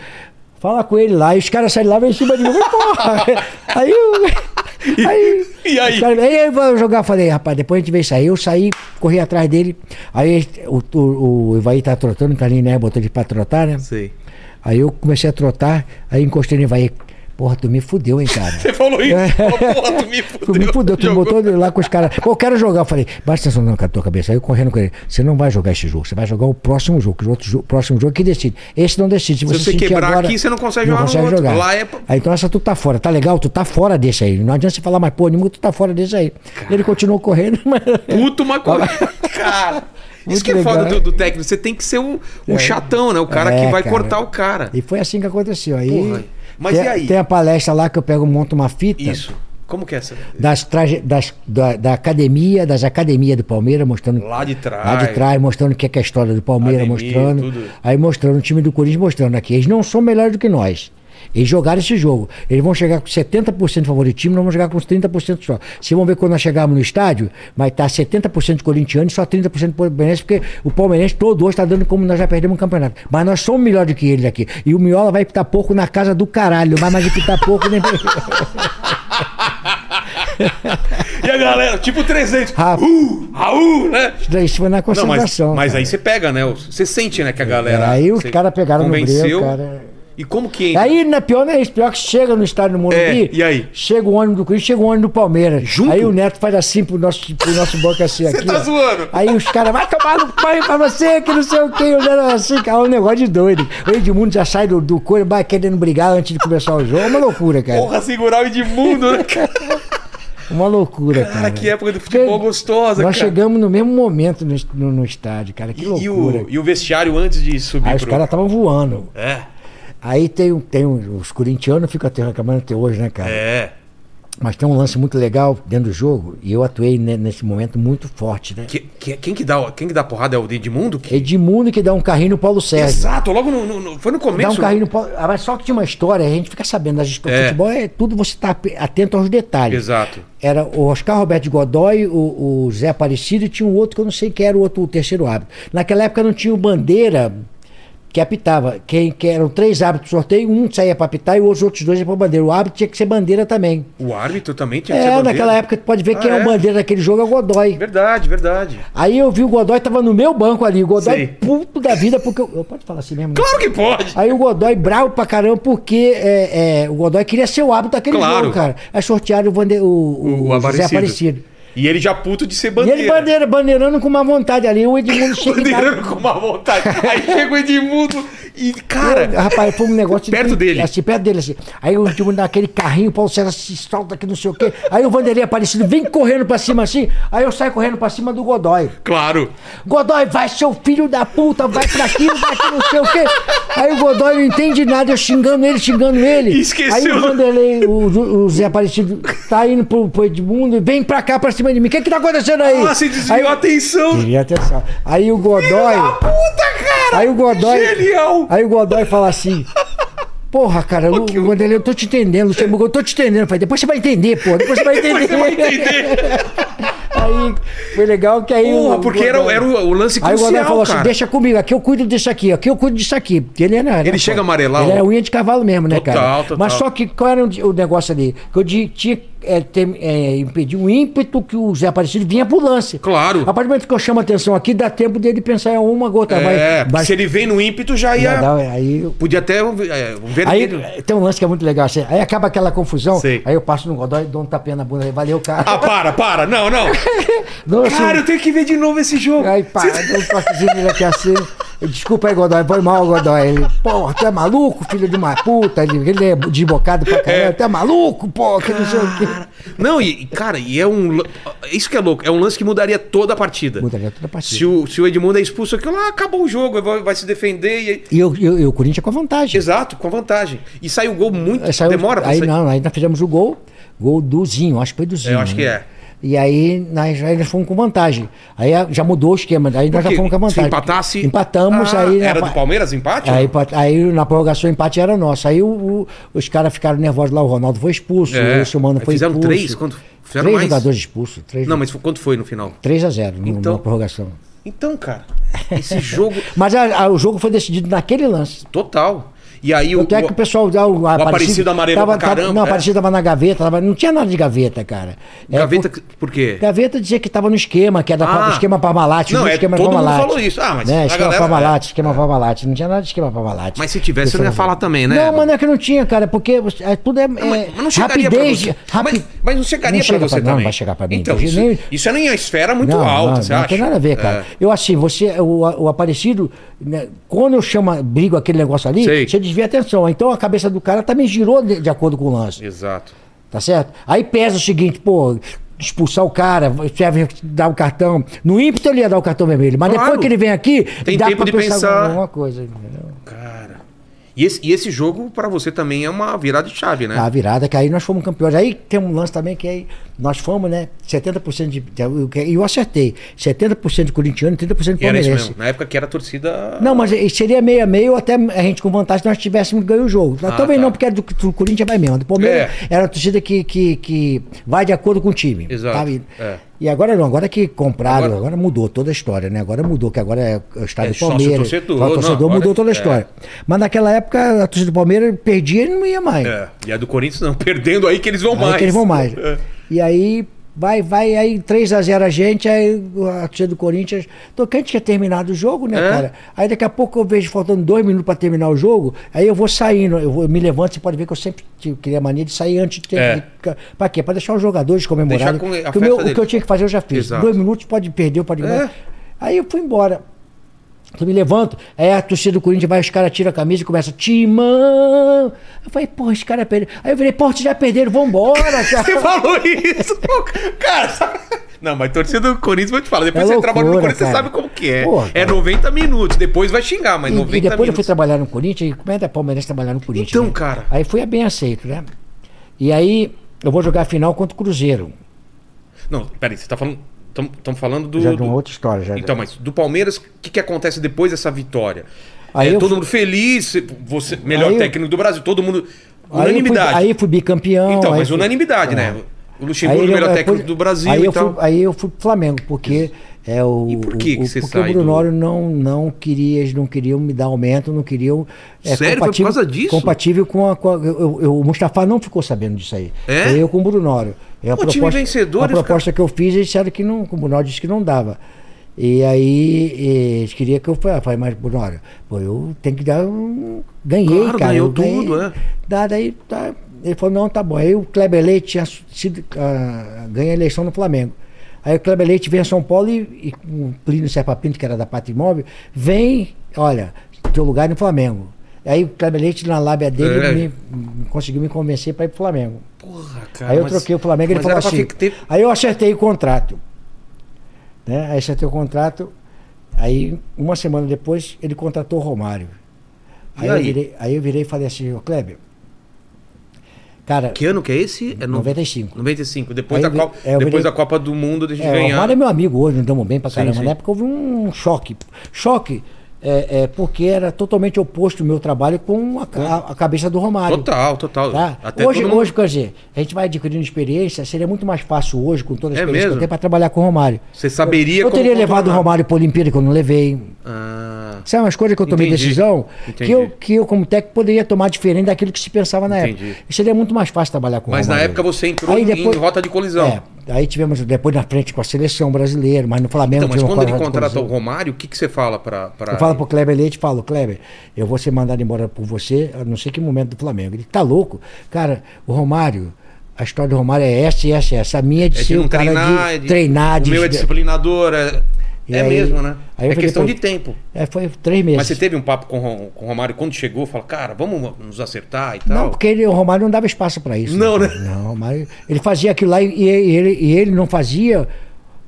Fala com ele lá, e os caras saem lá, vem em cima de mim. Porra! Aí eu. Aí, E aí? aí eu vou jogar, falei, rapaz, depois a gente veio sair. Eu saí, corri atrás dele. Aí o, o, o Ivaí tá trotando, o Carlinhos né, botou ele pra trotar, né? Sei. Aí eu comecei a trotar, aí encostei no Ivaí. Porra, tu me fudeu, hein, cara. Você falou isso? Falou, porra, tu me Tu fudeu. me fudeu, tu Jogou. botou ele lá com os caras. Pô, eu quero jogar. Eu falei, basta atenção na tua cabeça. Aí eu correndo com ele. Você não vai jogar esse jogo, você vai jogar o próximo jogo. O outro jogo, próximo jogo que decide. Esse não decide. Se você, você quebrar agora, aqui, você não consegue jogar no outro. Lá é Aí então essa tu tá fora, tá legal? Tu tá fora desse aí. Não adianta você falar mais, pô, nenhum, tu tá fora desse aí. Ele continuou correndo, mas. Puto, mas corre. Cara. Isso Muito que é foda do, do técnico. Você tem que ser o, o chatão, né? O cara É, que vai cara. cortar o cara. E foi assim que aconteceu. Aí. Porra. Mas tem, e aí? Tem a palestra lá que eu pego, monto uma fita. Isso. Como que é essa? das, traje, das da, da academia, das academias do Palmeiras, mostrando Lá de trás. lá de trás, mostrando o que é, que é a história do Palmeiras, mostrando. tudo. Aí mostrando o time do Corinthians, mostrando aqui. Eles não são melhores do que nós. Eles jogaram esse jogo. Eles vão chegar com 70% de favoritismo, nós vamos chegar com uns 30% só. Vocês vão ver quando nós chegarmos no estádio, vai estar 70% de corintiano e só 30% de palmeirense, porque o palmeirense todo hoje está dando como nós já perdemos o campeonato. Mas nós somos melhores do que eles aqui. E o Miola vai pitar pouco na casa do caralho. Vai mais pitar pouco nem. E a galera, tipo 300. Rapaz. Uh, Raul, né? Isso foi na Não, mas, concentração. mas aí você pega, né? Você sente, né, que a galera. Aí os caras pegaram no convenceu. breu, cara. E como que entra? Aí, na pior não é isso, pior que chega no estádio do Morumbi, É, e aí? chega o ônibus do Corinthians, chega o ônibus do Palmeiras. Junto? Aí o Neto faz assim pro nosso, pro nosso banco assim Você aqui. tá ó. zoando? Aí os caras, vai tomar no pai pra você, que não sei o que, olhando assim, cara, é um negócio de doido. O Edmundo já sai do, do couro, vai querendo brigar antes de começar o jogo. É uma loucura, cara. Porra, segurar o Edmundo, né, cara? Uma loucura, cara. Cara, que época do futebol Porque gostosa, Nós cara. chegamos no mesmo momento no, no, no estádio, cara. Que E, loucura. e o, e o vestiário antes de subir Aí os pro... caras estavam voando. É, Aí tem, um- tem um- os corintianos ficam até reclamando até hoje, né, cara? é. Mas tem um lance muito legal dentro do jogo e eu atuei ne- nesse momento muito forte, né? Que, que- quem, que dá, quem que dá porrada é o Edmundo? Que... Edmundo que dá um carrinho no Paulo Sérgio. Exato, logo no, no- Foi no Dá começo. um carrinho no Paulo. Ah, mas só que tinha uma história, a gente fica sabendo das histórias. É. Futebol é tudo você tá atento aos detalhes. Exato. Era o Oscar Roberto de Godoy, o, o Zé Aparecido e tinha um outro que eu não sei quem era o outro o terceiro árbitro. Naquela época não tinha o bandeira que apitava. Quem, que eram três árbitros do sorteio, um saía para apitar e os outros dois iam para bandeira. O árbitro tinha que ser bandeira também. O árbitro também tinha que ser É, bandeira. naquela época tu pode ver Ah, quem é é? o bandeira daquele jogo é o Godoy. Verdade, verdade. Aí eu vi o Godoy tava no meu banco ali. O Godoy Sei. puto da vida, porque. Eu, eu pode falar assim mesmo? né? Claro que pode. Aí o Godoy bravo pra caramba, porque é, é, o Godoy queria ser o árbitro daquele Claro. jogo, cara. Aí sortearam o, Vande, o, o, O o José Aparecido. E ele já puto de ser E bandeira. ele bandeira, bandeirando com uma vontade ali. O Edmundo chega e Bandeirando com uma vontade. Aí chega o Edmundo e, cara. Eu, rapaz, foi um negócio. Perto de- dele. Assim, perto dele, assim. Aí o Edmundo dá aquele carrinho, o Paulo César se solta aqui, não sei o quê. Aí o Vanderlei Aparecido vem correndo pra cima assim. Aí eu saio correndo pra cima do Godoy. Claro. Godoy, vai, seu filho da puta, vai pra aquilo, vai que não sei o quê. Aí o Godoy não entende nada, eu xingando ele, xingando ele. Esqueceu Aí o Vanderlei, o, o Zé Aparecido, tá indo pro, pro Edmundo, vem pra cá, pra cima de mim. O que que tá acontecendo aí? Ah, você desviou a atenção. Desviou a atenção. Aí o Godoy. Puta, cara. Aí o Godoy. Genial. Aí o Godoy fala assim. Porra, cara, Lu, que o- Vanderlei, eu tô te entendendo, Luxemburgo, eu tô te entendendo. Falei, depois você vai entender, pô, depois você vai entender. Você vai entender. aí foi legal que aí. Porra, o porque era, Godoy- era o, o lance Aí o Godoy crucial, falou cara. assim: deixa comigo, aqui eu cuido disso aqui, aqui eu cuido disso aqui. Porque ele era. Ele chega a amarelar Ele o- era unha de cavalo mesmo, né, Total, cara? total. Mas só que qual era o, o negócio ali? Que eu tinha é, é, impedir um ímpeto que o Zé Aparecido vinha pro lance. Claro. A partir do momento que eu chamo a atenção aqui, dá tempo dele pensar em uma gota. É, vai, vai, se ele vem no ímpeto, já ia. vai dar- aí eu- Podia até é, um Aí vermelho. tem um lance que é muito legal. assim, aí acaba aquela confusão. Sei. Aí eu passo no Godoy e dou um tapinha na bunda. aí, Valeu, cara. Ah, para, para. Não, não. Nossa, Cara, eu tenho que ver de novo esse jogo. Aí, pá, deu um toquezinho aqui assim. Desculpa aí, Godoy, foi mal, Godoy. Ele, porra, tu é maluco, filho de uma puta. Ele, ele é desbocado pra caralho. Tu é maluco, pô, que não sei o quê. Não, e, cara, e é um. Isso que é louco. É um lance que mudaria toda a partida. Mudaria toda a partida. Se o, se o Edmundo é expulso aqui, lá acabou o jogo, vai, vai se defender. E, E eu, eu, o Corinthians com a vantagem. exato, com vantagem. E sai o gol muito. Aí saiu- demora pra Aí sair. não, aí nós fizemos o gol. Gol do Zinho, acho que foi do Zinho. Eu acho que né? é. E aí nós, aí nós fomos com vantagem. Aí a- já mudou o esquema, aí nós já fomos com a se vantagem. empatasse. Empatamos, Ah, aí. Era na- do Palmeiras empate? Aí, aí na prorrogação o empate era nosso. Aí o- o- os caras ficaram nervosos lá, o Ronaldo foi expulso, É. o Wilson Mano Aí foi fizeram expulso. três? Quando fizeram três mais? jogadores expulsos. Três, Não, mas quanto foi no final? 3 a 0 no- Então- na prorrogação. Então, cara, esse jogo Mas a- a- o jogo foi decidido naquele lance. total. E aí o. É que o pessoal já, o, Aparecido amarelou tava, pra caramba, Não, é. o Aparecido tava na gaveta, tava- não tinha nada de gaveta, cara. É, Gaveta, por- por quê? Gaveta dizia que tava no esquema, que era Ah. esquema Parmalat. Não, o é, esquema todo mundo Parmalat. falou isso. Ah, mas né? Esquema galera- Parmalat, esquema Parmalat. Não tinha nada de esquema Parmalat. Mas se tivesse, você não ia falar também, né? Não, mas não é que não tinha, cara, porque você- é, tudo é, Mas, é mas não chegaria rapidez. pra você. rapi- Mas, mas não chegaria Não pra chega você pra- não, também. vai chegar pra mim. Então, Porque isso, nem- isso é nem a esfera muito não, alta, não, você não acha? tem nada a ver, cara. É. Eu assim, você, o, o Aparecido, né, quando eu chamo, brigo aquele negócio ali, você desvia a atenção. Então a cabeça do cara também girou de, de acordo com o lance. Exato. Tá certo? Aí pesa o seguinte, pô, expulsar o cara, serve dar o cartão. No ímpeto ele ia dar o cartão vermelho, mas Claro. depois que ele vem aqui, Tem dá tempo pra de pensar pensar. alguma coisa. Entendeu? Cara. E esse, e esse jogo, pra você, também é uma virada de chave, né? A virada, que aí nós fomos campeões. Aí tem um lance também que aí nós fomos, né? 70% de. E eu acertei. 70% de corintiano e 30% de E era isso palmeirense. mesmo. Na época que era torcida. Não, mas seria meio a meio até a gente com vantagem se nós tivéssemos ganho o jogo. Ah, Também tá. não, porque era do, do Corinthians vai mesmo. Do Palmeiras É. era a torcida que, que, que vai de acordo com o time. Exato, é. E agora não, agora que compraram, Agora- agora, mudou toda a história, né? Agora mudou, que agora é o estádio É Palmeiras. torcedor, não, torcedor agora mudou toda a é. história. Mas naquela época a torcida do Palmeiras perdia e não ia mais. É. E a do Corinthians não. Perdendo aí que eles vão Aí mais. que eles vão mais. É. E aí vai, vai, aí 3x0 a, gente, aí a torcida do Corinthians. Tocante tinha terminado o jogo, né, É. cara? Aí daqui a pouco eu vejo faltando dois minutos pra terminar o jogo, aí eu vou saindo, eu, vou, eu me levanto, você pode ver que eu sempre queria a mania de sair antes de ter. É. Pra quê? Pra deixar os jogadores comemorarem. Deixar com a Que o, meu- o que eu tinha que fazer eu já fiz. Exato. Dois minutos pode perder, pode É. ganhar. Aí eu fui embora. Eu me levanto, aí a torcida do Corinthians vai, os caras tiram a camisa e começa, Timão! Eu falei, porra, esse cara perdeu. Aí eu falei, porra, já perderam, vambora, cara. Você falou isso. Cara, sabe- Não, mas torcida do Corinthians, vou te falar. Depois É você loucura, trabalha no Corinthians, você cara. sabe como que é. Porra, é cara. 90 minutos. Depois vai xingar, mas E, 90 e depois eu fui minutos. trabalhar no Corinthians, e como é da Palmeirense trabalhar no Corinthians? Então, né? cara. Aí fui bem aceito, né? E aí eu vou jogar a final contra o Cruzeiro. Não, peraí, você tá falando. Estamos falando do. já de do- uma outra história. Já. Então, mas do Palmeiras, o que, que acontece depois dessa vitória? Aí é, eu todo fui- mundo feliz, você, melhor Aí eu- técnico do Brasil, todo mundo. Aí eu fui- Unanimidade. Aí fui bicampeão. então, aí mas fui- unanimidade, É. né? O Luxemburgo, Aí o melhor eu- técnico depois- do Brasil aí e eu tal. Fui, aí eu fui pro Flamengo, porque é o. E por que o- que você Porque o do- Brunório não, não queria, eles não queriam me dar aumento, não queriam. é, Sério? Foi por causa disso? Compatível com a. Com a eu, eu- o Mustafa não ficou sabendo disso aí. É? Foi eu com o Brunório. É a Pô, time vencedor, A proposta que eu fiz, eles disseram que não. O Brunório disse que não dava. E aí eles queriam que eu fa- falei, mas Brunório, pô, eu tenho que dar. um- Ganhei, Claro, cara. ganhou eu ganhei. tudo, é. Dá, daí, tá. Ele falou, não, tá bom. Aí o Kleber Leite tinha sido, ah, ganha a eleição no Flamengo. Aí o Kleber Leite vem a São Paulo e, e o Plínio Serpa Pinto, que era da Pátria Imóvel, vem, olha, teu lugar é no Flamengo. Aí o Kleber Leite, na lábia dele, É. me- conseguiu me convencer para ir pro Flamengo. Porra, cara. aí eu mas- troquei o Flamengo e ele falou assim. ter- Aí eu acertei o contrato. Né? Aí acertei o contrato. Aí, uma semana depois, ele contratou o Romário. E Aí, Eu, aí? virei, aí eu virei e falei assim, ô Kleber. Cara, Que ano que é esse? É no- 95. 95. Depois, Aí da, Copa, é, depois virei- da Copa do Mundo, deixa É, de o ganhar. Romário é meu amigo hoje, nos damos bem pra Sim, caramba. sim. Na época houve um choque. Choque é, é, porque era totalmente oposto o meu trabalho com a, a cabeça do Romário. Total, total. Tá? Hoje, mundo- hoje, quer dizer, a gente vai adquirindo experiência, seria muito mais fácil hoje, com toda a É experiência que mesmo? eu tenho, para trabalhar com o Romário. Você saberia Eu como teria levado o. Romário para a Olimpíada, que eu não levei. Ah, São umas coisas que eu tomei Entendi. decisão Entendi. que eu, que eu, como técnico, poderia tomar diferente daquilo que se pensava na Entendi. época. E seria muito mais fácil trabalhar com o mas na Romário. época você entrou Aí em- depois- em rota de colisão. É, aí tivemos depois na frente com a seleção brasileira, mas no Flamengo Então, mas quando ele de contrata o. Romário, o que, que você fala pra. pra... Eu falo pro Kleber Leite, falo, Kleber, eu vou ser mandado embora por você, a não sei que momento do Flamengo. Ele tá louco. Cara, o Romário, a história do Romário é essa e essa essa. A minha é de É de ser não um cara treinar, de é de- treinar, O de. meu é disciplinador, é, E é aí- mesmo, né? É questão pra- de tempo. É, foi três meses. Mas você teve um papo com, com o Romário quando chegou, fala, cara, vamos nos acertar e tal. Não, porque ele, o Romário não dava espaço para isso. Não, né? Não, Romário, ele fazia aquilo lá e, e ele, e ele não fazia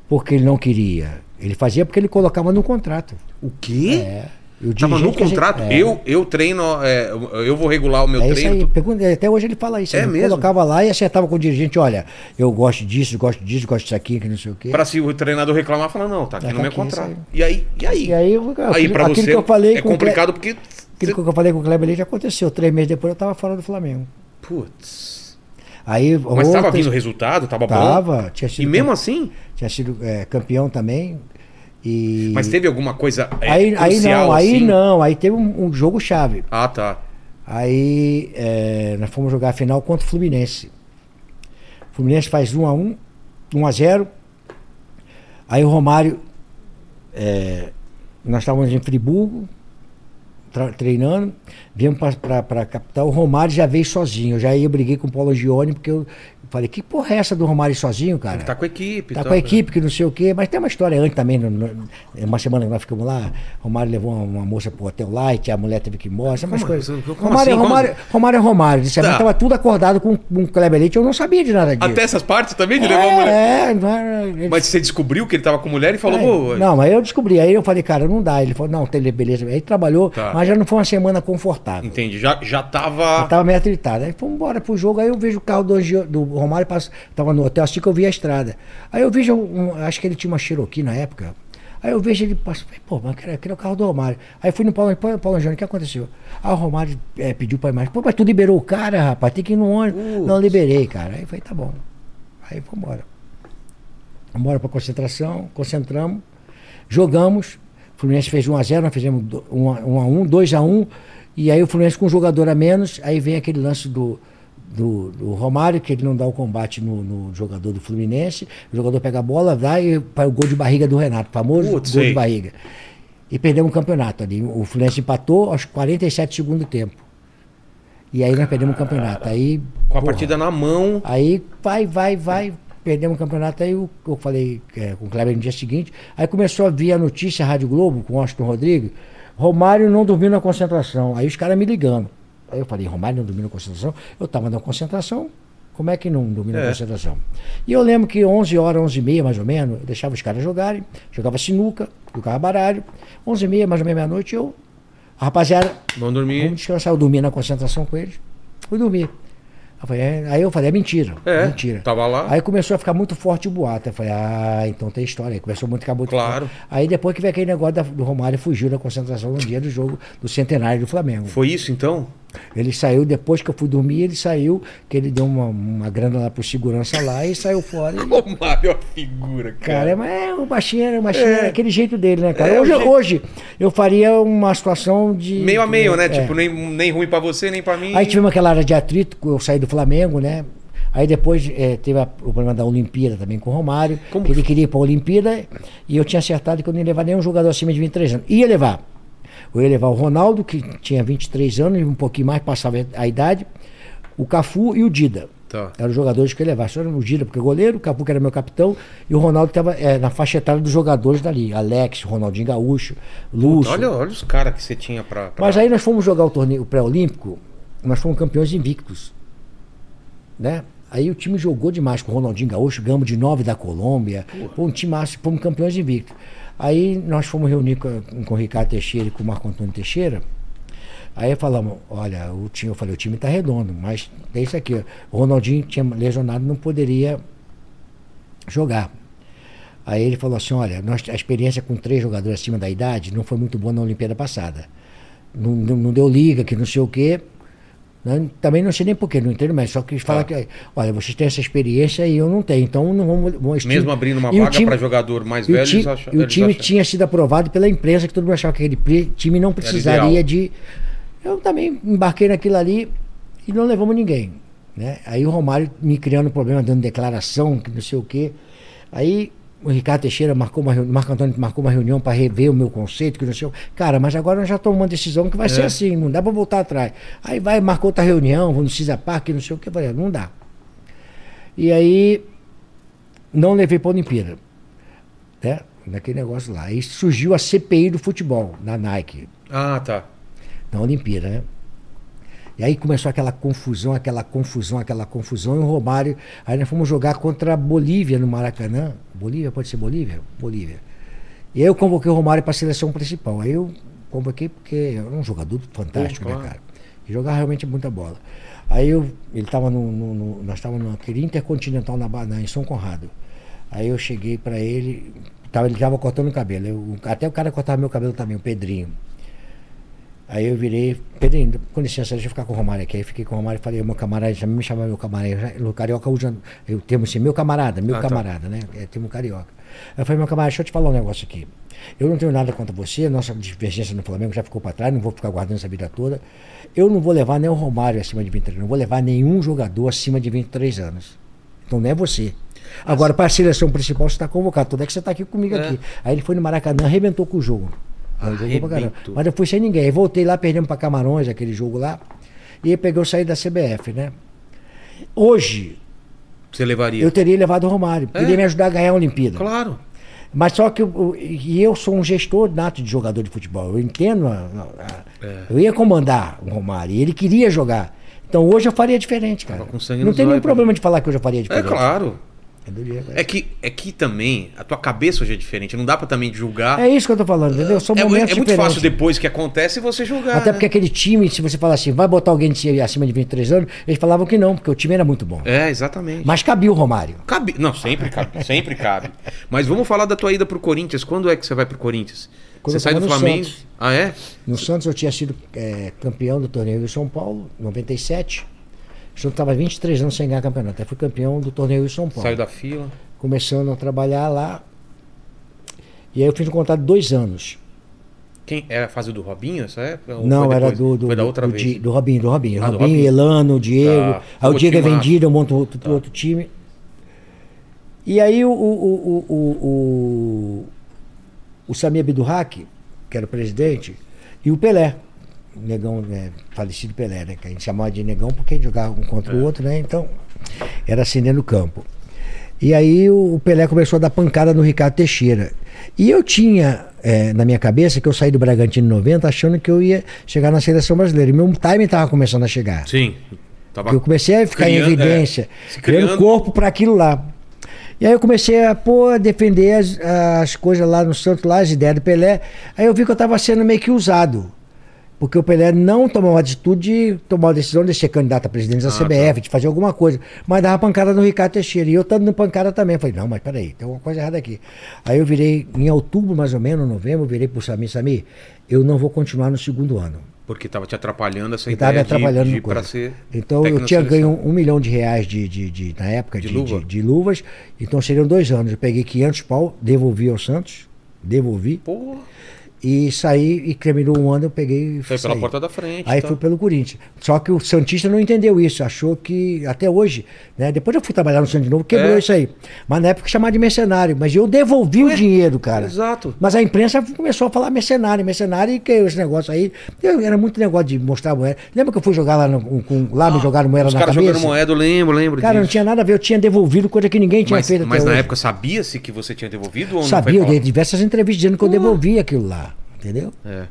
porque ele não queria. Ele fazia porque ele colocava no contrato. O quê? É. E o Tava no a gente- contrato. é. Eu, eu treino, é, eu vou regular o meu É isso treino. Pergunta- até hoje ele fala isso. É ele mesmo? colocava lá e acertava com o dirigente, olha, eu gosto disso, gosto disso, gosto disso aqui, que não sei o quê. Pra se o treinador reclamar, fala, não, tá aqui Tá no meu aqui, contrato. E aí? E aí? E aí, aí aquilo você que eu falei é complicado porque... Aquilo que eu falei com o Kleber Leite aconteceu. Três meses depois eu estava fora do Flamengo. Putz. Aí, Mas tava outras- vindo resultado, tava, bom. Tava, tinha sido, E mesmo assim? tinha sido é, campeão também. E... Mas teve alguma coisa é, aí, aí crucial, não, aí assim? não, aí teve um, um jogo chave. Ah, tá. Aí é, nós fomos jogar a final contra o Fluminense. O Fluminense faz 1 a 1 1 a 0 Aí o Romário. é, nós estávamos em Friburgo, treinando, viemos para a capital. O Romário já veio sozinho. Eu já ia, briguei com o Paulo Gione, porque eu falei: que porra é essa do Romário sozinho, cara? Tá com a equipe. Tá tal, com a né? equipe, que não sei o quê, mas tem uma história antes também. no- no- uma semana que nós ficamos lá, Romário levou uma, uma moça pro hotel Light, a mulher teve que ir embora, Como- coisas. como Romário, assim? Como Romário, Romário é Romário. Disse, Tá. Tava tudo acordado com, com o Kleber Leite, eu não sabia de nada disso. Até essas partes também de levar a mulher. é, é, não era- ele- Mas você descobriu que ele tava com mulher e falou, é, não, mas eu descobri. Aí eu falei, cara, não dá. Ele falou, não, tem beleza. Aí trabalhou, Tá. mas já não foi uma semana confortável. Entendi, já, já tava... Eu tava meio atritado. Aí fomos embora pro jogo, aí eu vejo o carro do, Angio- do Romário, passa, tava no hotel, assim que eu vi a estrada. Aí eu vejo, um- acho que ele tinha uma Cherokee na época. Aí eu vejo ele passa, falei, pô, mas aquele aquele é o carro do Romário. Aí fui no Paulo, Paulo, Paulo Júnior, o que aconteceu? Aí o Romário eh, pediu pra imagem, pô, mas tu liberou o cara, rapaz, tem que ir no ônibus. Putz. Não liberei, cara. Aí eu falei, tá bom. Aí fomos embora. Vamos embora pra concentração, concentramos, jogamos. O Fluminense fez 1x0, nós fizemos 1x1, 2x1. E aí o Fluminense com um jogador a menos, aí vem aquele lance do, do, do Romário, que ele não dá o combate no, no jogador do Fluminense. O jogador pega a bola, vai e para o gol de barriga do Renato, famoso Putz, gol sei. de barriga. E perdemos o campeonato ali. O Fluminense empatou aos 47 do segundo tempo. E aí nós perdemos o campeonato. Aí, Com a porra, partida na mão. Aí vai, vai, vai. Perdemos o campeonato. Aí eu, eu falei é, com o Kleber no dia seguinte. Aí começou a vir a notícia Rádio Globo com o Austin Rodrigues. Romário não dormiu na concentração. Aí os caras me ligando. Aí eu falei, Romário não dormiu na concentração? Eu estava na concentração. Como é que não dormiu na É. concentração? E eu lembro que 11 horas, 11 e meia mais ou menos, eu deixava os caras jogarem, jogava sinuca, jogava baralho. 11 e meia mais ou menos meia-noite, eu, a rapaziada, Vão dormir. Vamos descansar. Eu dormi na concentração com eles. Fui dormir. Eu falei, é, aí eu falei, é mentira. É, mentira. tava lá. Aí começou a ficar muito forte o boato. Eu falei, ah, então tem história. Aí começou muito a ficar muito Claro. forte. Aí depois que veio aquele negócio da- do Romário fugiu da concentração no dia do jogo do centenário do Flamengo. Foi isso então? Ele saiu, depois que eu fui dormir, ele saiu, que ele deu uma, uma grana lá pro segurança lá e saiu fora. E- é uma figura, Cara, cara. mas é o baixinho, era o baixinho, É. era aquele jeito dele, né, cara? É, hoje, jeito- hoje eu faria uma situação de. meio a meio, né? É. Tipo, nem, nem ruim pra você, nem pra mim. Aí tivemos aquela área de atrito, eu saí do Flamengo, né? Aí depois eh, teve a- o problema da Olimpíada também com o Romário, Como que ele queria ir para a Olimpíada e eu tinha acertado que eu não ia levar nenhum jogador acima de 23 anos. Ia levar. Eu ia levar o Ronaldo, que tinha 23 anos, e um pouquinho mais, passava a idade, o Cafu e o Dida. Tá. Eram os jogadores que eu levava. Só era o Gira, porque o goleiro, o Capu que era meu capitão, e o Ronaldo estava na faixa etária dos jogadores dali. Alex, Ronaldinho Gaúcho, Lúcio. Olha, olha os caras que você tinha pra. pra- Mas aí nós fomos jogar o torneio pré-olímpico, nós fomos campeões invictos. Né? Aí o time jogou demais com o Ronaldinho Gaúcho, ganhamos de 9 da Colômbia. Pô, um time massa, fomos campeões invictos. Aí nós fomos reunir com, com o Ricardo Teixeira e com o Marco Antônio Teixeira. Aí falamos, olha, o time, eu falei, o time está redondo, mas tem isso aqui. O Ronaldinho tinha lesionado, não poderia jogar. Aí ele falou assim, olha, nós, a experiência com três jogadores acima da idade não foi muito boa na Olimpíada passada. Não, não, não deu liga, que não sei o quê. Né? Também não sei nem porquê, não entendo, mas só quis falar Tá. que, olha, vocês têm essa experiência e eu não tenho, então não vamos... vamos Mesmo abrindo uma E vaga pra jogador mais velho, ti- eles acham- e o eles time acham- tinha sido aprovado pela imprensa, que todo mundo achava que aquele time não precisaria de. Eu também embarquei naquilo ali e não levamos ninguém. Né? Aí o Romário me criando problema, dando declaração, que não sei o quê. Aí o Ricardo Teixeira marcou uma reunião, Marco Antônio marcou uma reunião para rever o meu conceito, que não sei o Cara, mas agora nós já tomamos uma decisão que vai ser É. assim, não dá para voltar atrás. Aí vai, marcou outra reunião, vamos no Cisa Park, não sei o que, falei, não dá. E aí não levei para a Olimpíada né? Naquele negócio lá. Aí surgiu a CPI do futebol, na Nike, Ah, tá. na Olimpíada, né? E aí começou aquela confusão, aquela confusão, aquela confusão, e o Romário. Aí nós fomos jogar contra a Bolívia no Maracanã. Bolívia, pode ser Bolívia? Bolívia. E aí eu convoquei o Romário para a seleção principal. Aí eu convoquei porque era um jogador fantástico, Pô, né, cara? E jogava realmente muita bola. Aí eu, ele estava no, no- no- Nós estávamos naquele Intercontinental na, na, em São Conrado. Aí eu cheguei para ele, tava, ele estava cortando o cabelo. eu- até o cara cortava meu cabelo também, o Pedrinho. Aí eu virei, Pedrinho, com licença, deixa eu ficar com o Romário aqui. Aí fiquei com o Romário e falei, meu camarada, já me chamava meu camarada. O carioca usa, eu termo assim, meu camarada, meu Ah, tá. camarada, né? É termo carioca. Aí eu falei, meu camarada, deixa eu te falar um negócio aqui. Eu não tenho nada contra você, nossa divergência no Flamengo já ficou para trás, não vou ficar guardando essa vida toda. Eu não vou levar nem o Romário acima de 23 anos, não vou levar nenhum jogador acima de 23 anos. Então não é você. Agora, para a seleção principal, você está convocado. Tudo é que você está aqui comigo É. aqui. Aí ele foi no Maracanã, arrebentou com o jogo. Aí jogou pra caramba. Mas eu fui sem ninguém. Aí voltei lá, perdemos para Camarões, aquele jogo lá. E aí peguei eu saí da CBF, né? Hoje, Você levaria? eu teria levado o Romário. É. Ele ia me ajudar a ganhar a Olimpíada. Claro. Mas só que eu, e eu sou um gestor nato de jogador de futebol. Eu entendo. a- a- É. Eu ia comandar o Romário. E ele queria jogar. Então hoje eu faria diferente, cara. Não tem nenhum olhos, problema de falar que hoje eu faria É diferente. claro. É que, é que também a tua cabeça hoje é diferente. Não dá pra também julgar. É isso que eu tô falando, entendeu? São É, momentos é muito diferentes. fácil depois que acontece você julgar. Até né? porque aquele time, se você falar assim, vai botar alguém de acima de 23 anos, eles falavam que não, porque o time era muito bom. É, exatamente. Mas cabia o Romário. Cabe... Não, sempre cabe. sempre cabe. Mas vamos falar da tua ida pro Corinthians. Quando é que você vai pro Corinthians? Quando você sai do Flamengo? Santos. Ah, é? No Santos eu tinha sido é, campeão do torneio em São Paulo, 97. O Santos estava 23 anos sem ganhar campeonato. Até fui campeão do torneio em São Paulo. Saiu da fila. Começando a trabalhar lá. E aí eu fiz um contrato de dois anos. Quem? Era a fase do Robinho essa época? Não, era do, do, Foi da outra do vez. Do Robinho, do Robinho. Ah, Robinho, Robinho. Elano, o Diego. Tá. Aí o Diego é vendido, eu monto outro, Tá. outro time. E aí o, o, o, o, o, o Samir Abdurrak, que era o presidente, e o Pelé. Negão, né, falecido Pelé, né? Que a gente chamava de negão porque a gente jogava um contra É. o outro, né? Então, era assim dentro do campo. E aí o Pelé começou a dar pancada no Ricardo Teixeira. E eu tinha eh, na minha cabeça que eu saí do Bragantino em 90 achando que eu ia chegar na seleção brasileira. E meu time estava começando a chegar. Sim. Tava... Eu comecei a ficar criando, em evidência, é, criando criando. corpo para aquilo lá. E aí eu comecei a pô, a defender as, as coisas lá no Santos, lá, as ideias do Pelé. Aí eu vi que eu estava sendo meio que usado. Porque o Pelé não tomou a atitude de tomar a decisão de ser candidato a presidente da Ah, CBF, de fazer alguma coisa. Mas dava pancada no Ricardo Teixeira. E eu estando pancada também. Eu falei, não, mas peraí, tem alguma coisa errada aqui. Aí eu virei, em outubro mais ou menos, novembro, eu virei pro Samir, Samir, eu não vou continuar no segundo ano. Porque tava te atrapalhando essa estava me ideia de- atrapalhando de, pra coisa. ser Então eu tinha ganho um milhão de reais de, de, de- na época De de, luva? de- de luvas. Então seriam dois anos. Eu peguei 500 pau, devolvi ao Santos, devolvi. Pô, E saí e terminou um ano, eu peguei e Foi pela porta da frente. Aí tá? fui pelo Corinthians. Só que o Santista não entendeu isso, achou que, até hoje, né? Depois eu fui trabalhar no Santos de novo, quebrou É. isso aí. Mas na época chamava de mercenário. Mas eu devolvi o dinheiro, cara. Exato. Mas a imprensa começou a falar mercenário, mercenário, e que esse negócio aí. eu- era muito negócio de mostrar moeda. Lembra que eu fui jogar lá, no, com, lá me jogaram moeda Ah, Os na caras cabeça? jogando moeda, eu lembro, lembro Cara, não disso. tinha nada a ver, eu tinha devolvido coisa que ninguém tinha Mas, feito mas na hoje. época sabia-se que você tinha devolvido ou não Sabia, eu dei diversas entrevistas dizendo que eu devolvi aquilo lá, entendeu? É.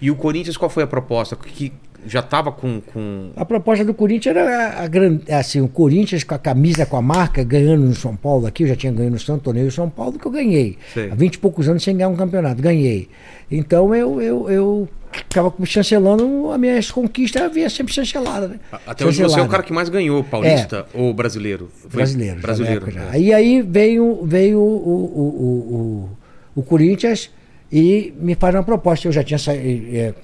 E o Corinthians, qual foi a proposta? Que já tava com. com... A proposta do Corinthians era a, a gran- assim, o Corinthians com a camisa, com a marca, ganhando no São Paulo aqui, eu já tinha ganho no Santo Torneio São Paulo, que eu ganhei. Sei. Há 20 e poucos anos sem ganhar um campeonato, ganhei. Então eu, eu, eu ficava chancelando as minhas conquistas, havia sempre chancelada, né? Até hoje você é o Chancelada. cara que mais ganhou, paulista ou brasileiro? Foi brasileiro. Brasileiro. é. Aí, aí veio, veio o, o, o, o, o Corinthians e me faz uma proposta. Eu já tinha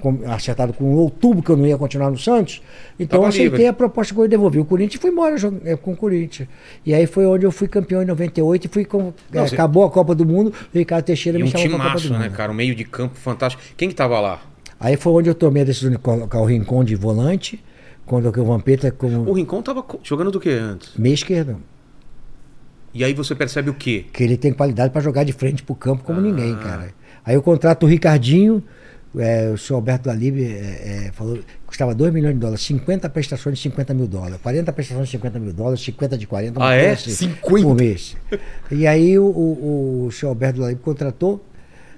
com- acertado com outubro que eu não ia continuar no Santos. Então eu aceitei livre. a proposta que eu devolvi. O Corinthians e fui embora eh, com o Corinthians. E aí foi onde eu fui campeão em 98 e fui com, Não, eh, você- acabou a Copa do Mundo. O Ricardo Teixeira E me um chamou para a Copa do timaço, Mundo. né, cara? Um meio de campo fantástico. Quem que tava lá? Aí foi onde eu tomei a decisão de colocar o Rincon de volante, quando o Vampeta como O Rincon tava co- jogando do que antes? meia esquerda. E aí você percebe o quê? que ele tem qualidade para jogar de frente pro campo Ah. como ninguém, cara. Aí eu contrato o Ricardinho, é, o senhor Alberto Dalib é, é, falou que custava 2 milhões de dólares, 50 prestações de 50 mil dólares, 40 prestações de 50 mil dólares, 50 de 40, uma Ah, é? assim, 50? por mês. E aí o, o, o senhor Alberto Dalib contratou,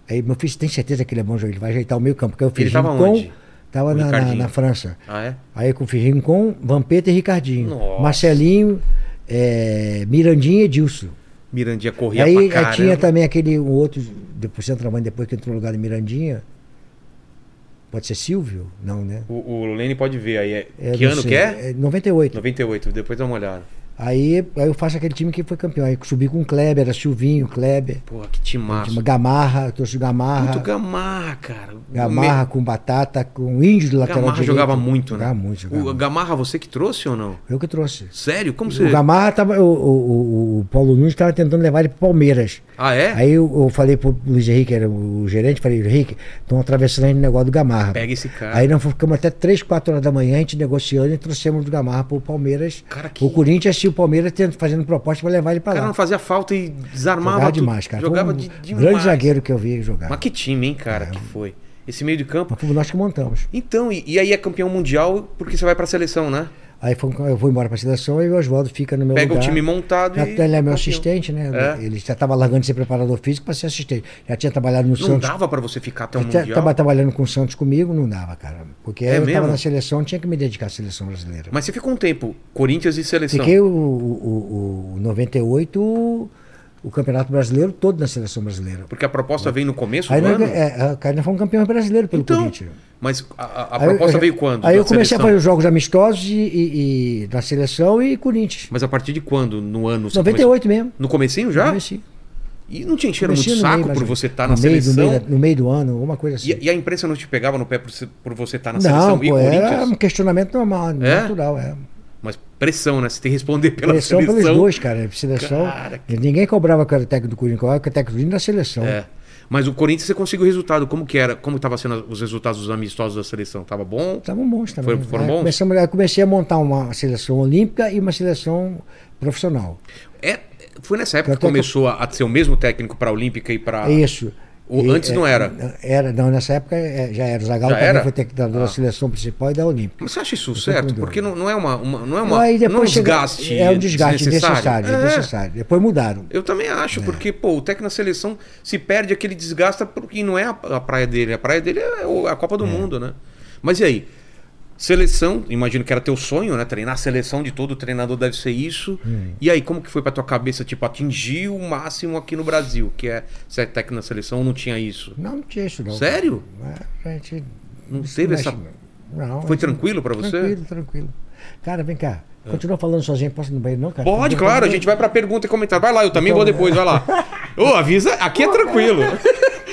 aí meu filho tem certeza que ele é bom jogador, ele vai ajeitar o meio campo, porque eu fiz Ele tava Rincon, onde? Tava O na, na, na França. Ah, é? Aí eu fiz Rincon, Vampeta e Ricardinho. Nossa. Marcelinho, é, Mirandinha e Edilson. Mirandinha corria Aí, pra aí tinha também aquele um outro, depois centroavante, depois que entrou no lugar de Mirandinha. Pode ser Silvio? Não, né? O, o Lene pode ver aí. É... É, que ano sei. que é? 98. 98, depois dá uma olhada. Aí, aí eu faço aquele time que foi campeão. Aí subi com o Kleber, era Silvinho, Kleber. Porra, que timaço. Gamarra, trouxe o Gamarra. Muito Gamarra, cara. Gamarra com batata, com índio Me... lateral Gamarra direito. jogava muito, né? Jogava muito, jogava O. Gamarra você que trouxe ou não? Eu que trouxe. Sério? Como você... O Gamarra tava. O, o, o- o Paulo Nunes estava tentando levar ele pro Palmeiras. Ah, é? Aí eu, eu falei pro Luiz Henrique, era o gerente, falei, Henrique, estão atravessando o negócio do Gamarra. Pega esse cara. Aí nós ficamos até 3, 4 horas da manhã, a gente negociando e trouxemos o Gamarra pro Palmeiras. Cara, que- O Corinthians e o Palmeiras tendo, fazendo proposta para levar ele O para cara lá. não fazia falta e desarmava Jogava demais, cara. Jogava um de, demais. grande zagueiro que eu vi jogar. Mas que time, hein, cara, que foi. Esse meio de campo. Mas fomos nós que montamos. Então, e, e aí é campeão mundial porque você vai pra seleção, né? Aí eu vou embora para a seleção e o Oswaldo fica no meu Pega o lugar. time montado Já- e. Ele é meu assistente, né? É. Ele já estava largando de ser preparador físico para ser assistente. Já tinha trabalhado no Não Santos. dava pra você ficar até o mundial. Estava trabalhando com o Santos comigo, não dava, cara. Porque É eu estava na seleção, tinha que me dedicar à seleção brasileira. Mas você ficou um tempo, Corinthians e seleção. Fiquei o, o, o, o 98, o, Campeonato Brasileiro todo na seleção brasileira. Porque a proposta veio no começo Aí do ano. é, aí nós fomos campeão brasileiro pelo Então, Corinthians. mas a, a- a proposta eu- veio quando? Aí eu comecei seleção? a fazer os jogos amistosos e, e, e da seleção e Corinthians. Mas a partir de quando no ano? você 98 mesmo. No comecinho já? Comecei. E não te encheram muito no saco meio, por você estar no na meio, seleção? meio da- no meio do ano, alguma coisa assim. E, e a imprensa não te pegava no pé por, você- por você estar na não, seleção e pô, era Corinthians? um questionamento normal, É? natural. É. Mas pressão, né? Você tem que responder pela Pressão seleção. pelos dois, cara. Seleção. Cara, que- Ninguém cobrava que era técnico do Corinthians, cobrava que era técnico do Corinthians da seleção. É. Mas o Corinthians você conseguiu o resultado. Como que era? Como estavam sendo os resultados dos amistosos da seleção? Tava bom? Estavam bons também. Foram- foram É, bons? Começamos, eu comecei a montar uma seleção olímpica e uma seleção profissional. É, foi nessa época que é começou a, a ser o mesmo técnico para a Olímpica e para. É isso. O- antes não era? Era, não, nessa época é, já era. O Zagallo Já também era? foi técnico da Ah. seleção principal e da Olímpica. Mas você acha isso certo? Porque não, não é uma, uma- não é uma, não é um desgaste. É um desgaste necessário, É. necessário. Depois mudaram. Eu também acho, porque, pô, o técnico na seleção se perde aquele desgasta porque não é a, a praia dele. A praia dele é a Copa do Mundo, né? Mas e aí? Seleção, imagino que era teu sonho, né? Treinar a seleção de todo treinador deve ser isso. E aí, como que foi pra tua cabeça, tipo, atingir o máximo aqui no Brasil, que é ser técnico na seleção, ou não tinha isso? Não, não tinha isso não. Sério? É, a gente Não teve mexe, essa- não. Foi gente- tranquilo pra você? Tranquilo, tranquilo. Cara, vem cá. Continua falando sozinho, posso ir no banheiro não, cara? Pode, claro, a gente vai pra pergunta e comentário. Vai lá, eu também Então, vou depois, vai lá. Ô, avisa, aqui é tranquilo.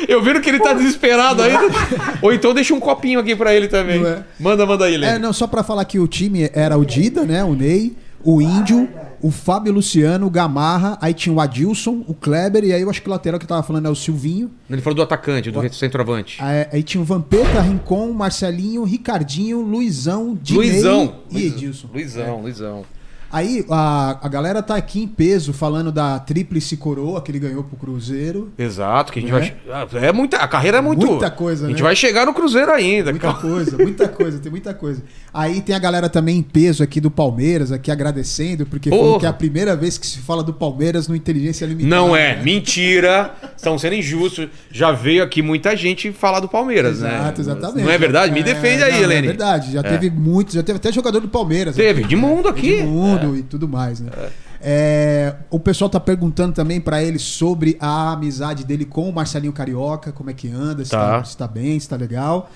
Eu viro que ele tá desesperado ainda. Ou então deixa um copinho aqui pra ele também. É? Manda, manda aí, Lênin. É, não, só pra falar que o time era o Dida, né? O Ney, o Índio, o Fábio Luciano, o Gamarra, aí tinha o Adilson, o Kleber, e aí eu acho que o lateral que eu tava falando é o Silvinho. Ele falou do atacante, do centroavante. Aí, aí tinha o Vampeta, Rincon, Marcelinho, Ricardinho, Luizão, Dinei Luizão. e Edilson. Luizão, Luizão. Aí a, a galera tá aqui em peso falando da tríplice coroa que ele ganhou pro Cruzeiro. Exato, que a gente Né? vai. che- É muita. A carreira é muito. Muita coisa, A gente né? vai chegar no Cruzeiro ainda. Muita calma. coisa, muita coisa, tem muita coisa. Aí tem a galera também em peso aqui do Palmeiras, aqui agradecendo, porque falou Porra. que é a primeira vez que se fala do Palmeiras no Inteligência Limitada. Não é, né? mentira. Estão sendo injustos. Já veio aqui muita gente falar do Palmeiras, né? Exato, exatamente. Não é verdade? Me defende aí, não, Helene. É verdade, já teve muitos, já teve até jogador do Palmeiras. Teve, aqui, de mundo né? aqui. De mundo e tudo mais, né? É, o pessoal tá perguntando também pra ele sobre a amizade dele com o Marcelinho Carioca, como é que anda, se Tá. tá, se tá bem, se tá legal.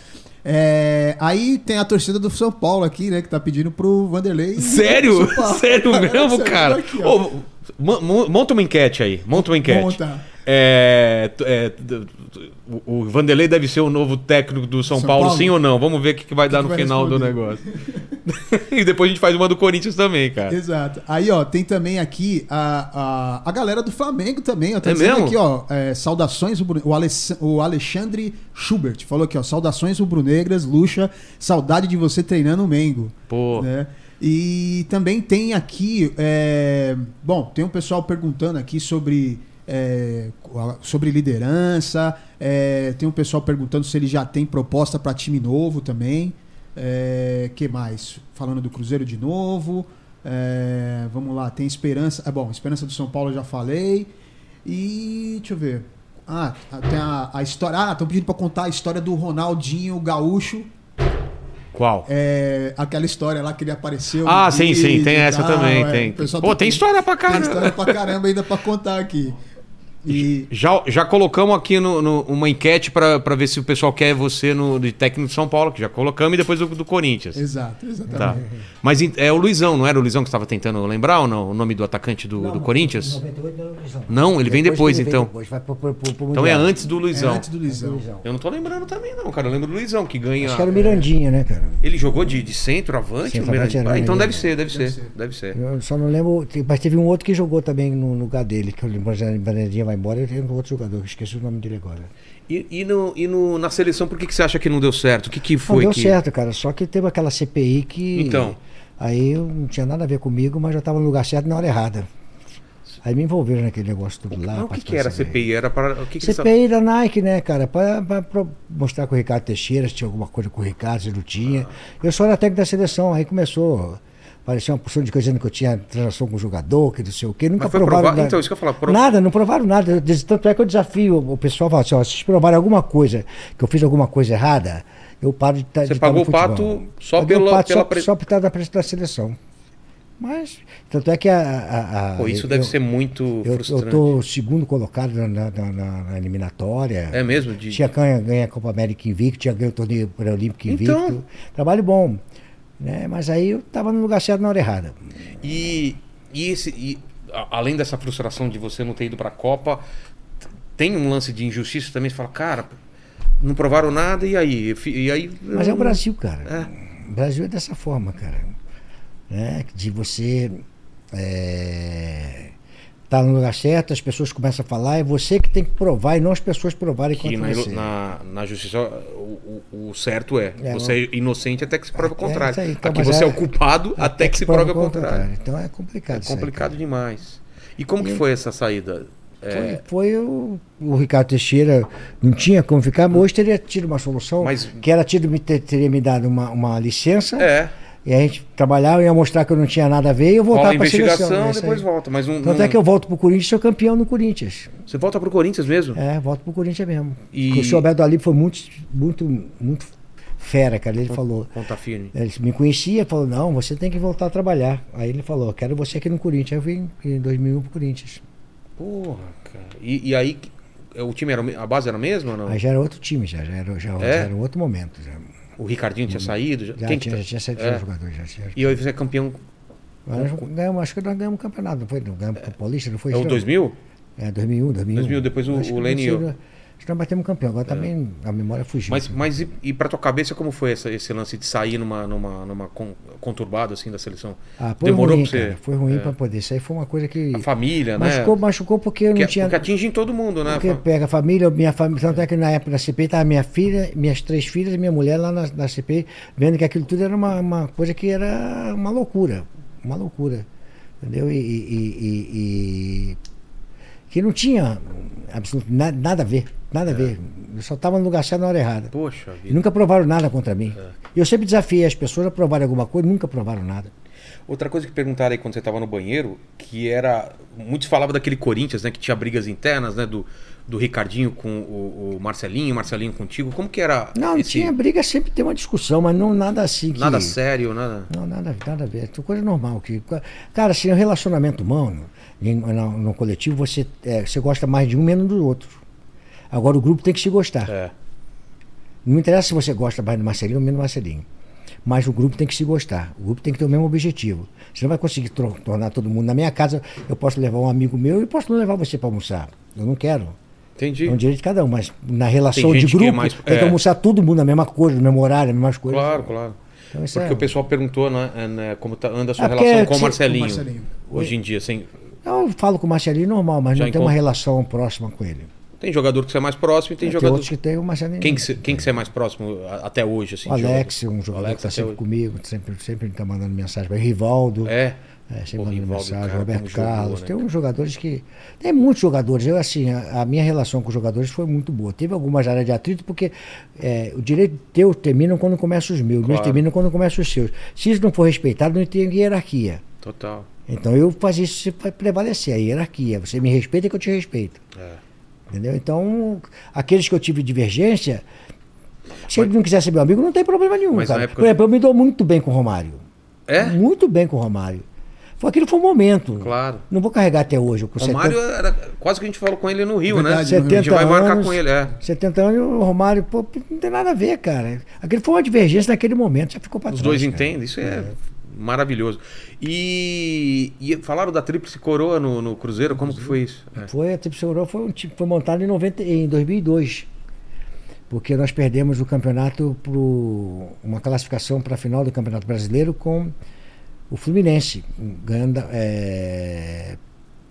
É, aí tem a torcida do São Paulo aqui, né, que tá pedindo pro Vanderlei. Sério? Sério mesmo, cara? aqui. Ô, mo- mo- monta uma enquete aí. Monta uma enquete. Monta. É, é, o o Vanderlei deve ser o novo técnico do São, São Paulo, Paulo? sim ou não? Vamos ver o que, que vai dar que no vai final do responder? negócio. e depois a gente faz uma do Corinthians também, cara. Exato. Aí, ó, tem também aqui a, a, a galera do Flamengo também, ó. Tá É dizendo mesmo? aqui, ó, é, saudações, o, o, Aless- o Alexandre Schubert falou aqui, ó, saudações rubro-negras, Luxa, saudade de você treinando o Mengo. Pô. né? E também tem aqui, é, bom, tem um pessoal perguntando aqui sobre, é, sobre liderança, é, tem um pessoal perguntando se ele já tem proposta para time novo também. É, que mais? Falando do Cruzeiro de novo. É, vamos lá, tem esperança. É bom, esperança do São Paulo eu já falei. E deixa eu ver. Ah, tem a, a história. Ah, estão pedindo para contar a história do Ronaldinho Gaúcho. Qual? É, aquela história lá que ele apareceu. Ah, sim, sim, tem essa tal, também, é. tem. Pô, tá- tem história pra Tem caramba. história pra caramba ainda pra contar aqui. E Já, já colocamos aqui no, no- uma enquete pra pra ver se o pessoal quer você no de técnico de São Paulo, que já colocamos, e depois do, do Corinthians. exato, exatamente. Tá. Mas é o Luizão, não era o Luizão que estava tentando lembrar ou não? O nome do atacante do, do Corinthians? 98 não, Luizão. Não, ele vem depois, ele então. Depois, vai pro, pro, pro, pro Então é antes do É Luizão. antes do Luizão. Eu não tô lembrando também, não, cara. Eu lembro do Luizão, que ganha. Acho que era o Mirandinha, né, cara? Ele jogou de, de centro, avante? o Ah, então deve ser, deve Deve ser. ser. Deve ser. Eu só não lembro, mas teve um outro que jogou também no lugar dele, que eu lembro, a Mirandinha vai embora, eu tenho outro jogador, que esqueci o nome dele agora. E, e no, e no- na seleção, por que, que você acha que não deu certo? O que, que Não foi deu que. certo, cara, só que teve aquela CPI que... Então. Aí eu não tinha nada a ver comigo, mas já estava no lugar certo na hora errada. Aí me envolveram naquele negócio tudo lá. Mas o que, que era a dele. CPI? Era para. O que que CPI da Nike, né, cara? Pra mostrar com o Ricardo Teixeira se tinha alguma coisa com o Ricardo, se não tinha. Eu só era técnico da seleção, aí começou. Parecia uma porção de coisa dizendo que eu tinha transação com o jogador, que não sei o quê. Nunca provaram provado- nada. então, isso que eu falar, prov- Nada, não provaram nada. Tanto é que eu desafio o pessoal, fala assim, ó, se vocês provarem alguma coisa, que eu fiz alguma coisa errada, eu paro de estar Você pagou o pato só pela- pela só, pre- só por estar da presença da seleção. Mas, tanto é que a... a- a- Pô, isso eu- deve eu- ser muito eu, frustrante. eu tô segundo colocado na, na- na- na- na eliminatória. É mesmo? De... Tinha ganha, ganha a Copa América invicto, tinha ganho o torneio pré-olímpico invicto. Então. Trabalho bom. Né? Mas aí eu tava no lugar certo na hora errada. E, e, esse, e a- além dessa frustração de você não ter ido pra Copa, t- tem um lance de injustiça também. Você fala, cara, não provaram nada e aí? E aí Mas é o Brasil, cara. É. O Brasil é dessa forma, cara. Né? De você é, tá no lugar certo, as pessoas começam a falar, é você que tem que provar e não as pessoas provarem que contra na, você. na, na justiça o, o- certo é, É, você é inocente até que se prove o É, contrário. isso aí. Então, Aqui você é, é- o culpado até, que se prove o contrário. Então é complicado. É isso aí, complicado demais. E como que foi essa saída? É, Foi, foi o, o Ricardo Teixeira, não tinha como ficar, mas hoje teria tido uma solução, Mas- que era tido, teria me dado uma, uma licença, é, e a gente trabalhava, ia mostrar que eu não tinha nada a ver e eu voltava para a investigação, seleção. é isso depois volta. Mas não, Tanto não- é que eu volto pro Corinthians e sou campeão no Corinthians. Você volta pro Corinthians mesmo? É, volto pro Corinthians mesmo. E- Porque O senhor Alberto Ali foi muito, muito, muito fera, cara. Ele falou. Ponta firme. Ele me conhecia, falou, não, você tem que voltar a trabalhar. Aí ele falou, quero você aqui no Corinthians. Aí eu vim em 2001 pro Corinthians. Porra, cara. E, e aí, o time era, o a base era a mesma ou não? Aí já era outro time, já, já, era, já, já É? era um outro momento. Já, O Ricardinho tinha saído? Já, Quem que tinha, tá- já tinha sete É. jogadores. Já tinha. E aí você é campeão. Nós ganhamos, acho que nós ganhamos campeão campeonato, não foi? Não ganhamos o Paulista, não foi É o isso? 2000? É, 2001, 2001. 2000, depois o- Acho o que Sei, Nós batemos campeão. Agora também a memória fugiu. Mas, mas e, e pra tua cabeça, como foi essa- esse lance de sair numa, numa, numa con- conturbada assim da seleção? Ah, Demorou ruim, pra você. cara. Foi ruim é, pra poder. Aí foi uma coisa que. A família, né? machucou, machucou porque eu não Porque, tinha. porque atinge em todo mundo, né? Porque pega a família, minha família, tanto é que na época da CPI estava minha filha, minhas três filhas e minha mulher lá na, na CPI, vendo que aquilo tudo era uma, uma coisa que era uma loucura. Uma loucura. Entendeu? E. e- e- e- que não tinha absolutamente nada, nada a ver. Nada É. a ver. Eu só estava no lugar certo na hora errada. Poxa E vida. nunca provaram nada contra mim. É. E eu sempre desafiei as pessoas a provarem alguma coisa, nunca provaram nada. Outra coisa que perguntaram aí quando você estava no banheiro, que era. Muitos falavam daquele Corinthians, né? Que tinha brigas internas, né? Do, do Ricardinho com o, o Marcelinho, Marcelinho contigo. Como que era Não, não esse- tinha briga, sempre tem uma discussão, mas não nada assim que. Nada sério, nada. Não, nada, nada a ver. É coisa normal. Que, cara, assim, o relacionamento humano, em- no, no coletivo, você, é, você gosta mais de um menos do outro. Agora o grupo tem que se gostar. É. Não interessa se você gosta mais do Marcelinho ou menos do Marcelinho. Mas o grupo tem que se gostar. O grupo tem que ter o mesmo objetivo. Você não vai conseguir tornar todo mundo. Na minha casa, eu posso levar um amigo meu e posso não levar você para almoçar. Eu não quero. Entendi. É um direito de cada um. Mas na relação de gente que é grupo, mais- tem que é. almoçar todo mundo na mesma coisa, no mesmo horário, nas mesmas coisas. Claro, claro. Então, Porque é- o pessoal perguntou, né, é, né, como tá- anda a sua porque relação com o Marcelinho, com o Marcelinho. hoje em dia. Assim, Eu falo com o Marcelinho normal, mas Já não tem uma relação próxima com ele. tem jogador que você é mais próximo e tem Tem jogador. outros que tem o Marcelinho. Quem que, você, quem que você é mais próximo até hoje? Assim, O Alex, jogador? um jogador Alex que está sempre hoje. comigo, sempre, sempre está mandando mensagem para Rivaldo. É. É, sempre mandando mensagem, cara, Roberto como jogou, Carlos. né, tem uns jogadores que. Tem muitos jogadores. Eu, assim, a, a minha relação com os jogadores foi muito boa. Teve algumas áreas de atrito, porque é, o direito teu terminam quando começam os meus, os meus Claro. terminam quando começam os seus. Se isso não for respeitado, não tem hierarquia. Total. Então eu fazia isso para prevalecer, a hierarquia. Você me respeita que eu te respeito. É. Entendeu? Então, aqueles que eu tive divergência, se ele não quiser ser meu amigo, não tem problema nenhum, Mas na cara. época- Por exemplo, eu me dou muito bem com o Romário. É? Muito bem com o Romário. Foi aquilo foi um momento. Claro. Não vou carregar até hoje. Com O Mário 70, era quase que a gente falou com ele no Rio, Verdade, né? no Rio. A gente vai 70 marcar anos, com ele, é. 70 anos, o Romário, pô, não tem nada a ver, cara. Aquilo foi uma divergência naquele momento, já ficou para Os trás. dois cara. entendem, isso é, maravilhoso. E, e falaram da Tríplice Coroa no, no Cruzeiro, como que foi isso? É. Foi, a Tríplice Coroa foi, foi montado em, 90, em 2002. Porque nós perdemos o campeonato por uma classificação para a final do Campeonato Brasileiro com o Fluminense, ganhando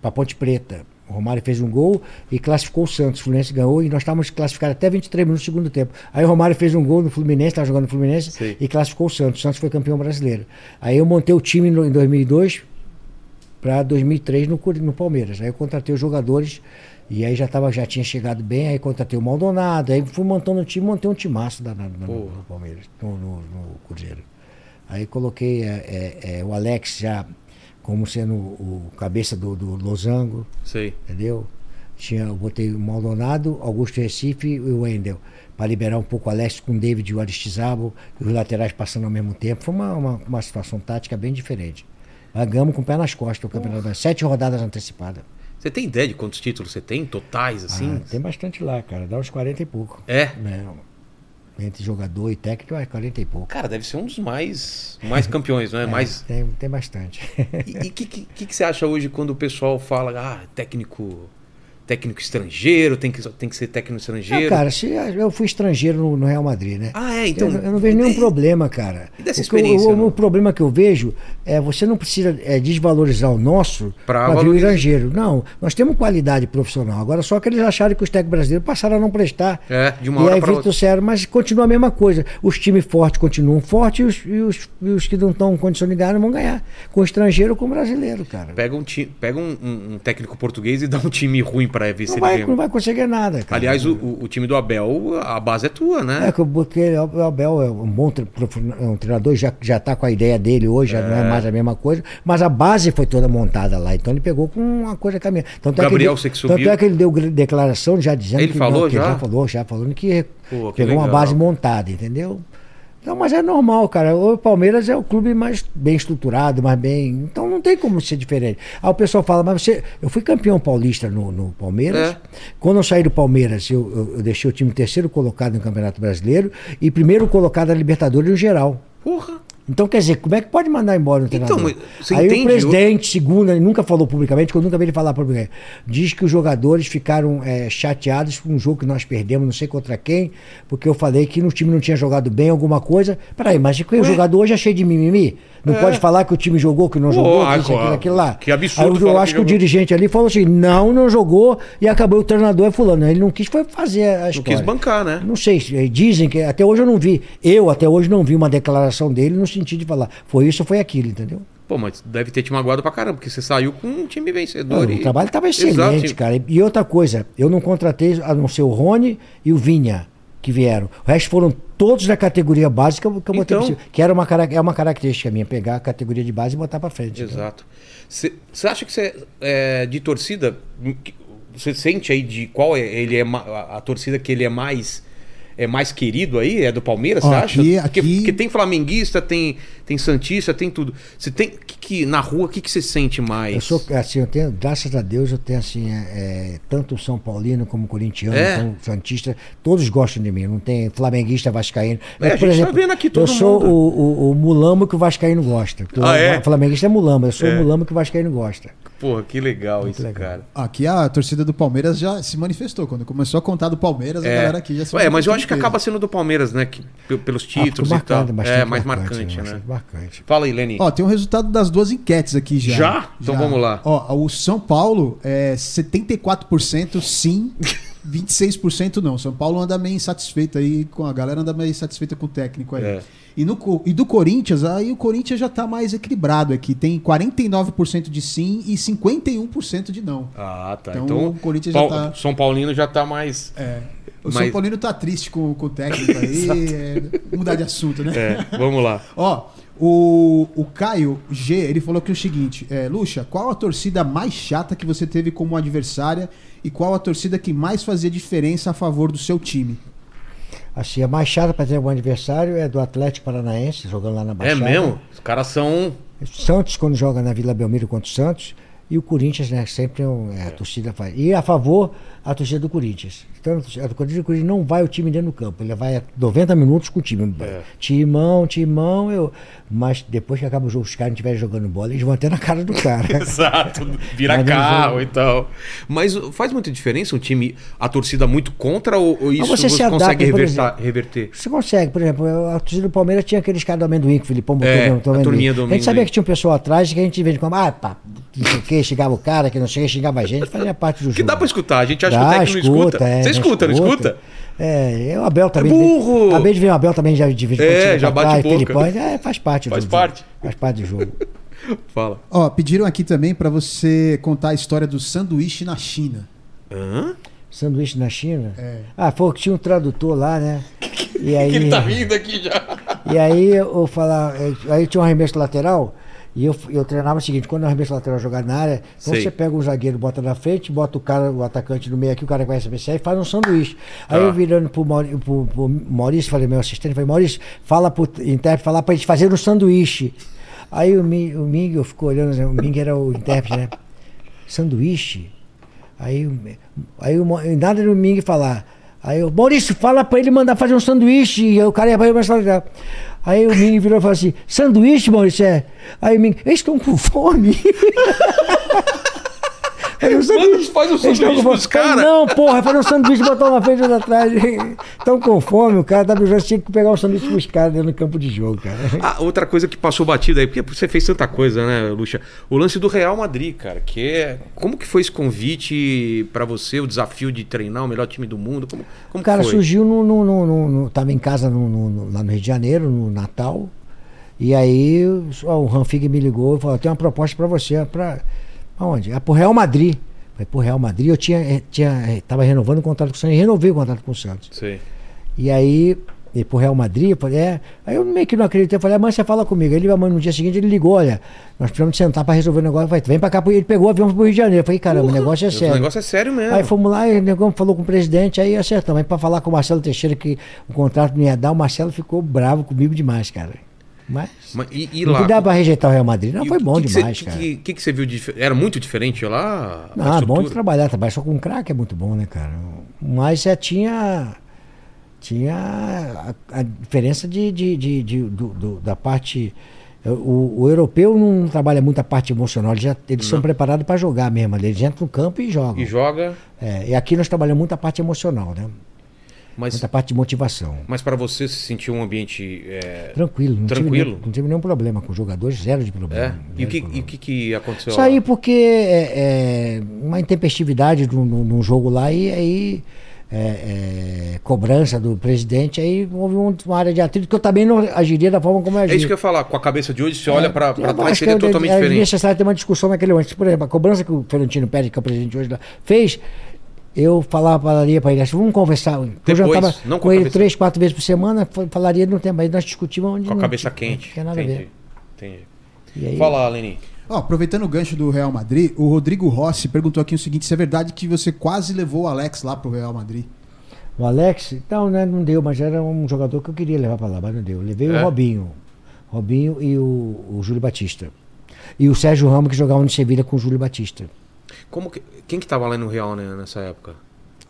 para Ponte Preta. O Romário fez um gol e classificou o Santos. O Fluminense ganhou e nós estávamos classificados até 23 minutos do segundo tempo. Aí o Romário fez um gol no Fluminense, estava jogando no Fluminense Sei. e classificou o Santos. O Santos foi campeão brasileiro. Aí eu montei o time no- em 2002 para 2003 no, no Palmeiras. Aí eu contratei os jogadores e aí já, tava, já tinha chegado bem, aí contratei o Maldonado, aí fui montando o time, montei um timaço da, na- na- no, no Palmeiras, no, no, no Cruzeiro. Aí coloquei é, é, é, o Alex já como sendo o, o cabeça do, do Losango, Sei. entendeu? Tinha, eu botei o Maldonado, Augusto Recife e o Wendel, para liberar um pouco o Alex com o David e o Aristizabo, e os laterais passando ao mesmo tempo. Foi uma, uma, uma situação tática bem diferente. Pagamos com o pé nas costas o campeonato, sete rodadas antecipadas. Você tem ideia de quantos títulos você tem, totais, assim? Ah, tem bastante lá, cara, dá uns 40 e pouco. É. Né? Entre jogador e técnico, é 40 e pouco. Cara, deve ser um dos mais, mais campeões, né? É, mais... tem, tem bastante. E o que, que, que que você acha hoje quando o pessoal fala, ah, técnico técnico estrangeiro, tem que, tem que ser técnico estrangeiro? cara, se eu fui estrangeiro no, no Real Madrid, né? Ah, é, então. eu, eu não vejo nenhum problema, cara. E dessa O eu- experiência, O, não? o problema que eu vejo é você não precisa é, desvalorizar o nosso vir o estrangeiro. Não, nós temos qualidade profissional. Agora só que eles acharam que os técnicos brasileiros passaram a não prestar. É, de uma e hora Vitor outra. Sério, mas continua a mesma coisa. Os times fortes continuam fortes e os, e os, e os que não estão em condição de ganhar não vão ganhar. Com estrangeiro ou com o brasileiro, cara. Pega, um, pega um, um- um técnico português e dá um time ruim pra ver se Não ele vai, ganha. não vai conseguir nada, cara. Aliás, o, o- time do Abel, a base é tua, né? É, porque o Abel é um bom tre- é um treinador, já, já tá com a ideia dele hoje, já não é mais a mesma coisa, mas a base foi toda montada lá, então ele pegou com uma coisa caminhando. Tanto é que Gabriel, ele, você que Tanto subiu. é que ele deu declaração já dizendo Ele que, falou que já? falou, já falando que, Pô, que pegou uma legal. base montada, entendeu? Então, mas é normal, cara. O Palmeiras é o clube mais bem estruturado, mais bem. Então não tem como ser diferente. Aí o pessoal fala, mas você. Eu fui campeão paulista no, no Palmeiras. É. Quando eu saí do Palmeiras, eu, eu- eu deixei o time terceiro colocado no Campeonato Brasileiro e primeiro colocado na Libertadores no geral. Porra! Então, quer dizer, como é que pode mandar embora um treinador? Então, você Aí entende? o presidente, segundo, ele nunca falou publicamente, que eu nunca vi ele falar publicamente, diz que os jogadores ficaram é, chateados com um jogo que nós perdemos, não sei contra quem, porque eu falei que o time não tinha jogado bem alguma coisa. Peraí, mas o jogador hoje é cheio de mimimi? Não É. pode falar que o time jogou, que não Pô, jogou, que ah, isso, aquilo, aquilo lá. Que absurdo Aí eu, eu que acho que, o dirigente ali falou assim, não, não jogou, e acabou o treinador é fulano. Ele não quis foi fazer a história. Não quis bancar, né? Não sei, dizem que até hoje eu não vi. Eu até hoje não vi uma declaração dele no sentido de falar, foi isso ou foi aquilo, entendeu? Pô, mas deve ter te magoado pra caramba, porque você saiu com um time vencedor. Não, e- O trabalho estava excelente, Exato. cara. E outra coisa, eu não contratei a não ser o Rony e o Vinha que vieram. O resto foram todos da categoria básica que eu botei Então. que era uma, é uma característica minha, pegar a categoria de base e botar pra frente. entendeu? Exato. Você acha que você é de torcida? Você sente aí de qual é, ele é a, a torcida que ele é mais é mais querido aí? É do Palmeiras, Ó, você acha? aqui- Porque, aqui- porque tem flamenguista, tem tem santista, tem tudo. Você tem que, que na rua o que que você sente mais? Eu sou, assim, eu tenho, graças a Deus, eu tenho assim, é, é, tanto São Paulino como corintiano, É? como Santista, todos gostam de mim. Não tem flamenguista, vascaíno. É, a gente tá vendo aqui todo eu sou mundo. o, o, o mulamo que o vascaíno gosta. Ah, o é? flamenguista é mulamo, eu sou É. o mulamo que o vascaíno gosta. Porra, que legal Muito isso, legal. cara. Aqui a torcida do Palmeiras já se manifestou. Quando começou a contar do Palmeiras, a É. galera aqui já se Ué, mas eu acho que acaba sendo do Palmeiras, né? Que, pe- pelos Ah, títulos e tal. marcado, bastante É, mais marcante, né? bastante marcante. Fala aí, Leni. Ó, tem um resultado das duas enquetes aqui já. Já? Então vamos lá. Ó, o São Paulo é 74% sim, 26% não. São Paulo anda meio insatisfeito aí com a galera anda meio insatisfeita com o técnico aí. É. E, no, e do Corinthians, aí o Corinthians já tá mais equilibrado aqui. Tem 49% de sim e 51% de não. Ah, tá. Então, Então, o Corinthians já tá- São Paulino já tá mais. É. O Mas- São Paulino tá triste com, com o técnico aí. é, mudar de assunto, né? É, vamos lá. Ó, o, o Caio G, ele falou que é o seguinte: é, Luxa, qual a torcida mais chata que você teve como adversária e qual a torcida que mais fazia diferença a favor do seu time? Assim, a mais chata para ter um adversário é do Atlético Paranaense, jogando lá na É Baixada. mesmo? Os caras são. Santos, quando joga na Vila Belmiro contra o Santos. E o Corinthians, né? Sempre é um- é, a torcida faz. E a favor, a torcida do Corinthians. Então, a torcida do Corinthians, o Corinthians não vai o time dentro do campo. Ele vai a 90 minutos com o time. É. Timão, timão. Eu... Mas depois que acaba o jogo, os caras não estiverem jogando bola, eles vão até na cara do cara. Exato, vira Mas carro e tal. Mas faz muita diferença um time, a torcida muito contra ou, ou isso você você, adapta, consegue por revertar- exemplo. reverter? Você consegue, por exemplo, a torcida do Palmeiras tinha aqueles caras do amendoim que o Filipão botou É, no- amendoim. A gente sabia que tinha um pessoal atrás que a gente vê de como, ah, pá, não sei o que, xingava o cara, que não sei o que, xingava a gente, fazia parte do jogo. Que dá pra escutar, a gente acha que o Dá, técnico não escuta. é, Você escuta, não escuta? É, o Abel também. É burro! Acabei de ver o Abel também já em É, já bate trás, boca. Filipão, é, faz parte Faz do parte. jogo. Faz parte do jogo. Fala. Ó, pediram aqui também pra você contar a história do sanduíche na China. Hã? Sanduíche na China? É. Ah, foi que tinha um tradutor lá, né? E aí, Que ele tá rindo aqui já. e aí eu falar, aí tinha um arremesso lateral. E eu, eu treinava o seguinte, quando o arremesso lateral jogar na área, então Sei. você pega o zagueiro, bota na frente, bota o cara, o atacante no meio aqui, o cara que vai receber e faz um sanduíche. Aí Tá. eu virando pro, Mauri- pro, pro Maurício, falei, meu assistente, falei, Maurício, fala pro intérprete, falar pra gente fazer um sanduíche. Aí o, Mi- o Ming ficou olhando, né, o Ming era o intérprete, né? Sanduíche? Aí, aí o, nada do Ming falar. Aí eu, Maurício, fala pra ele mandar fazer um sanduíche. E o cara ia pra ele, Aí o Ming virou e falou assim: sanduíche, Maurício? Aí o Ming, eles estão com fome. Aí o Manda, faz um eles tão sanduíche pros caras. Não, porra, fazer um sanduíche e botar uma frente e outra atrás. Estão com fome, o cara tá precisando tinha que pegar um sanduíche pros caras dentro do campo de jogo, cara. Ah, outra coisa que passou batida aí, porque você fez tanta coisa, né, Lucha? O lance do Real Madrid, cara, que é. Como que foi esse convite pra você, o desafio de treinar o melhor time do mundo? Como, como O cara surgiu no, no, no, no- Tava em casa no- lá no Rio de Janeiro, no Natal. E aí o Ranfig me ligou e falou: tem uma proposta pra você. Pra, aonde? É pro Real Madrid. Falei, pro Real Madrid, eu tinha, eh, tinha, eh, tava renovando o contrato com o Santos, e renovei o contrato com o Santos. Sei. E aí, e pro Real Madrid, eu falei, é. Aí eu meio que não acreditei, eu falei, mas você fala comigo. Ele, no dia seguinte, ele ligou, olha, nós precisamos sentar pra resolver o negócio. Eu falei, vem pra cá, ele pegou o avião pro Rio de Janeiro. Eu falei, caramba, o negócio é O sério. negócio é sério mesmo. Aí fomos lá, e o negócio falou com o presidente, aí acertamos. Aí pra falar com o Marcelo Teixeira que o contrato não ia dar, o Marcelo ficou bravo comigo demais, cara. Mas. Mas, e, e não lá? dá pra rejeitar o Real Madrid. Não, foi bom que que demais, você, cara. O que, que, que você viu de Era muito diferente lá? Não, é bom de trabalhar, trabalhar só com craque é muito bom, né, cara? Mas já tinha. tinha a, a diferença de, de, de, de- do- do- da parte. O, o europeu não trabalha muito a parte emocional, eles, já- eles são preparados para jogar mesmo. Eles entram no campo e jogam. E joga, É, e aqui nós trabalhamos muito a parte emocional, né? Mas, Muita parte de motivação. mas para você se sentir um ambiente. É, Tranquilo, não, Tranquilo? Tive, nenhum- não tive nenhum problema com os jogadores, zero de problema. é? E o que, problema. e o que, que aconteceu Isso aí porque é, é uma intempestividade num, jogo lá e aí é, é, cobrança do presidente, aí houve um- uma área de atrito que eu também não agiria da forma como eu agi. É isso que eu ia falar. Com a cabeça de hoje, você olha para É, eu trás, seria é- totalmente é diferente. necessário ter uma discussão naquele momento. Por exemplo, a cobrança que o Florentino Pérez, que é o presidente hoje, lá, fez, eu falava, falaria para ele, assim, vamos conversar. eu Depois, jantava não com com a ele três, quatro vezes por semana, fa- falaria no tempo. Aí nós discutimos onde Com a não cabeça tinha- quente. Não tinha nada a Entendi. ver. Entendi. E aí- Fala, Lenin. Ó, aproveitando o gancho do Real Madrid, o Rodrigo Rossi perguntou aqui o seguinte: se é verdade que você quase levou o Alex lá pro Real Madrid? O Alex, não, né, não deu, mas era um jogador que eu queria levar para lá, mas não deu. Eu levei É? o Robinho. Robinho e o, o Júlio Batista. E o Sérgio Ramos, que jogava no Sevilha com o Júlio Batista. Como que, quem que tava lá no Real né, nessa época?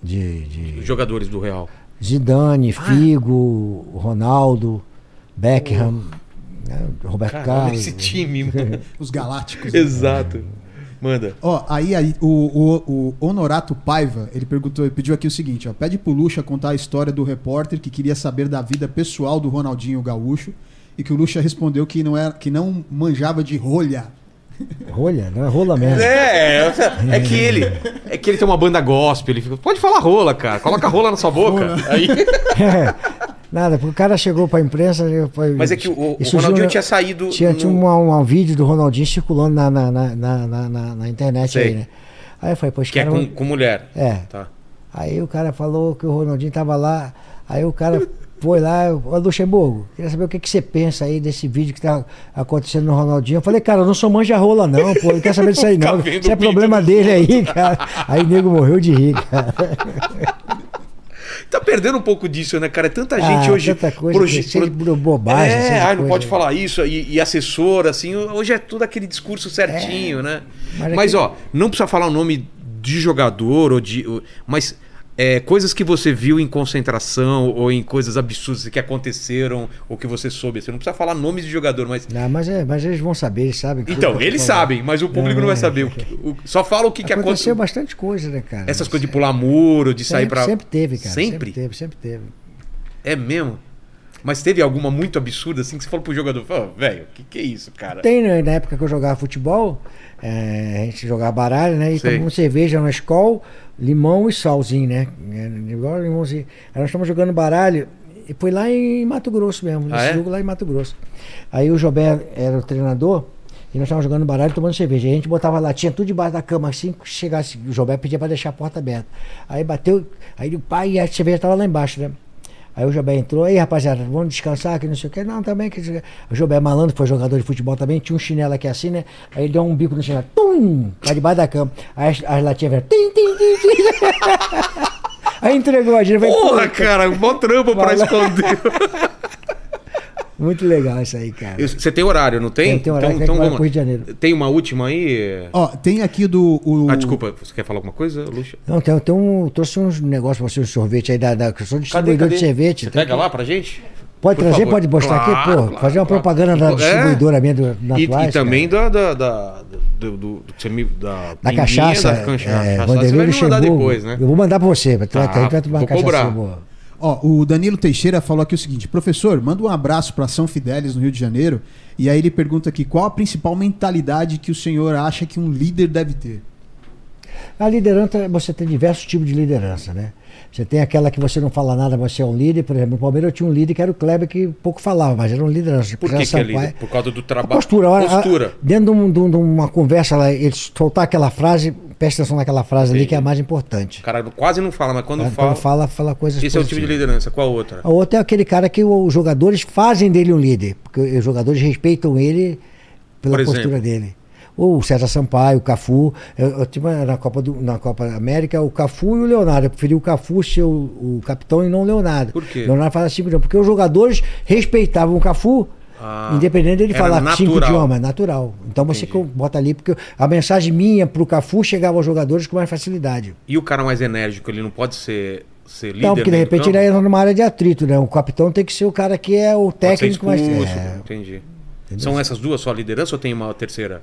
De, de Os jogadores do Real. Zidane, Ah. Figo, Ronaldo, Beckham, né, Roberto Caramba, Carlos. esse time, mano. Os Galácticos. Exato. Manda. Ó, aí, aí o, o, o Honorato Paiva, ele perguntou, ele pediu aqui o seguinte, ó, pede pro Lucha contar a história do repórter que queria saber da vida pessoal do Ronaldinho Gaúcho e que o Lucha respondeu que não era, que não manjava de rolha. Rolha, não é rola mesmo. É, é que ele. É que ele tem uma banda gospel. Ele fica. Pode falar rola, cara. Coloca rola na sua boca. Aí, Nada, porque o cara chegou pra imprensa. foi- mas é que o, o Ronaldinho na- tinha saído. Tinha, no- tinha um, um vídeo do Ronaldinho circulando na, na, na, na, na- internet Sei. aí, né? Aí eu falei, esse Que é cara. com, com mulher. É. Tá. Aí o cara falou que o Ronaldinho tava lá. Aí o cara foi lá, ô Luxemburgo, queria saber o que, que você pensa aí desse vídeo que tá acontecendo no Ronaldinho. Eu falei, cara, eu não sou manja rola, não, pô, não quero saber disso aí, Fica não. Isso é problema dele aí, cara. Aí o nego morreu de rir, cara. Tá perdendo um pouco disso, né, cara? É tanta Ah, gente hoje. tanta coisa proje- de bobagem, É, ai, não coisa. pode falar isso. E, e assessor, assim. Hoje é tudo aquele discurso certinho, né? mas Mas, é que- ó, não precisa falar o nome de jogador ou de. Mas. É, coisas que você viu em concentração ou em coisas absurdas que aconteceram ou que você soube. Você não precisa falar nomes de jogador, mas. Não, mas, é, mas eles vão saber, eles sabem. Então, eles sabem, mas o público não vai saber. O que- o- só fala o que, que Aconteceu aconteceu. bastante coisa, né, cara? Essas coisas de pular muro, de sair sempre, pra. sempre teve, cara. Sempre? Sempre teve, sempre teve. É mesmo? Mas teve alguma muito absurda assim que você falou pro jogador, "Ô, velho, o que, que é isso, cara? Tem, né, na época que eu jogava futebol, é, a gente jogava baralho, né? E Sei. tomamos cerveja na escola, limão e salzinho, né? É, Igual limãozinho. Aí nós estamos jogando baralho e foi lá em Mato Grosso mesmo, Ah, nesse é? jogo lá em Mato Grosso. Aí o Jobé era o treinador e nós estávamos jogando baralho e tomando cerveja. Aí a gente botava latinha tudo debaixo da cama, assim, que chegasse, o Jobé pedia para deixar a porta aberta. Aí bateu, aí o pai e a cerveja estava lá embaixo, né? Aí o Jobé entrou, aí rapaziada, vamos descansar, que não sei o que. Não, também que. O Jobé malandro foi jogador de futebol também, tinha um chinelo aqui assim, né? Aí ele deu um bico no chinelo, tum! Pra debaixo da cama. Aí as, as latinhas vieram, tim, tim, tim, tim. Aí entregou a gente, Porra, cara, mó trampo pra esconder. Muito legal isso aí, cara. Você tem horário, não tem? Tem, tem horário, tem que vamos. ir pro Rio de Janeiro. Tem uma última aí? Ó, tem aqui do. O, Ah, desculpa, você quer falar alguma coisa, Luxa? Não, tem, tem um. Trouxe uns negócios pra você, um sorvete aí da. da que eu sou distribuidor de sorvete. Você pega que- lá pra gente? Pode Por trazer, favor. pode aqui, Claro, pô. claro, fazer uma claro. propaganda da É. distribuidora minha do, da E, e também da, da, da- do, do, do que você me- da, Da pinguinha, cachaça. Da cancha- é, cachaça, você vai me mandar depois, né? Eu vou mandar pra você. Tu vai, Tá, tu vai tomar uma vou cachaça cobrar. boa. Ó, o Danilo Teixeira falou aqui o seguinte: professor, manda um abraço para São Fidélis, no Rio de Janeiro. E aí ele pergunta aqui: qual a principal mentalidade que o senhor acha que um líder deve ter? A liderança, você tem diversos tipos de liderança, né? Você tem aquela que você não fala nada, você é um líder. Por exemplo, no Palmeiras eu tinha um líder que era o Kleber, que pouco falava, mas era um liderança. Por que, que é líder? Por causa do A trabalho. postura, a- a- Postura. dentro de, um- de um- uma conversa, lá, ele soltar aquela frase, presta atenção naquela frase ali que é a mais importante. O cara quase não fala, mas quando Quando fala. fala, fala coisas Esse é o tipo de positivas. liderança. Qual outra? A outra é aquele cara que os jogadores fazem dele um líder, porque os jogadores respeitam ele pela Por exemplo? postura dele. O César Sampaio, o Cafu. Eu, eu tive na Copa, do, na Copa América o Cafu e o Leonardo. Eu preferi o Cafu ser o, o capitão e não o Leonardo. Por quê? Leonardo fala cinco idiomas. Porque os jogadores respeitavam o Cafu, Ah, independente dele falar cinco natural. idiomas, natural. Então você Entendi. bota ali, porque a mensagem minha pro Cafu chegava aos jogadores com mais facilidade. E o cara mais enérgico, ele não pode ser ser líder? Não, porque de repente ele entra numa área de atrito, né? O capitão tem que ser o cara que é o técnico mais. É, Entendi. São essas duas só liderança ou tem uma terceira?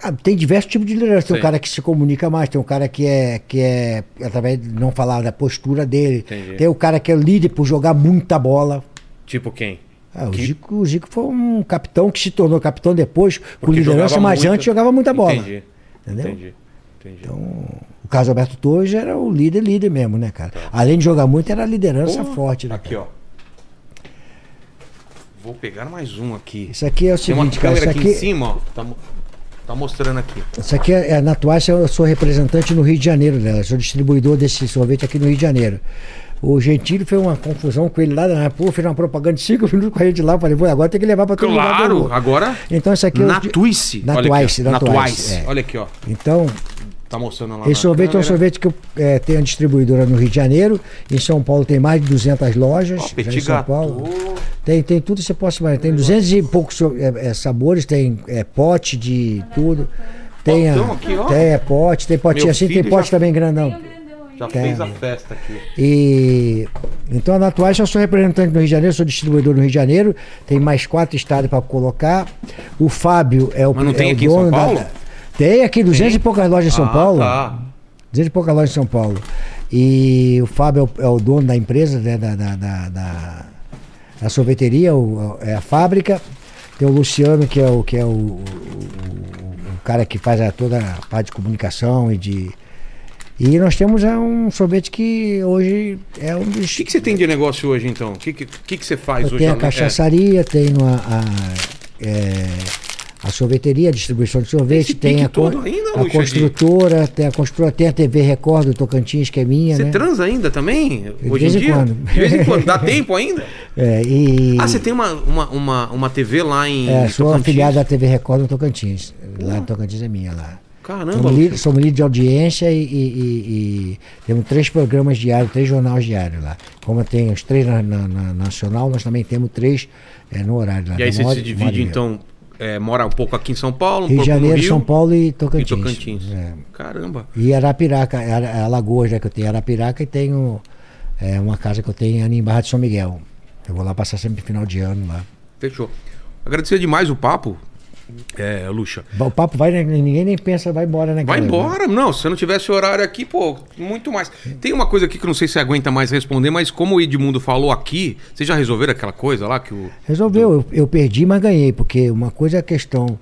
Ah, tem diversos tipos de liderança. Tem Sim. um cara que se comunica mais, tem um cara que é, que é através de não falar da postura dele. Entendi. Tem o cara que é líder por jogar muita bola. Tipo quem? Ah, o, Zico, o Zico foi um capitão que se tornou capitão depois, com Porque liderança, jogava mas muito. antes jogava muita bola. Entendi. Entendeu? Entendi. Entendi. Então, o Carlos Alberto Torres era o líder, líder mesmo, né, cara? Além de jogar muito, era a liderança Porra. forte, né? Aqui, ó. Vou pegar mais um aqui. Isso aqui é o Tem uma seguinte, cara. Isso aqui, aqui, em cima, ó. Tá, tá mostrando aqui. isso aqui é, é na Tuácia, eu sou representante no Rio de Janeiro dela. Sou distribuidor desse sorvete aqui no Rio de Janeiro. O Gentili fez uma confusão com ele lá, né? pô, fez uma propaganda de cinco minutos com a gente lá. Eu falei, pô, agora tem que levar pra todo lugar. do Claro, agora. Então, isso aqui é o- Na Twice. Na Olha aqui, Twice, ó. na Na Twice, Twice. é. Olha aqui, ó. Então, Tá mostrando lá. esse sorvete é um câmera. sorvete que eu é, tenho a distribuidora no Rio de Janeiro. Em São Paulo tem mais de 200 lojas. Petit em São. Paulo. Tem, tem tudo que você possa imaginar. Tem 200 e poucos é, é, sabores, tem é, pote de tudo. Tem, a, aqui, ó. tem é, pote, tem potinho Meu assim, tem pote já- também grandão. Já Tem. fez a festa aqui. E então na Atuais eu sou representante no Rio de Janeiro, sou distribuidor no Rio de Janeiro, tem mais quatro estados para colocar. O Fábio é o Mas não tem é aqui em São dono da- Paulo? Tem aqui 200 Tem? e poucas lojas em São Ah, Paulo. Tá. 200 e poucas lojas em São Paulo. E o Fábio é o, é o dono da empresa, né, da, da, da, da- sorveteria, o- é a fábrica. Tem o Luciano, que é o, que é o, o- o- cara que faz a, toda a parte de comunicação e de. E nós temos é, um sorvete que hoje é um dos. O que, que você tem de negócio hoje, então? O que, que, que, você faz Eu hoje? tenho a É, cachaçaria, tenho a, a, é, a sorveteria, a distribuição de sorvete, tem a, todo ainda, a construtora, tem a construtora, tem a TV Record do Tocantins, que é minha, Você né? transa ainda também? De hoje vez em em dia? quando. De vez em quando. Dá tempo ainda? É, e Ah, você tem uma, uma, uma, uma TV lá em. é, sou Tocantins? afiliado da TV Record no Tocantins. Lá no Tocantins é minha lá. Caramba, Somos Luxa. líder, somos líder de audiência e, e- e- temos três programas diários, três jornais diários lá. Como tem os três na, na- na nacional, nós também temos três é, no horário lá. E aí você se divide, então, é, mora um pouco aqui em São Paulo, um Rio de Janeiro, Rio São Paulo e Tocantins. e Tocantins. É. Caramba. E Arapiraca, Ara- Alagoas, né, que eu tenho Arapiraca e tenho é, uma casa que eu tenho ali em Barra de São Miguel. Eu vou lá passar sempre final de ano lá. Fechou. Agradecer demais o papo, é, Luxa. O papo vai, né, ninguém nem pensa, vai embora, né? Vai cara? embora. Não, se eu não tivesse horário aqui, pô, muito mais. Tem uma coisa aqui que eu não sei se você aguenta mais responder, mas como o Edmundo falou aqui, vocês já resolveram aquela coisa lá que o. Resolveu, eu, eu perdi, mas ganhei, porque uma coisa é a questão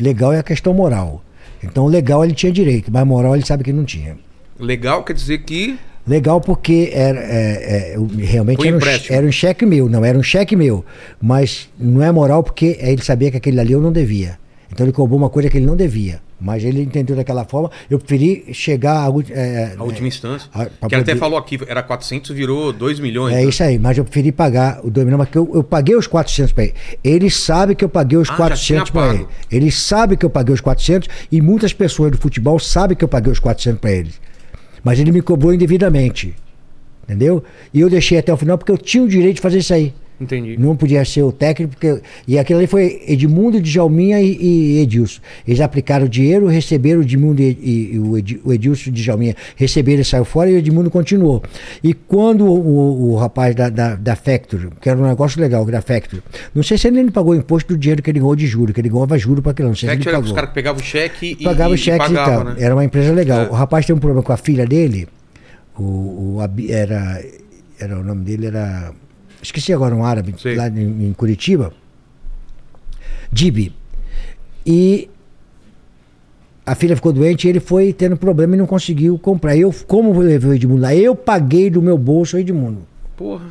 legal e a questão moral. Então, legal ele tinha direito, mas moral ele sabe que não tinha. Legal quer dizer que. Legal porque era, é, é, realmente era um, era um cheque meu, não, era um cheque meu. Mas não é moral porque ele sabia que aquele ali eu não devia. Então ele cobrou uma coisa que ele não devia. Mas ele entendeu daquela forma. Eu preferi chegar à é, A última instância. a- que ele até poder- falou aqui, era 400, virou 2 milhões. É né? isso aí, mas eu preferi pagar o 2 milhões, porque eu, eu paguei os 400 para ele. Ele sabe que eu paguei os Ah, já 400 tinha para ele. Ele sabe que eu paguei os 400 e muitas pessoas do futebol sabem que eu paguei os 400 para ele. Mas ele me cobrou indevidamente. Entendeu? E eu deixei até o final porque eu tinha o direito de fazer isso aí. Entendi. Não podia ser o técnico, porque. E aquilo ali foi Edmundo, Djalminha e, e Edilson. Eles aplicaram o dinheiro, receberam o Edmundo e, e- e o Edi- o Edilson e Djalminha receberam e saiu fora e o Edmundo continuou. E quando o, o- rapaz da, da, da Factory, que era um negócio legal, da Factory, não sei se ele nem pagou o imposto do dinheiro que ele ganhou de juro, que ele ganhava juro para aquilo, não sei Cheque se ele era pagou os caras que pegavam o cheque e, pagava e, o cheque e, pagava, tal. né? Era uma empresa legal. É. O rapaz tem um problema com a filha dele. O, o era, era o nome dele era esqueci agora um árabe Sei. lá em, em Curitiba. Dibi. E a filha ficou doente e ele foi tendo problema e não conseguiu comprar. Eu, como eu levei o Edmundo lá, eu paguei do meu bolso o Edmundo. Porra.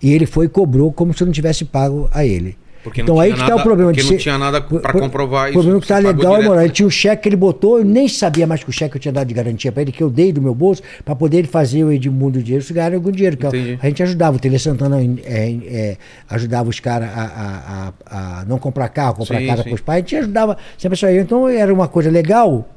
E ele foi e cobrou como se eu não tivesse pago a ele. Porque então não aí que tá nada- o problema. porque de não ser- tinha nada pra Por- comprovar O problema isso, que tá você pagou legal é moral. Ele tinha um cheque que ele botou, eu nem sabia mais que o cheque eu tinha dado de garantia pra ele, que eu dei do meu bolso, pra poder ele fazer o Edmundo dinheiro, se ganhar algum dinheiro. que é a gente ajudava, o Tele Santana é, é, ajudava os caras a, a- a- não comprar carro, comprar Sim, casa sim. pros pais, a gente ajudava sempre isso aí. Então era uma coisa legal.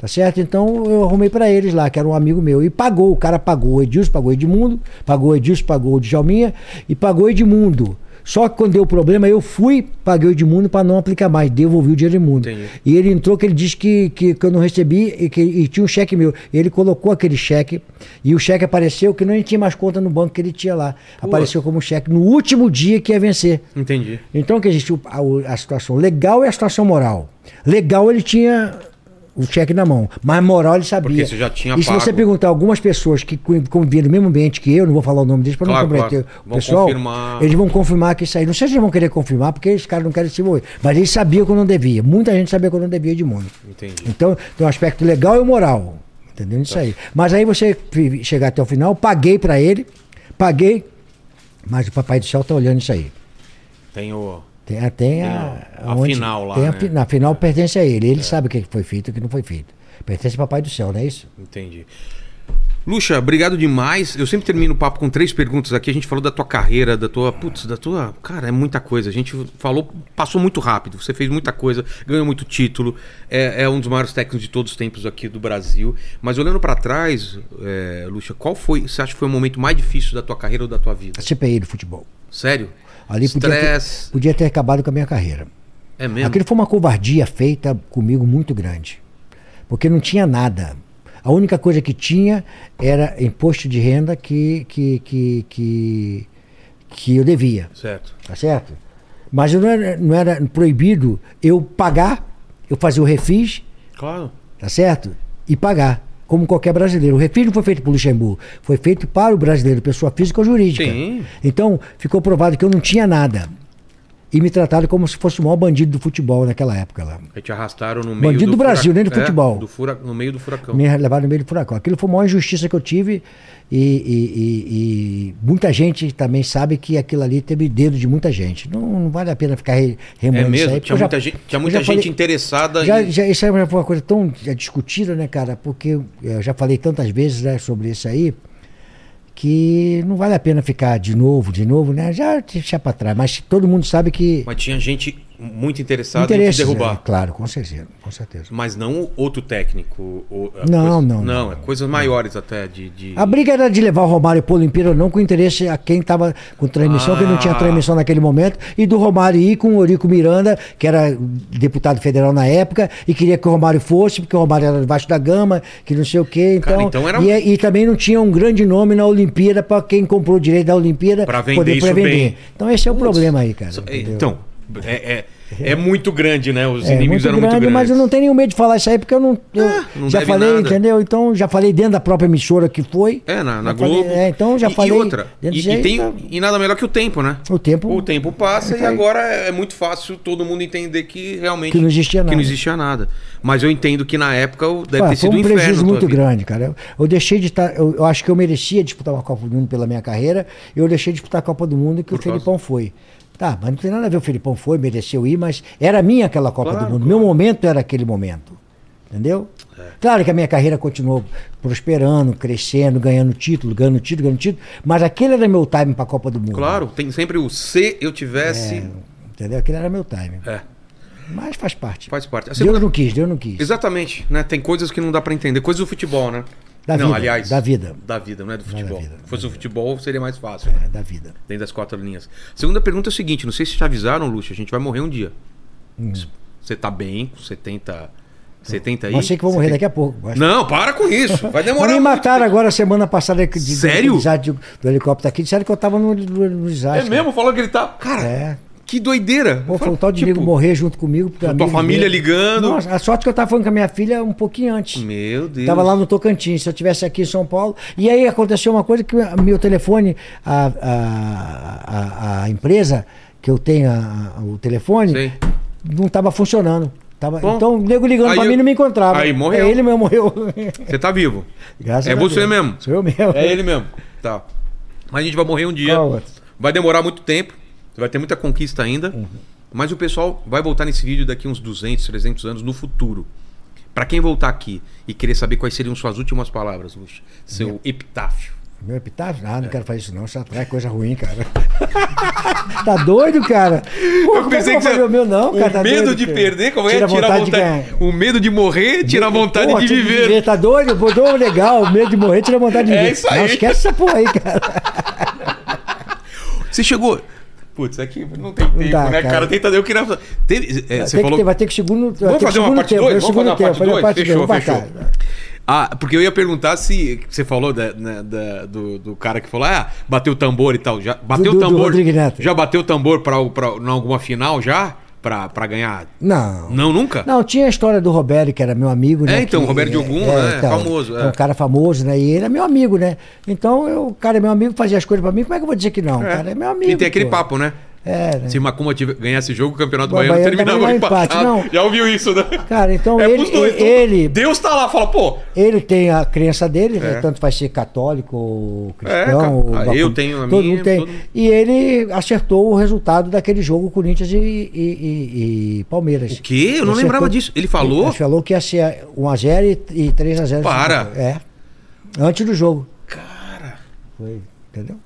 Tá certo? Então eu arrumei pra eles lá, que era um amigo meu. E pagou, o cara pagou o Edilson, pagou o Edmundo, pagou o Edilson, pagou o Djalminha e pagou o Edmundo. Só que quando deu problema, eu fui, paguei o Edmundo para não aplicar mais, devolvi o dinheiro Edmundo. Entendi. E ele entrou que ele disse que, que, que eu não recebi e que e tinha um cheque meu. Ele colocou aquele cheque e o cheque apareceu que não tinha mais conta no banco que ele tinha lá. Apareceu como cheque no último dia que ia vencer. Entendi. Então que existe a, a situação legal e a situação moral. Legal ele tinha o cheque na mão, mas moral ele sabia. Porque você já tinha e se pago. você perguntar algumas pessoas que co- conviviam no mesmo ambiente que eu, não vou falar o nome deles para Claro, não comprometer claro. o Vão pessoal, confirmar. eles vão confirmar que isso aí. Não sei se eles vão querer confirmar, porque esses caras não querem se envolver. Mas eles sabiam que eu não devia. Muita gente sabia que eu não devia de mundo. Entendi. Então, tem um aspecto legal e moral. Entendeu? Isso aí. Mas aí você chegar até o final, paguei para ele, paguei, mas o Papai do Céu tá olhando isso aí. Tem o. Tem, a- tem a, a onde- final lá, Tem a, né? na final pertence a ele. Ele sabe o que foi feito e o que não foi feito. Pertence ao Papai do Céu, não é isso? Entendi. Luxa, obrigado demais. Eu sempre termino o papo com três perguntas aqui. A gente falou da tua carreira, da tua. Putz, da tua. Cara, é muita coisa. A gente falou, passou muito rápido. Você fez muita coisa, ganhou muito título. É, é um dos maiores técnicos de todos os tempos aqui do Brasil. Mas olhando pra trás, é, Luxa, qual foi. Você acha que foi o momento mais difícil da tua carreira ou da tua vida? A CPI do futebol. Sério? Ali podia ter, podia ter acabado com a minha carreira. É mesmo? Aquilo foi uma covardia feita comigo muito grande. Porque não tinha nada. A única coisa que tinha era imposto de renda que, que, que, que, que eu devia. Certo. Tá certo? Mas eu não era, não era proibido eu pagar, eu fazer o refis, Claro. tá certo? E pagar, como qualquer brasileiro. O refis não foi feito por Luxemburgo, foi feito para o brasileiro, pessoa física ou jurídica. Sim. Então, ficou provado que eu não tinha nada. E me trataram como se fosse o maior bandido do futebol naquela época lá. Aí te arrastaram no meio Bandido do Brasil, nem do fura- futebol. É, do fura... No meio do furacão. Me levaram no meio do furacão. Aquilo foi a maior injustiça que eu tive. E, e- e- e muita gente também sabe que aquilo ali teve dedo de muita gente. Não, não vale a pena ficar re, É remoendo isso mesmo? aí. Tinha eu já- muita gente, tinha muita gente falei- interessada Já, em. já, isso aí foi uma coisa tão já discutida, né, cara? Porque eu eu já falei tantas vezes né, sobre isso aí que não vale a pena ficar de novo, de novo, né? Já deixar pra trás. Mas todo mundo sabe que. Mas tinha gente muito interessada em te derrubar. é, claro, com certeza, com certeza. Mas não o outro técnico. o- Não, coisa- não, Não, não. é coisas maiores até de. de- A briga era de levar o Romário para a Olimpíada ou não, com interesse a quem estava com transmissão, que não tinha Ah. transmissão naquele momento, e do Romário ir com o Eurico Miranda, que era deputado federal na época, e queria que o Romário fosse, porque o Romário era debaixo da gama, que não sei o quê. Então, Cara, então era e, é- e também não tinha um grande nome na Olimpíada para quem comprou o direito da Olimpíada Pra vender isso pra bem. Então esse é o Putz, problema aí, cara. Entendeu? Então, é, é, é muito grande, né? Os É, inimigos muito eram grande, muito grandes. mas eu não tenho nenhum medo de falar isso aí, porque eu não. eu não já falei, nada. entendeu? Então, já falei dentro da própria emissora que foi. É, na, na Já falei- Globo. é, então já e, falei. E outra. E, e tem, tá- e nada melhor que o tempo, né? O tempo. O tempo passa É e agora é muito fácil todo mundo entender que realmente. Que não existia que não nada. existia nada. Mas eu entendo que na época deve Ah, ter foi sido um um inferno. prejuízo a tua muito vida. grande, cara. Eu, eu deixei de estar. Eu, eu acho que eu merecia disputar uma Copa do Mundo pela minha carreira. Eu deixei de disputar a Copa do Mundo que Por o Felipão foi. Tá, mas não tem nada a ver. O Felipão foi, mereceu ir, mas era minha aquela Copa Claro, do Mundo. claro. Meu momento era aquele momento. Entendeu? É. Claro que a minha carreira continuou prosperando, crescendo, ganhando título, ganhando título, ganhando título. Mas aquele era meu time para a Copa do Mundo. Claro, tem sempre o se eu tivesse. É, entendeu? Aquele era meu time. É, Mas faz parte. faz parte. A Deus segunda- não quis, Deus não quis. Exatamente, né? Tem coisas que não dá pra entender, coisas do futebol, né? Da não, vida, aliás, da vida. Da vida, não é do é futebol. vida, Se fosse o futebol, seria mais fácil, né? É, da vida. Dentro das quatro linhas. Segunda pergunta é o seguinte: não sei se te avisaram, Luxa, a gente vai morrer um dia. Você tá bem, com 70. 70 aí? Mas sei que vou morrer daqui a pouco. Não, para com isso. Vai demorar. me mataram agora semana passada de, de- Sério? do desastre do helicóptero aqui. Disseram que eu tava no, no, no É desastre. mesmo? Falou que ele tá. Cara, É. que doideira. Pô, foi o tal de Tipo, amigo morrer junto comigo. porque tua amigo família dele- ligando. Nossa, a sorte que eu tava falando com a minha filha um pouquinho antes. Meu Deus. Tava lá no Tocantins, se eu tivesse aqui em São Paulo. E aí aconteceu uma coisa que meu telefone, a, a, a, a empresa que eu tenho a- o telefone, Sei. não estava funcionando. Tava, Bom, então o nego ligando pra eu- mim não me encontrava. aí morreu. É ele mesmo morreu. Você tá vivo. Graças É a você Deus. mesmo. Sou eu mesmo. É ele mesmo. Tá. Mas a gente vai morrer um dia. Vai demorar muito tempo. Você vai ter muita conquista ainda. Uhum. Mas o pessoal vai voltar nesse vídeo daqui uns 200, 300 anos no futuro. Pra quem voltar aqui e querer saber quais seriam suas últimas palavras, Luxa, seu epitáfio. Meu epitáfio? Ah, não quero fazer isso não, isso atrai coisa ruim, cara. tá doido, cara? Pô, é eu vou fazer o meu não, cara. o tá medo doido, de cara? perder, como é? Tira a Tira a vontade de vontade. O medo de morrer, tira a vontade Porra, de tira viver. Tá doido? Botou legal, o medo de morrer, tira a vontade de É viver. isso aí. Não esquece essa porra aí, cara. Você chegou. Putz, aqui não tem tempo, dá, né, cara? cara. Tenta, eu queria. Teve- é, você que falou. ter- vai ter que segundo. Vamos que fazer uma parte tempo, 2? vai Vamos fazer uma parte tempo, fazer 2? parte dois, Fechou, fechou. Ah, porque eu ia perguntar se você falou da- né, da- do, do cara que falou, ah, bateu o tambor e tal. Já bateu o tambor. Já bateu o tambor em alguma final já? Pra, pra ganhar? Não. Não, nunca? Não, tinha a história do Roberto, que era meu amigo, né? É, então, que- Roberto Diogum, né? Famoso, é. É um cara famoso, né? E ele é meu amigo, né? Então, eu, o cara é meu amigo, fazia as coisas pra mim, como é que eu vou dizer que não? O cara é meu amigo. E tem aquele pô. papo, né? É, né? Se Macumba ganhasse jogo, o Campeonato O Baiano Baiano terminava empate, não. Já ouviu isso, né? Cara, então É ele, dois, então, ele, Deus tá lá, fala, pô, ele tem a crença dele, É. né? tanto vai ser católico ou É, cristão. cara. ou eu tenho a todo minha, mundo tem. todo. E ele acertou o resultado daquele jogo Corinthians e, e- e- e Palmeiras. O quê? Eu não Ele lembrava disso. Ele falou? Ele falou que ia ser 1x0 e, e 3x0. Para. É. Antes do jogo. cara, Foi, entendeu?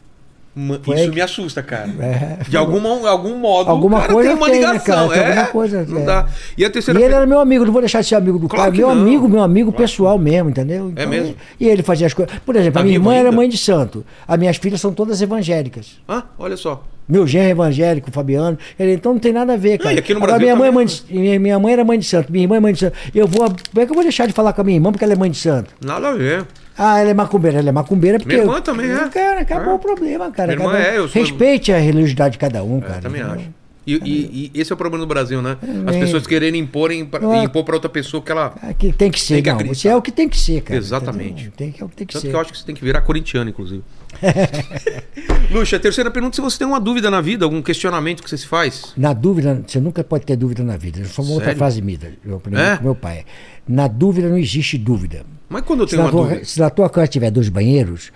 Foi isso que- me assusta, cara. É. De alguma, algum modo, Alguma coisa tem uma tem, né, ligação. cara? Tem é, coisa, não é. dá. E a E terceira ele per- era meu amigo, não vou deixar de ser amigo do Claro que Meu não. amigo, meu amigo pessoal mesmo, entendeu? É mesmo? E ele fazia as coisas. Por exemplo, Tá a minha irmã era ainda? mãe de santo. As minhas filhas são todas evangélicas. Ah, olha só. Meu genro é evangélico, Fabiano. Ele, então não tem nada a ver, cara. e aqui no Agora, Brasil minha, mãe é mãe de, minha, minha mãe era mãe de santo, minha irmã é mãe de santo. Eu vou. Como é que eu vou deixar de falar com a minha irmã porque ela é mãe de santo? Nada a ver. Ah, ela é macumbeira, ela é macumbeira porque. Minha irmã eu- também é. Cara, acabou É. o problema, cara. Minha irmã Cada é, eu sou- Respeite a religiosidade de cada um, É, cara. também entendeu? acho. E, e- e esse é o problema do Brasil, né? As pessoas quererem imporem pra, Ah. impor pra outra pessoa que ela. É que tem que ser, Tem que não. Isso é o que tem que ser, cara. Exatamente. entendeu? Tem que, é o que tem que Tanto ser. que eu acho que você tem que virar corintiano, inclusive. Luxa, terceira pergunta: se você tem uma dúvida na vida, algum questionamento que você se faz? Na dúvida, você nunca pode ter dúvida na vida. Foi uma outra Sério? frase minha, eu aprendi É? com meu pai. Na dúvida não existe dúvida. Mas quando eu Se tenho na, uma dúvida. se na tua casa tiver dois banheiros,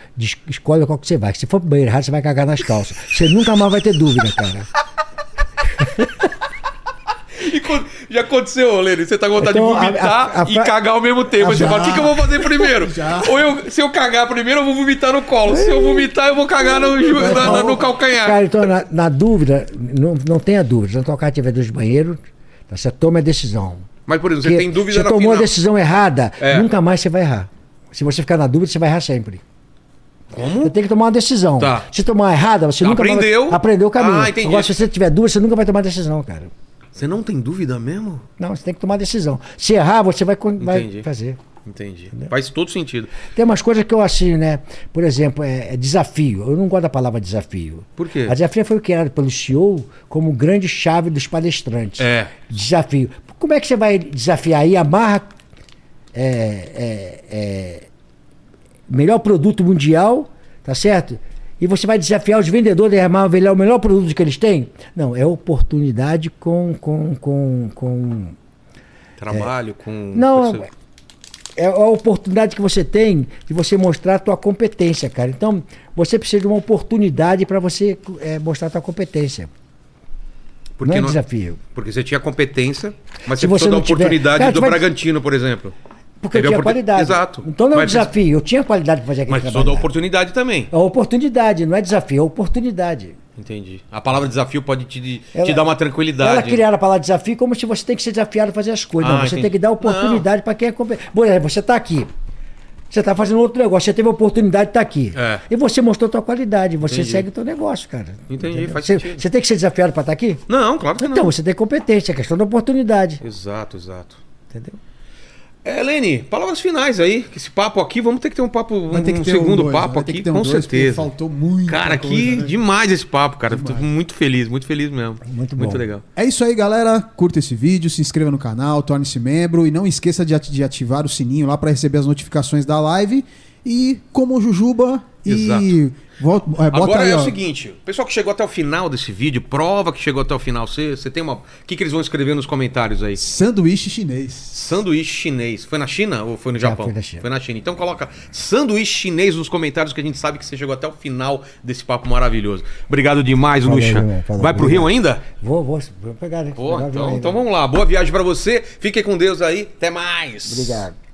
escolhe qual que você vai. Se for pro banheiro errado, você vai cagar nas calças. Você nunca mais vai ter dúvida, cara. E quando- já aconteceu, Lênin, você tá com vontade Então, de a- vomitar a- a e fra- cagar ao mesmo tempo. Aí você fala, o que, que eu vou fazer primeiro? Já. Ou eu, se eu cagar primeiro, eu vou vomitar no colo. Se eu vomitar, eu vou cagar no, ju- na- na- no calcanhar. Cara, então, na, na dúvida, não, não tenha dúvida. Se na tua casa tiver dois banheiros, tá, você toma a decisão. Mas, por exemplo, você tem dúvida Você na tomou final. a decisão errada, É. nunca mais você vai errar. Se você ficar na dúvida, você vai errar sempre. Você Como? tem que tomar uma decisão. Tá. Se tomar errada, você nunca Aprendeu. vai aprendeu o caminho. Ah, entendi. Agora, se você tiver dúvida, você nunca vai tomar decisão, cara. Você não tem dúvida mesmo? Não, você tem que tomar decisão. Se errar, você vai, vai fazer. Entendi. Faz todo sentido. Tem umas coisas que eu assim, né? Por exemplo, é, é desafio. Eu não gosto da palavra desafio. Por quê? A desafio foi criada pelo CEO como grande chave dos palestrantes. É. Desafio. Como é que você vai desafiar aí? Amarra é, é, é, melhor produto mundial, tá certo? E você vai desafiar os vendedores a armar o melhor produto que eles têm? Não, é oportunidade com. com, com, com Trabalho com. não, pessoa- é a oportunidade que você tem de você mostrar a tua competência, cara. Então, você precisa de uma oportunidade para você é, mostrar a tua competência. Porque não é não- desafio. Porque você tinha competência, mas você precisou você da não tiver- oportunidade Cara, do Bragantino, por exemplo. Porque Teve eu tinha oportun- qualidade. Exato. Então não é um desafio, eu tinha qualidade para fazer aquele Mas precisou da oportunidade também. É oportunidade, não é desafio, é oportunidade. Entendi. A palavra desafio pode te, te Ela- dar uma Ela tranquilidade. criaram a palavra desafio como se você tem que ser desafiado a fazer as coisas. Ah, não, você entendi. tem que dar oportunidade para quem é competente. Por exemplo, você está aqui. Você está fazendo outro negócio, você teve a oportunidade de estar aqui. É. E você mostrou a tua qualidade, você Entendi. segue o teu negócio, cara. Entendi, Entendeu? faz você, sentido. você tem que ser desafiado para estar aqui? Não, claro que Então, não. você tem competência, é questão da oportunidade. Exato, exato. Entendeu? É, Lene, palavras finais aí. que Esse papo aqui, vamos ter que ter um papo, um ter segundo dois, papo aqui, um com dois, certeza. Faltou muito. Cara, que né? demais esse papo, cara. Tô Demais. muito feliz, muito feliz mesmo. Muito Muito bom. legal. É isso aí, galera. Curta esse vídeo, se inscreva no canal, torne-se membro e não esqueça de, ati- de ativar o sininho lá para receber as notificações da live. E como o Jujuba e Exato. volta, é, Agora aí, é o seguinte, o pessoal que chegou até o final desse vídeo, prova que chegou até o final. Você, você tem uma. O que, que eles vão escrever nos comentários aí? Sanduíche chinês. Sanduíche chinês. Foi na China ou foi no Já, Japão? foi na China. Foi na China. Então coloca sanduíche chinês nos comentários que a gente sabe que você chegou até o final desse papo maravilhoso. Obrigado demais, Luxa. Vai pro. Rio ainda? Vou, vou, vou pegar, né? Pô, Pegar então, então vamos lá. Boa viagem pra você. Fique com Deus aí. Até mais. Obrigado.